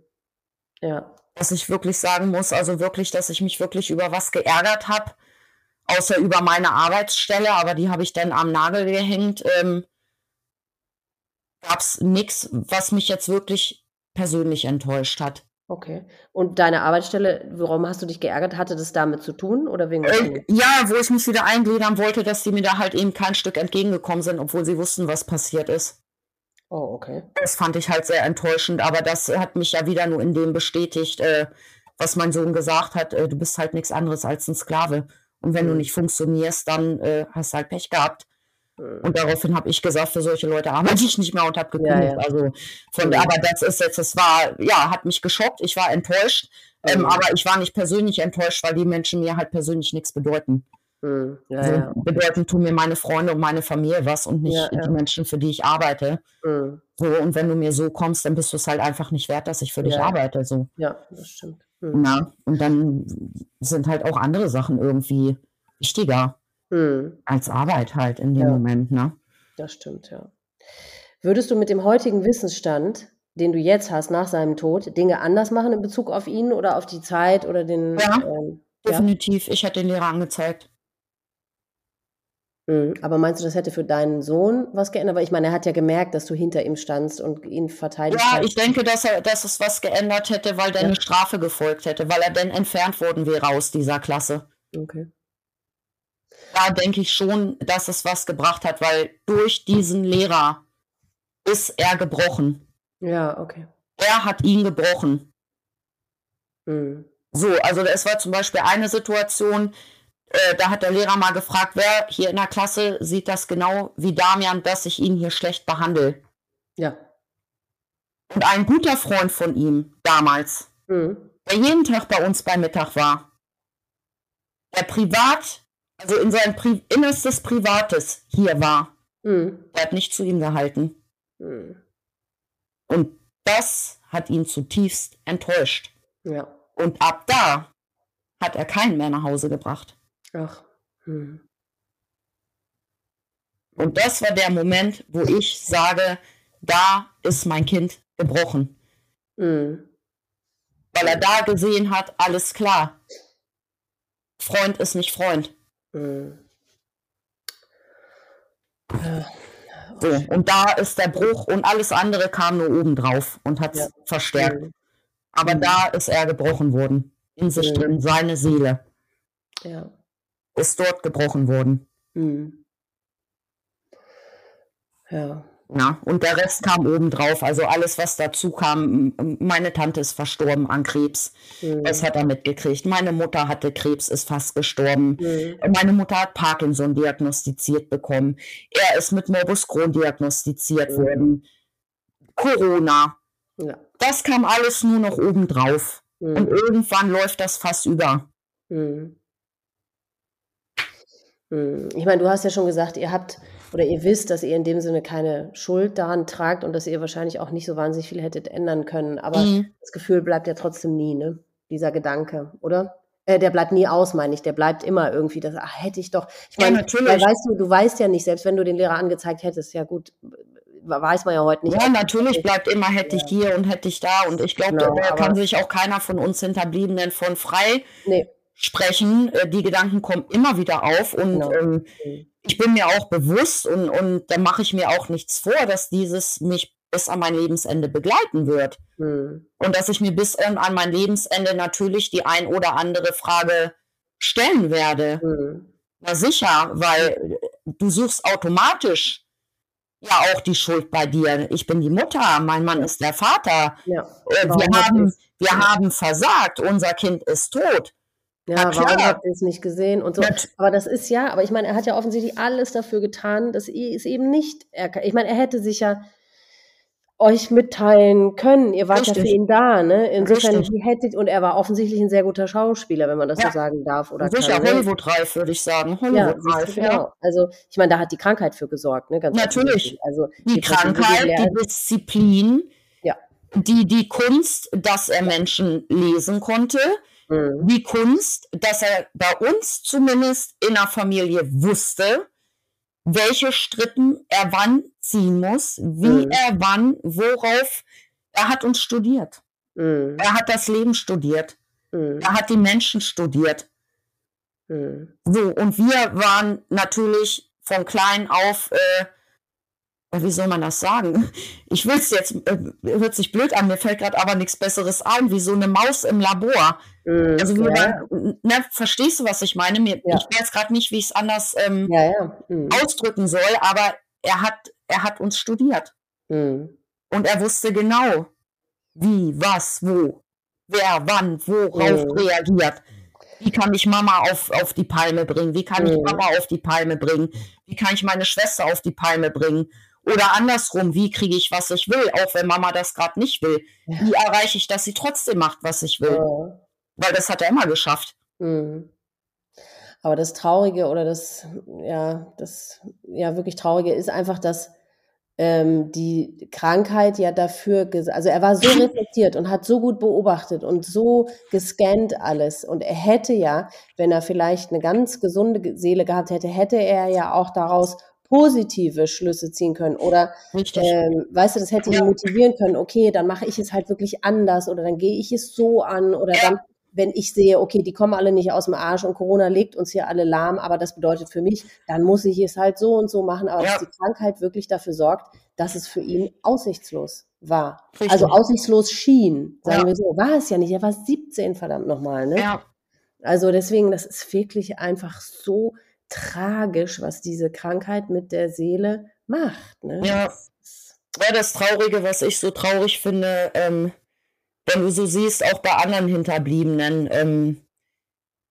Speaker 1: Ja.
Speaker 2: Dass ich wirklich sagen muss, also wirklich, dass ich mich wirklich über was geärgert habe, außer über meine Arbeitsstelle, aber die habe ich dann am Nagel gehängt. Ähm, gab es nichts, was mich jetzt wirklich persönlich enttäuscht hat.
Speaker 1: Okay. Und deine Arbeitsstelle, warum hast du dich geärgert? Hatte das damit zu tun oder wegen
Speaker 2: äh, Ja, wo ich mich wieder eingliedern wollte, dass die mir da halt eben kein Stück entgegengekommen sind, obwohl sie wussten, was passiert ist.
Speaker 1: Oh, okay.
Speaker 2: Das fand ich halt sehr enttäuschend, aber das hat mich ja wieder nur in dem bestätigt, äh, was mein Sohn gesagt hat, äh, du bist halt nichts anderes als ein Sklave. Und wenn mhm. du nicht funktionierst, dann äh, hast du halt Pech gehabt. Und daraufhin habe ich gesagt, für solche Leute arbeite ich nicht mehr und habe gekündigt. Ja, ja. Also von, ja. aber das ist jetzt, das war, ja, hat mich geschockt. Ich war enttäuscht, ähm, aber ich war nicht persönlich enttäuscht, weil die Menschen mir halt persönlich nichts bedeuten. Mhm. Also, bedeuten tun mir meine Freunde und meine Familie was und nicht die Menschen, für die ich arbeite. Mhm. So, und wenn du mir so kommst, dann bist du es halt einfach nicht wert, dass ich für dich arbeite. So.
Speaker 1: Ja, das stimmt.
Speaker 2: Mhm. Na, und dann sind halt auch andere Sachen irgendwie wichtiger. Mhm. Als Arbeit halt in dem ja. Moment, ne?
Speaker 1: Das stimmt, ja. Würdest du mit dem heutigen Wissensstand, den du jetzt hast nach seinem Tod, Dinge anders machen in Bezug auf ihn oder auf die Zeit oder den.
Speaker 2: Ja, ähm, definitiv. Ja? Ich hätte den Lehrer angezeigt.
Speaker 1: Mhm. Aber meinst du, das hätte für deinen Sohn was geändert? Weil ich meine, er hat ja gemerkt, dass du hinter ihm standst und ihn verteidigt
Speaker 2: hast. Ja, ich denke, dass, er, dass es was geändert hätte, weil dann ja. eine Strafe gefolgt hätte, weil er dann entfernt worden wäre aus dieser Klasse.
Speaker 1: Okay
Speaker 2: da denke ich schon, dass es was gebracht hat, weil durch diesen Lehrer ist er gebrochen.
Speaker 1: Ja, okay.
Speaker 2: Er hat ihn gebrochen.
Speaker 1: Mhm.
Speaker 2: So, also es war zum Beispiel eine Situation, äh, da hat der Lehrer mal gefragt, wer hier in der Klasse sieht das genau wie Damian, dass ich ihn hier schlecht behandle.
Speaker 1: Ja.
Speaker 2: Und ein guter Freund von ihm damals, mhm. der jeden Tag bei uns beim Mittag war, der privat also in sein Pri innerstes Privates hier war. Mhm. Er hat nicht zu ihm gehalten. Mhm. Und das hat ihn zutiefst enttäuscht.
Speaker 1: Ja.
Speaker 2: Und ab da hat er keinen mehr nach Hause gebracht.
Speaker 1: Ach. Mhm.
Speaker 2: Und das war der Moment, wo ich sage, da ist mein Kind gebrochen.
Speaker 1: Mhm.
Speaker 2: Weil er da gesehen hat, alles klar. Freund ist nicht Freund. Mhm. So, und da ist der Bruch und alles andere kam nur obendrauf und hat es ja. verstärkt. Aber mhm. da ist er gebrochen worden. In sich mhm. drin, seine Seele.
Speaker 1: Ja.
Speaker 2: Ist dort gebrochen worden.
Speaker 1: Mhm. Ja.
Speaker 2: Ja, und der Rest kam obendrauf. Also alles, was dazu kam. Meine Tante ist verstorben an Krebs. Mhm. Das hat er mitgekriegt. Meine Mutter hatte Krebs, ist fast gestorben. Mhm. Meine Mutter hat Parkinson diagnostiziert bekommen. Er ist mit Morbus Crohn diagnostiziert mhm. worden. Corona.
Speaker 1: Ja.
Speaker 2: Das kam alles nur noch obendrauf. Mhm. Und irgendwann läuft das fast über.
Speaker 1: Mhm. Mhm. Ich meine, du hast ja schon gesagt, ihr habt oder ihr wisst, dass ihr in dem Sinne keine Schuld daran tragt und dass ihr wahrscheinlich auch nicht so wahnsinnig viel hättet ändern können. Aber mhm. das Gefühl bleibt ja trotzdem nie, ne? Dieser Gedanke, oder? Äh, der bleibt nie aus, meine ich. Der bleibt immer irgendwie, das, ach, hätte ich doch. Ich meine, ja, natürlich. weißt du, du weißt ja nicht, selbst wenn du den Lehrer angezeigt hättest, ja gut, weiß man ja heute nicht.
Speaker 2: Ja, natürlich bleibt immer, hätte ich hier und hätte ich da. Und ich glaube, genau, da kann sich auch keiner von uns Hinterbliebenen von frei
Speaker 1: nee.
Speaker 2: sprechen. Äh, die Gedanken kommen immer wieder auf. Und genau. ähm, mhm ich bin mir auch bewusst und, und da mache ich mir auch nichts vor, dass dieses mich bis an mein Lebensende begleiten wird. Mhm. Und dass ich mir bis an mein Lebensende natürlich die ein oder andere Frage stellen werde. Mhm. Na sicher, weil du suchst automatisch ja auch die Schuld bei dir. Ich bin die Mutter, mein Mann ist der Vater.
Speaker 1: Ja.
Speaker 2: Äh, wir, haben, wir haben versagt, unser Kind ist tot.
Speaker 1: Ja, Na warum habt ihr es nicht gesehen und so. Aber das ist ja, aber ich meine, er hat ja offensichtlich alles dafür getan, dass es eben nicht erkannt. Ich meine, er hätte sich ja euch mitteilen können. Ihr wart Richtig. ja für ihn da, ne? Insofern Richtig. hättet, und er war offensichtlich ein sehr guter Schauspieler, wenn man das ja. so sagen darf. Oder
Speaker 2: Sicher? Hollywood-reif, würde ich sagen. Hollywood-reif,
Speaker 1: ja, genau. Also, ich meine, da hat die Krankheit für gesorgt, ne?
Speaker 2: Ganz Natürlich. Also, die, die Krankheit, die Disziplin, ja. die, die Kunst, dass er Menschen lesen konnte, mhm. die Kunst, dass er bei uns zumindest in der Familie wusste, welche Stritten er wann ziehen muss, wie mhm. er wann, worauf. Er hat uns studiert. Mhm. Er hat das Leben studiert. Mhm. Er hat die Menschen studiert.
Speaker 1: Mhm.
Speaker 2: So, und wir waren natürlich von klein auf äh, wie soll man das sagen? Ich will es jetzt, äh, hört sich blöd an, mir fällt gerade aber nichts Besseres ein, wie so eine Maus im Labor. Mm, also, ja. man, ne, verstehst du, was ich meine? Mir, ja. Ich weiß gerade nicht, wie ich es anders ähm, ja, mm. ausdrücken soll, aber er hat, er hat uns studiert. Mm. Und er wusste genau, wie, was, wo, wer, wann, worauf mm. reagiert. Wie kann ich Mama auf, auf die Palme bringen? Wie kann ich mm. Papa auf die Palme bringen? Wie kann ich meine Schwester auf die Palme bringen? Oder andersrum, wie kriege ich, was ich will, auch wenn Mama das gerade nicht will? Wie erreiche ich, dass sie trotzdem macht, was ich will? Ja. Weil das hat er immer geschafft. Mhm.
Speaker 1: Aber das Traurige oder das, ja, das, ja, wirklich Traurige ist einfach, dass ähm, die Krankheit ja dafür, also er war so reflektiert und hat so gut beobachtet und so gescannt alles. Und er hätte ja, wenn er vielleicht eine ganz gesunde Seele gehabt hätte, hätte er ja auch daraus positive Schlüsse ziehen können oder ähm, weißt du, das hätte ihn ja. motivieren können, okay, dann mache ich es halt wirklich anders oder dann gehe ich es so an oder ja. dann, wenn ich sehe, okay, die kommen alle nicht aus dem Arsch und Corona legt uns hier alle lahm, aber das bedeutet für mich, dann muss ich es halt so und so machen, aber ja. dass die Krankheit wirklich dafür sorgt, dass es für ihn aussichtslos war. Richtig. Also aussichtslos schien, sagen wir so. War es ja nicht, er war 17, verdammt nochmal, ne? Ja. Also deswegen, das ist wirklich einfach so tragisch, was diese Krankheit mit der Seele macht. Ne?
Speaker 2: Ja. ja, das Traurige, was ich so traurig finde, ähm, wenn du so siehst, auch bei anderen Hinterbliebenen, ähm,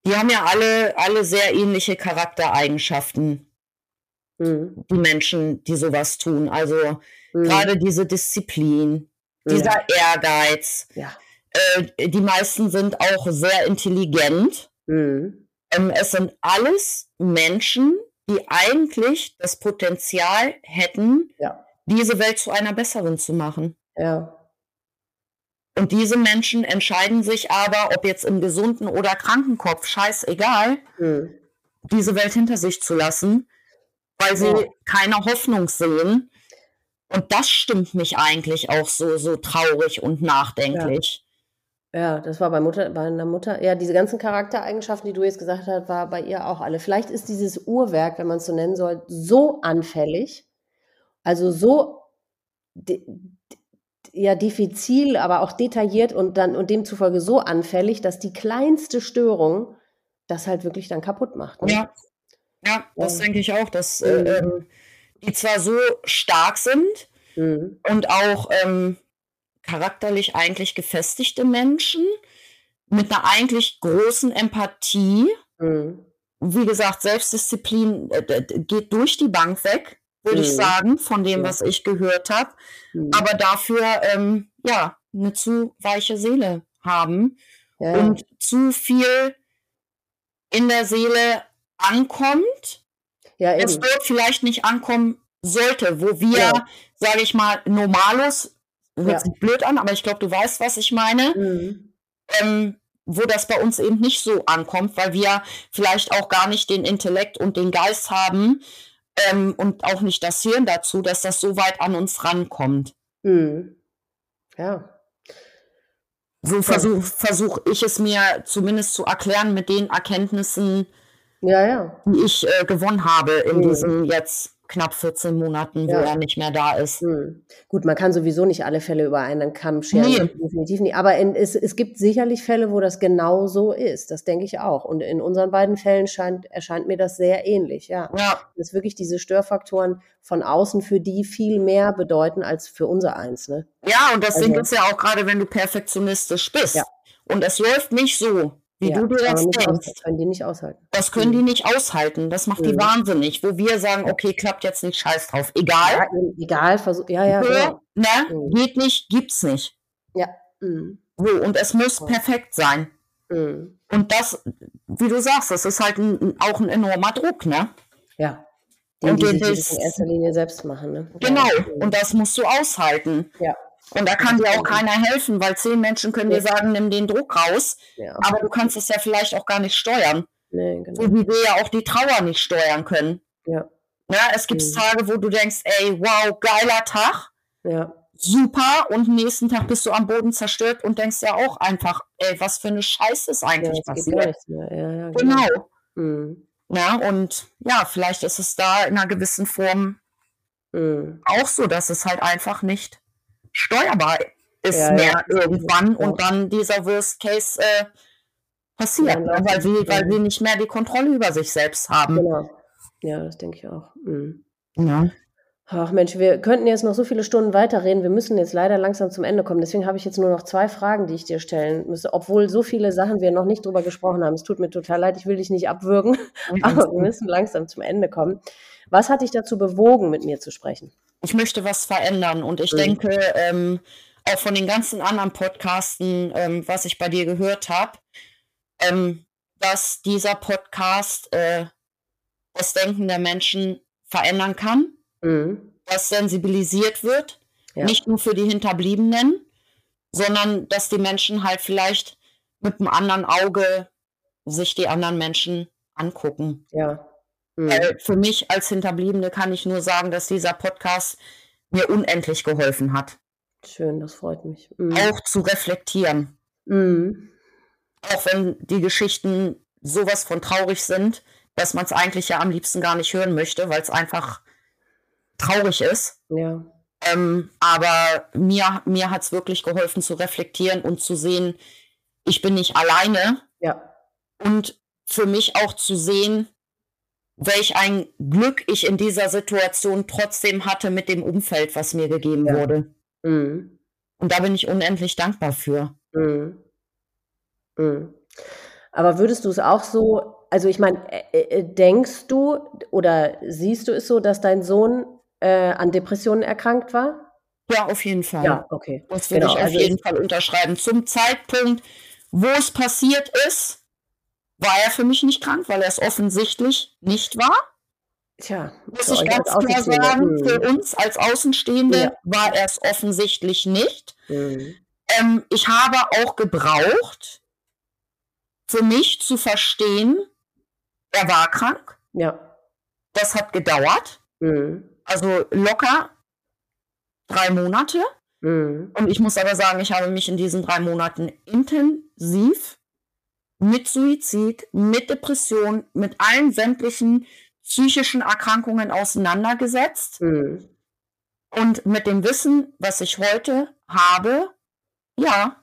Speaker 2: die haben ja alle, alle sehr ähnliche Charaktereigenschaften. Mhm. Die Menschen, die sowas tun. Also mhm. gerade diese Disziplin, dieser ja. Ehrgeiz. Ja. Äh, die meisten sind auch sehr intelligent. Mhm. Ähm, es sind alles Menschen, die eigentlich das Potenzial hätten, ja. diese Welt zu einer besseren zu machen. Ja. Und diese Menschen entscheiden sich aber, ob jetzt im gesunden oder kranken Kopf, scheißegal, hm. diese Welt hinter sich zu lassen, weil sie ja. keine Hoffnung sehen. Und das stimmt mich eigentlich auch so, so traurig und nachdenklich.
Speaker 1: Ja, das war bei Mutter, bei einer Mutter. Ja, diese ganzen Charaktereigenschaften, die du jetzt gesagt hast, war bei ihr auch alle. Vielleicht ist dieses Uhrwerk, wenn man es so nennen soll, so anfällig, also so ja diffizil, aber auch detailliert und dann und demzufolge so anfällig, dass die kleinste Störung das halt wirklich dann kaputt macht.
Speaker 2: Ne? Ja, ja, das ja. denke ich auch, dass äh, mhm. ähm, die zwar so stark sind mhm. und auch ähm, charakterlich eigentlich gefestigte Menschen mit einer eigentlich großen Empathie. Mhm. Wie gesagt, Selbstdisziplin äh, geht durch die Bank weg, würde mhm. ich sagen, von dem, was ich gehört habe. Mhm. Aber dafür, ähm, ja, eine zu weiche Seele haben ja. und zu viel in der Seele ankommt. Ja, es dort vielleicht nicht ankommen sollte, wo wir, ja. sage ich mal, Normalos Hört ja. sich blöd an, aber ich glaube, du weißt, was ich meine. Mhm. Ähm, wo das bei uns eben nicht so ankommt, weil wir vielleicht auch gar nicht den Intellekt und den Geist haben ähm, und auch nicht das Hirn dazu, dass das so weit an uns rankommt. Mhm. Ja. So versuche versuch ich es mir zumindest zu erklären mit den Erkenntnissen, ja, ja. die ich äh, gewonnen habe in mhm. diesem jetzt knapp 14 Monaten, wo ja. er nicht mehr da ist. Hm.
Speaker 1: Gut, man kann sowieso nicht alle Fälle über einen Kamm scheren. Nee. Definitiv nicht. Aber in, es, es gibt sicherlich Fälle, wo das genau so ist. Das denke ich auch. Und in unseren beiden Fällen scheint, erscheint mir das sehr ähnlich. Ja. ja. Dass wirklich diese Störfaktoren von außen für die viel mehr bedeuten als für unser eins. Ne?
Speaker 2: Ja, und das also, ist ja auch gerade, wenn du perfektionistisch bist. Ja. Und es läuft nicht so, wie ja, du dir das denkst. Das können die nicht aushalten. Das können mhm. die nicht aushalten. Das macht mhm. die wahnsinnig. Wo wir sagen, okay, klappt jetzt nicht, scheiß drauf. Egal. Ja,
Speaker 1: egal, versuch, ja, ja.
Speaker 2: Genau. Ne? Mhm. Geht nicht, gibt's nicht. Ja. Mhm. So, und es muss perfekt sein. Mhm. Und das, wie du sagst, das ist halt ein, auch ein enormer Druck, ne?
Speaker 1: Ja. Den und die, die sich in erster Linie selbst machen, ne?
Speaker 2: Genau. Und das musst du aushalten. Ja. Und da kann dir auch keiner helfen, weil zehn Menschen können dir sagen, nimm den Druck raus. Ja. Aber du kannst es ja vielleicht auch gar nicht steuern. Nee, genau. So wie wir ja auch die Trauer nicht steuern können. Ja. ja es gibt mhm. Tage, wo du denkst, ey, wow, geiler Tag. Ja. Super. Und nächsten Tag bist du am Boden zerstört und denkst ja auch einfach, ey, was für eine Scheiße ist eigentlich ja, passiert. Ja, genau. genau. Mhm. Ja, und ja, vielleicht ist es da in einer gewissen Form mhm. auch so, dass es halt einfach nicht steuerbar ist ja, mehr ja. irgendwann und dann dieser Worst Case äh, passiert, ne? weil, sie, weil sie nicht mehr die Kontrolle über sich selbst haben.
Speaker 1: Genau. Ja, das denke ich auch. Mhm. Ja. Ach Mensch, wir könnten jetzt noch so viele Stunden weiterreden. Wir müssen jetzt leider langsam zum Ende kommen. Deswegen habe ich jetzt nur noch zwei Fragen, die ich dir stellen müsste, obwohl so viele Sachen wir noch nicht drüber gesprochen haben. Es tut mir total leid, ich will dich nicht abwürgen, aber wir müssen langsam zum Ende kommen. Was hat dich dazu bewogen, mit mir zu sprechen?
Speaker 2: Ich möchte was verändern und ich mhm. denke, ähm, auch von den ganzen anderen Podcasten, ähm, was ich bei dir gehört habe, ähm, dass dieser Podcast äh, das Denken der Menschen verändern kann, mhm. dass sensibilisiert wird, ja. nicht nur für die Hinterbliebenen, sondern dass die Menschen halt vielleicht mit einem anderen Auge sich die anderen Menschen angucken. Ja. Mhm. Weil für mich als Hinterbliebene kann ich nur sagen, dass dieser Podcast mir unendlich geholfen hat.
Speaker 1: Schön, das freut mich.
Speaker 2: Mhm. Auch zu reflektieren. Mhm. Auch wenn die Geschichten sowas von traurig sind, dass man es eigentlich ja am liebsten gar nicht hören möchte, weil es einfach traurig ist. Ja. Ähm, aber mir, mir hat es wirklich geholfen zu reflektieren und zu sehen, ich bin nicht alleine. Ja. Und für mich auch zu sehen, welch ein Glück ich in dieser Situation trotzdem hatte mit dem Umfeld, was mir gegeben ja. wurde. Mhm. Und da bin ich unendlich dankbar für. Mhm.
Speaker 1: Mhm. Aber würdest du es auch so, also ich meine, äh, äh, denkst du oder siehst du es so, dass dein Sohn äh, an Depressionen erkrankt war?
Speaker 2: Ja, auf jeden Fall. Ja, okay. Das würde genau, ich auf also jeden Fall unterschreiben. Zum Zeitpunkt, wo es passiert ist, war er für mich nicht krank, weil er es offensichtlich nicht war. Tja, muss ich ganz klar sagen, für mhm. uns als Außenstehende ja. war er es offensichtlich nicht. Mhm. Ähm, ich habe auch gebraucht, für mich zu verstehen, er war krank. Ja. Das hat gedauert. Mhm. Also locker drei Monate. Mhm. Und ich muss aber sagen, ich habe mich in diesen drei Monaten intensiv mit Suizid, mit Depression, mit allen sämtlichen psychischen Erkrankungen auseinandergesetzt. Mhm. Und mit dem Wissen, was ich heute habe, ja,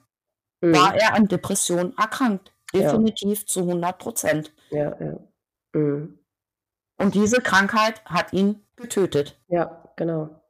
Speaker 2: mhm. war er an Depression erkrankt. Definitiv ja. zu 100 Prozent. Ja, ja. Mhm. Und diese Krankheit hat ihn getötet.
Speaker 1: Ja, genau.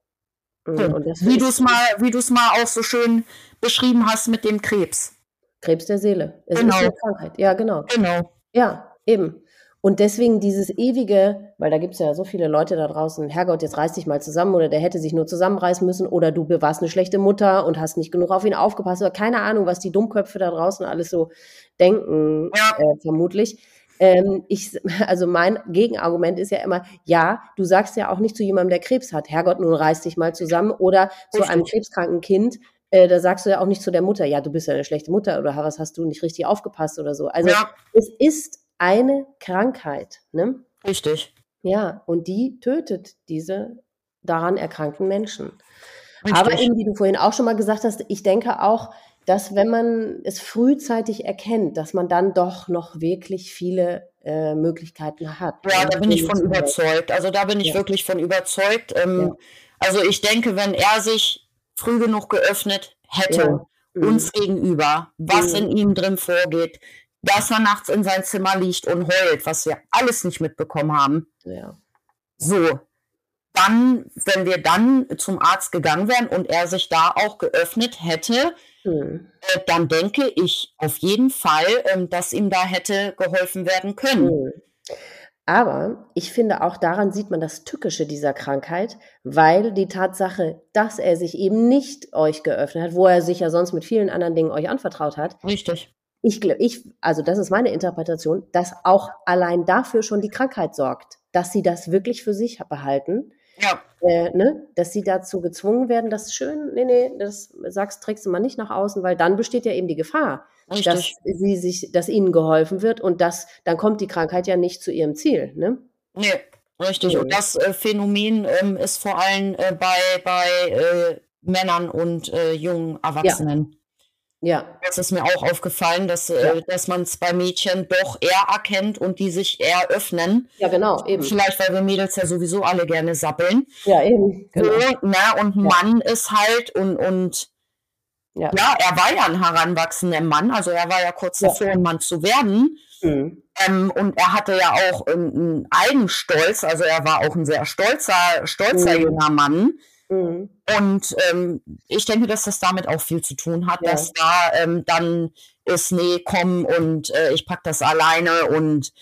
Speaker 2: Mhm. wie du es mal, wie du es mal auch so schön beschrieben hast mit dem Krebs.
Speaker 1: Krebs der Seele. Es genau. ist eine Krankheit. Ja, genau. Genau. Ja, eben. Und deswegen dieses ewige, weil da gibt es ja so viele Leute da draußen, Herrgott, jetzt reiß dich mal zusammen oder der hätte sich nur zusammenreißen müssen oder du warst eine schlechte Mutter und hast nicht genug auf ihn aufgepasst oder keine Ahnung, was die Dummköpfe da draußen alles so denken, ja. äh, vermutlich. Ähm, ich, also mein Gegenargument ist ja immer, ja, du sagst ja auch nicht zu jemandem, der Krebs hat, Herrgott, nun reiß dich mal zusammen oder Richtig. zu einem krebskranken Kind, äh, da sagst du ja auch nicht zu der Mutter, ja, du bist ja eine schlechte Mutter oder was hast du nicht richtig aufgepasst oder so. Also ja. es ist eine Krankheit. Ne?
Speaker 2: Richtig.
Speaker 1: Ja, und die tötet diese daran erkrankten Menschen. Richtig. Aber eben, wie du vorhin auch schon mal gesagt hast, ich denke auch, dass wenn man es frühzeitig erkennt, dass man dann doch noch wirklich viele äh, Möglichkeiten hat.
Speaker 2: Ja, da bin ich von überzeugt. Also da bin ich ja. wirklich von überzeugt. Ähm, ja. Also ich denke, wenn er sich früh genug geöffnet hätte, ja. uns mhm. gegenüber, was mhm. in ihm drin vorgeht, dass er nachts in sein Zimmer liegt und heult, was wir alles nicht mitbekommen haben. Ja. So, dann, wenn wir dann zum Arzt gegangen wären und er sich da auch geöffnet hätte, hm. äh, dann denke ich auf jeden Fall, ähm, dass ihm da hätte geholfen werden können.
Speaker 1: Aber ich finde, auch daran sieht man das Tückische dieser Krankheit, weil die Tatsache, dass er sich eben nicht euch geöffnet hat, wo er sich ja sonst mit vielen anderen Dingen euch anvertraut hat,
Speaker 2: Richtig
Speaker 1: ich glaube, ich, also das ist meine Interpretation, dass auch allein dafür schon die Krankheit sorgt, dass sie das wirklich für sich behalten. Ja. Äh, ne? Dass sie dazu gezwungen werden, das schön, nee, nee, das sagst, trägst du mal nicht nach außen, weil dann besteht ja eben die Gefahr, Richtig. dass sie sich, dass ihnen geholfen wird und dass, dann kommt die Krankheit ja nicht zu ihrem Ziel, ne?
Speaker 2: Nee, richtig. Und das äh, Phänomen ähm, ist vor allem äh, bei, bei äh, Männern und äh, jungen Erwachsenen.
Speaker 1: Ja.
Speaker 2: Ja. Das ist mir auch aufgefallen, dass, äh, ja. dass man es bei Mädchen doch eher erkennt und die sich eher öffnen.
Speaker 1: Ja, genau, eben.
Speaker 2: Vielleicht, weil wir Mädels ja sowieso alle gerne sappeln.
Speaker 1: Ja, eben.
Speaker 2: Genau. So, ne? Und ein ja. Mann ist halt und, und ja. ja. er war ja ein heranwachsender Mann, also er war ja kurz davor, ein Mann zu werden. Mhm. Ähm, und er hatte ja auch einen Eigenstolz, also er war auch ein sehr stolzer, stolzer mhm. junger Mann. Mhm. Und ähm, ich denke, dass das damit auch viel zu tun hat, ja. dass da ähm, dann ist, nee, komm und äh, ich pack das alleine und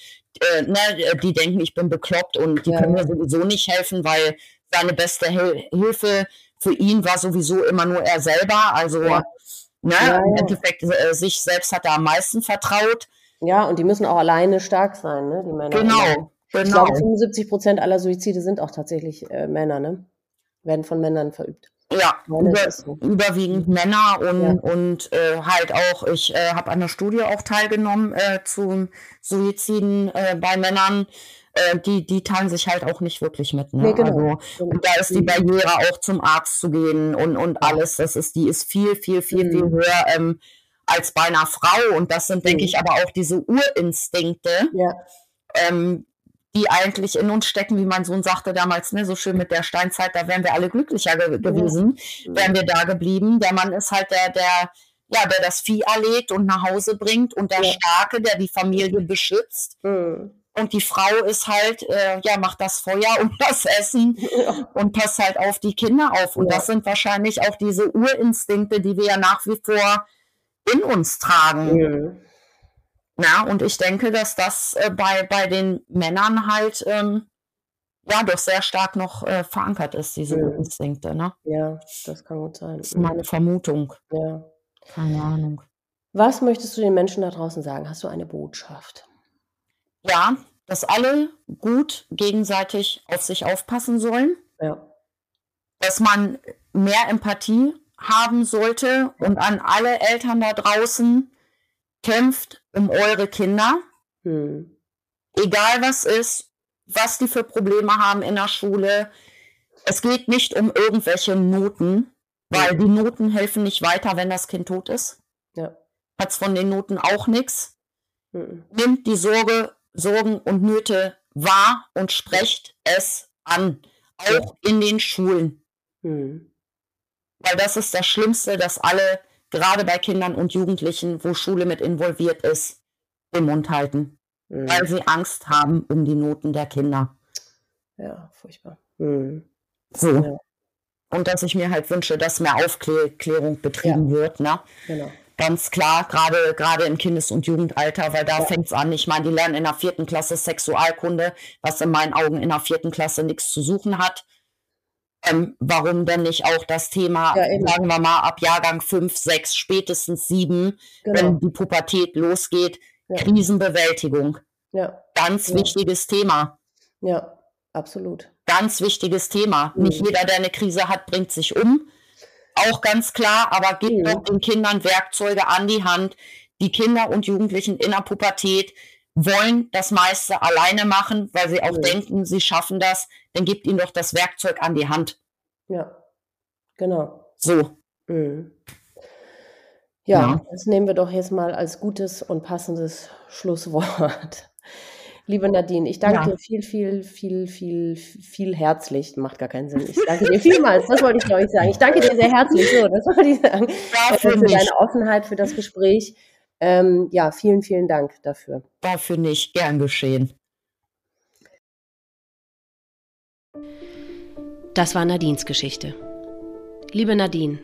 Speaker 2: äh, ne, die denken, ich bin bekloppt und die können mir sowieso nicht helfen, weil seine beste Hil Hilfe für ihn war sowieso immer nur er selber. Also ja. Ne, im Endeffekt äh, sich selbst hat er am meisten vertraut.
Speaker 1: Ja, und die müssen auch alleine stark sein, ne, die Männer.
Speaker 2: Genau.
Speaker 1: Genau. Ich glaube, 75 Prozent aller Suizide sind auch tatsächlich äh, Männer, ne? werden von Männern verübt.
Speaker 2: Ja, über, so. überwiegend Männer und, ja. und äh, halt auch, ich äh, habe an der Studie auch teilgenommen äh, zu Suiziden äh, bei Männern. Äh, die, die teilen sich halt auch nicht wirklich mit. Ne? Nee, genau. also, und da ist die Barriere auch zum Arzt zu gehen und, und alles. Das ist, die ist viel, viel, viel, mhm. viel höher ähm, als bei einer Frau. Und das sind, denke mhm. ich, aber auch diese Urinstinkte, ja. ähm, die eigentlich in uns stecken, wie mein Sohn sagte damals, ne, so schön mit der Steinzeit, da wären wir alle glücklicher ge gewesen, ja. wären wir da geblieben. Der Mann ist halt der, der, ja, der das Vieh erlegt und nach Hause bringt und der ja. Starke, der die Familie beschützt. Mhm. Und die Frau ist halt, äh, ja, macht das Feuer und das Essen ja. und passt halt auf die Kinder auf. Und das sind wahrscheinlich auch diese Urinstinkte, die wir ja nach wie vor in uns tragen. Mhm. Ja, und ich denke, dass das äh, bei, bei den Männern halt ähm, ja doch sehr stark noch äh, verankert ist, diese mhm. Instinkte. Ne?
Speaker 1: Ja, das kann gut sein.
Speaker 2: Das ist meine Vermutung.
Speaker 1: Ja.
Speaker 2: Keine Ahnung.
Speaker 1: Was möchtest du den Menschen da draußen sagen? Hast du eine Botschaft?
Speaker 2: Ja, dass alle gut gegenseitig auf sich aufpassen sollen.
Speaker 1: Ja.
Speaker 2: Dass man mehr Empathie haben sollte und an alle Eltern da draußen, kämpft um eure Kinder. Hm. Egal was ist, was die für Probleme haben in der Schule. Es geht nicht um irgendwelche Noten, weil die Noten helfen nicht weiter, wenn das Kind tot ist.
Speaker 1: Ja.
Speaker 2: Hat es von den Noten auch nichts. Hm. Nimmt die Sorge, Sorgen und Nöte wahr und sprecht es an. Auch in den Schulen. Hm. Weil das ist das Schlimmste, dass alle gerade bei Kindern und Jugendlichen, wo Schule mit involviert ist, den Mund halten, mhm. weil sie Angst haben um die Noten der Kinder.
Speaker 1: Ja, furchtbar. Mhm.
Speaker 2: So. Ja. Und dass ich mir halt wünsche, dass mehr Aufklärung betrieben ja. wird. Ne?
Speaker 1: Genau.
Speaker 2: Ganz klar, gerade gerade im Kindes- und Jugendalter, weil da fängt es an. Ich meine, die lernen in der vierten Klasse Sexualkunde, was in meinen Augen in der vierten Klasse nichts zu suchen hat. Ähm, warum denn nicht auch das Thema, ja, sagen wir mal, ab Jahrgang 5, 6, spätestens 7, genau. wenn die Pubertät losgeht, ja. Krisenbewältigung.
Speaker 1: Ja.
Speaker 2: Ganz wichtiges Thema.
Speaker 1: Ja, absolut.
Speaker 2: Ganz wichtiges Thema. Mhm. Nicht jeder, der eine Krise hat, bringt sich um. Auch ganz klar, aber gibt mhm. doch den Kindern Werkzeuge an die Hand. Die Kinder und Jugendlichen in der Pubertät wollen das meiste alleine machen, weil sie auch mhm. denken, sie schaffen das, dann gibt ihnen doch das Werkzeug an die Hand.
Speaker 1: Ja, genau.
Speaker 2: So.
Speaker 1: Mhm. Ja, ja, das nehmen wir doch jetzt mal als gutes und passendes Schlusswort. Liebe Nadine, ich danke ja. dir viel, viel, viel, viel, viel herzlich. Macht gar keinen Sinn. Ich danke dir vielmals. Das wollte ich, glaube ich, sagen. Ich danke dir sehr herzlich. So, das wollte ich sagen. Ja, für, für deine Offenheit, für das Gespräch. Ähm, ja, vielen, vielen Dank dafür.
Speaker 2: Dafür nicht, gern geschehen.
Speaker 1: Das war Nadines Geschichte. Liebe Nadine,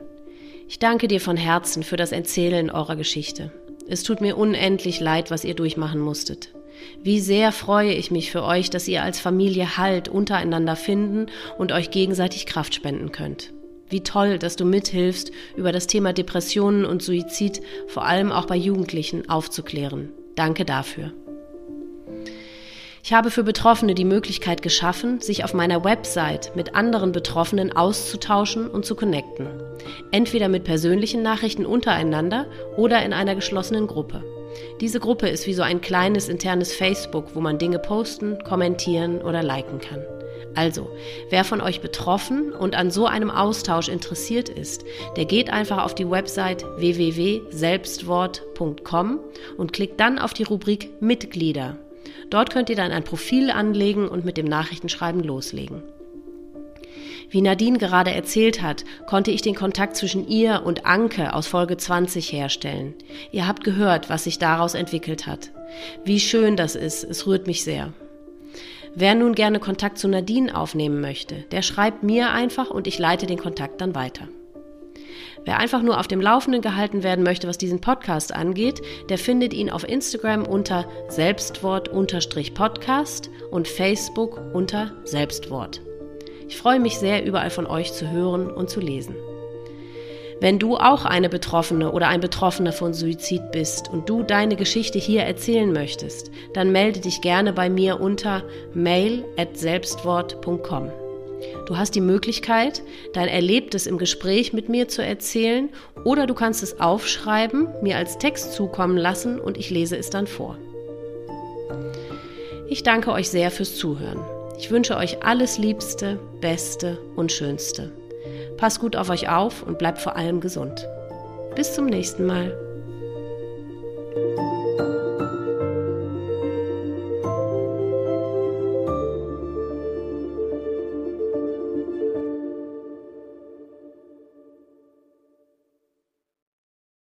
Speaker 1: ich danke dir von Herzen für das Erzählen eurer Geschichte. Es tut mir unendlich leid, was ihr durchmachen musstet. Wie sehr freue ich mich für euch, dass ihr als Familie Halt untereinander finden und euch gegenseitig Kraft spenden könnt. Wie toll, dass du mithilfst, über das Thema Depressionen und Suizid vor allem auch bei Jugendlichen aufzuklären. Danke dafür. Ich habe für Betroffene die Möglichkeit geschaffen, sich auf meiner Website mit anderen Betroffenen auszutauschen und zu connecten. Entweder mit persönlichen Nachrichten untereinander oder in einer geschlossenen Gruppe. Diese Gruppe ist wie so ein kleines internes Facebook, wo man Dinge posten, kommentieren oder liken kann. Also, wer von euch betroffen und an so einem Austausch interessiert ist, der geht einfach auf die Website www.selbstwort.com und klickt dann auf die Rubrik Mitglieder. Dort könnt ihr dann ein Profil anlegen und mit dem Nachrichtenschreiben loslegen. Wie Nadine gerade erzählt hat, konnte ich den Kontakt zwischen ihr und Anke aus Folge 20 herstellen. Ihr habt gehört, was sich daraus entwickelt hat. Wie schön das ist, es rührt mich sehr. Wer nun gerne Kontakt zu Nadine aufnehmen möchte, der schreibt mir einfach und ich leite den Kontakt dann weiter. Wer einfach nur auf dem Laufenden gehalten werden möchte, was diesen Podcast angeht, der findet ihn auf Instagram unter Selbstwort-Podcast und Facebook unter Selbstwort. Ich freue mich sehr, überall von euch zu hören und zu lesen. Wenn du auch eine Betroffene oder ein Betroffener von Suizid bist und du deine Geschichte hier erzählen möchtest, dann melde dich gerne bei mir unter mail@selbstwort.com. Du hast die Möglichkeit, dein Erlebtes im Gespräch mit mir zu erzählen oder du kannst es aufschreiben, mir als Text zukommen lassen und ich lese es dann vor. Ich danke euch sehr fürs Zuhören. Ich wünsche euch alles Liebste, Beste und Schönste. Passt gut auf euch auf und bleibt vor allem gesund. Bis zum nächsten Mal.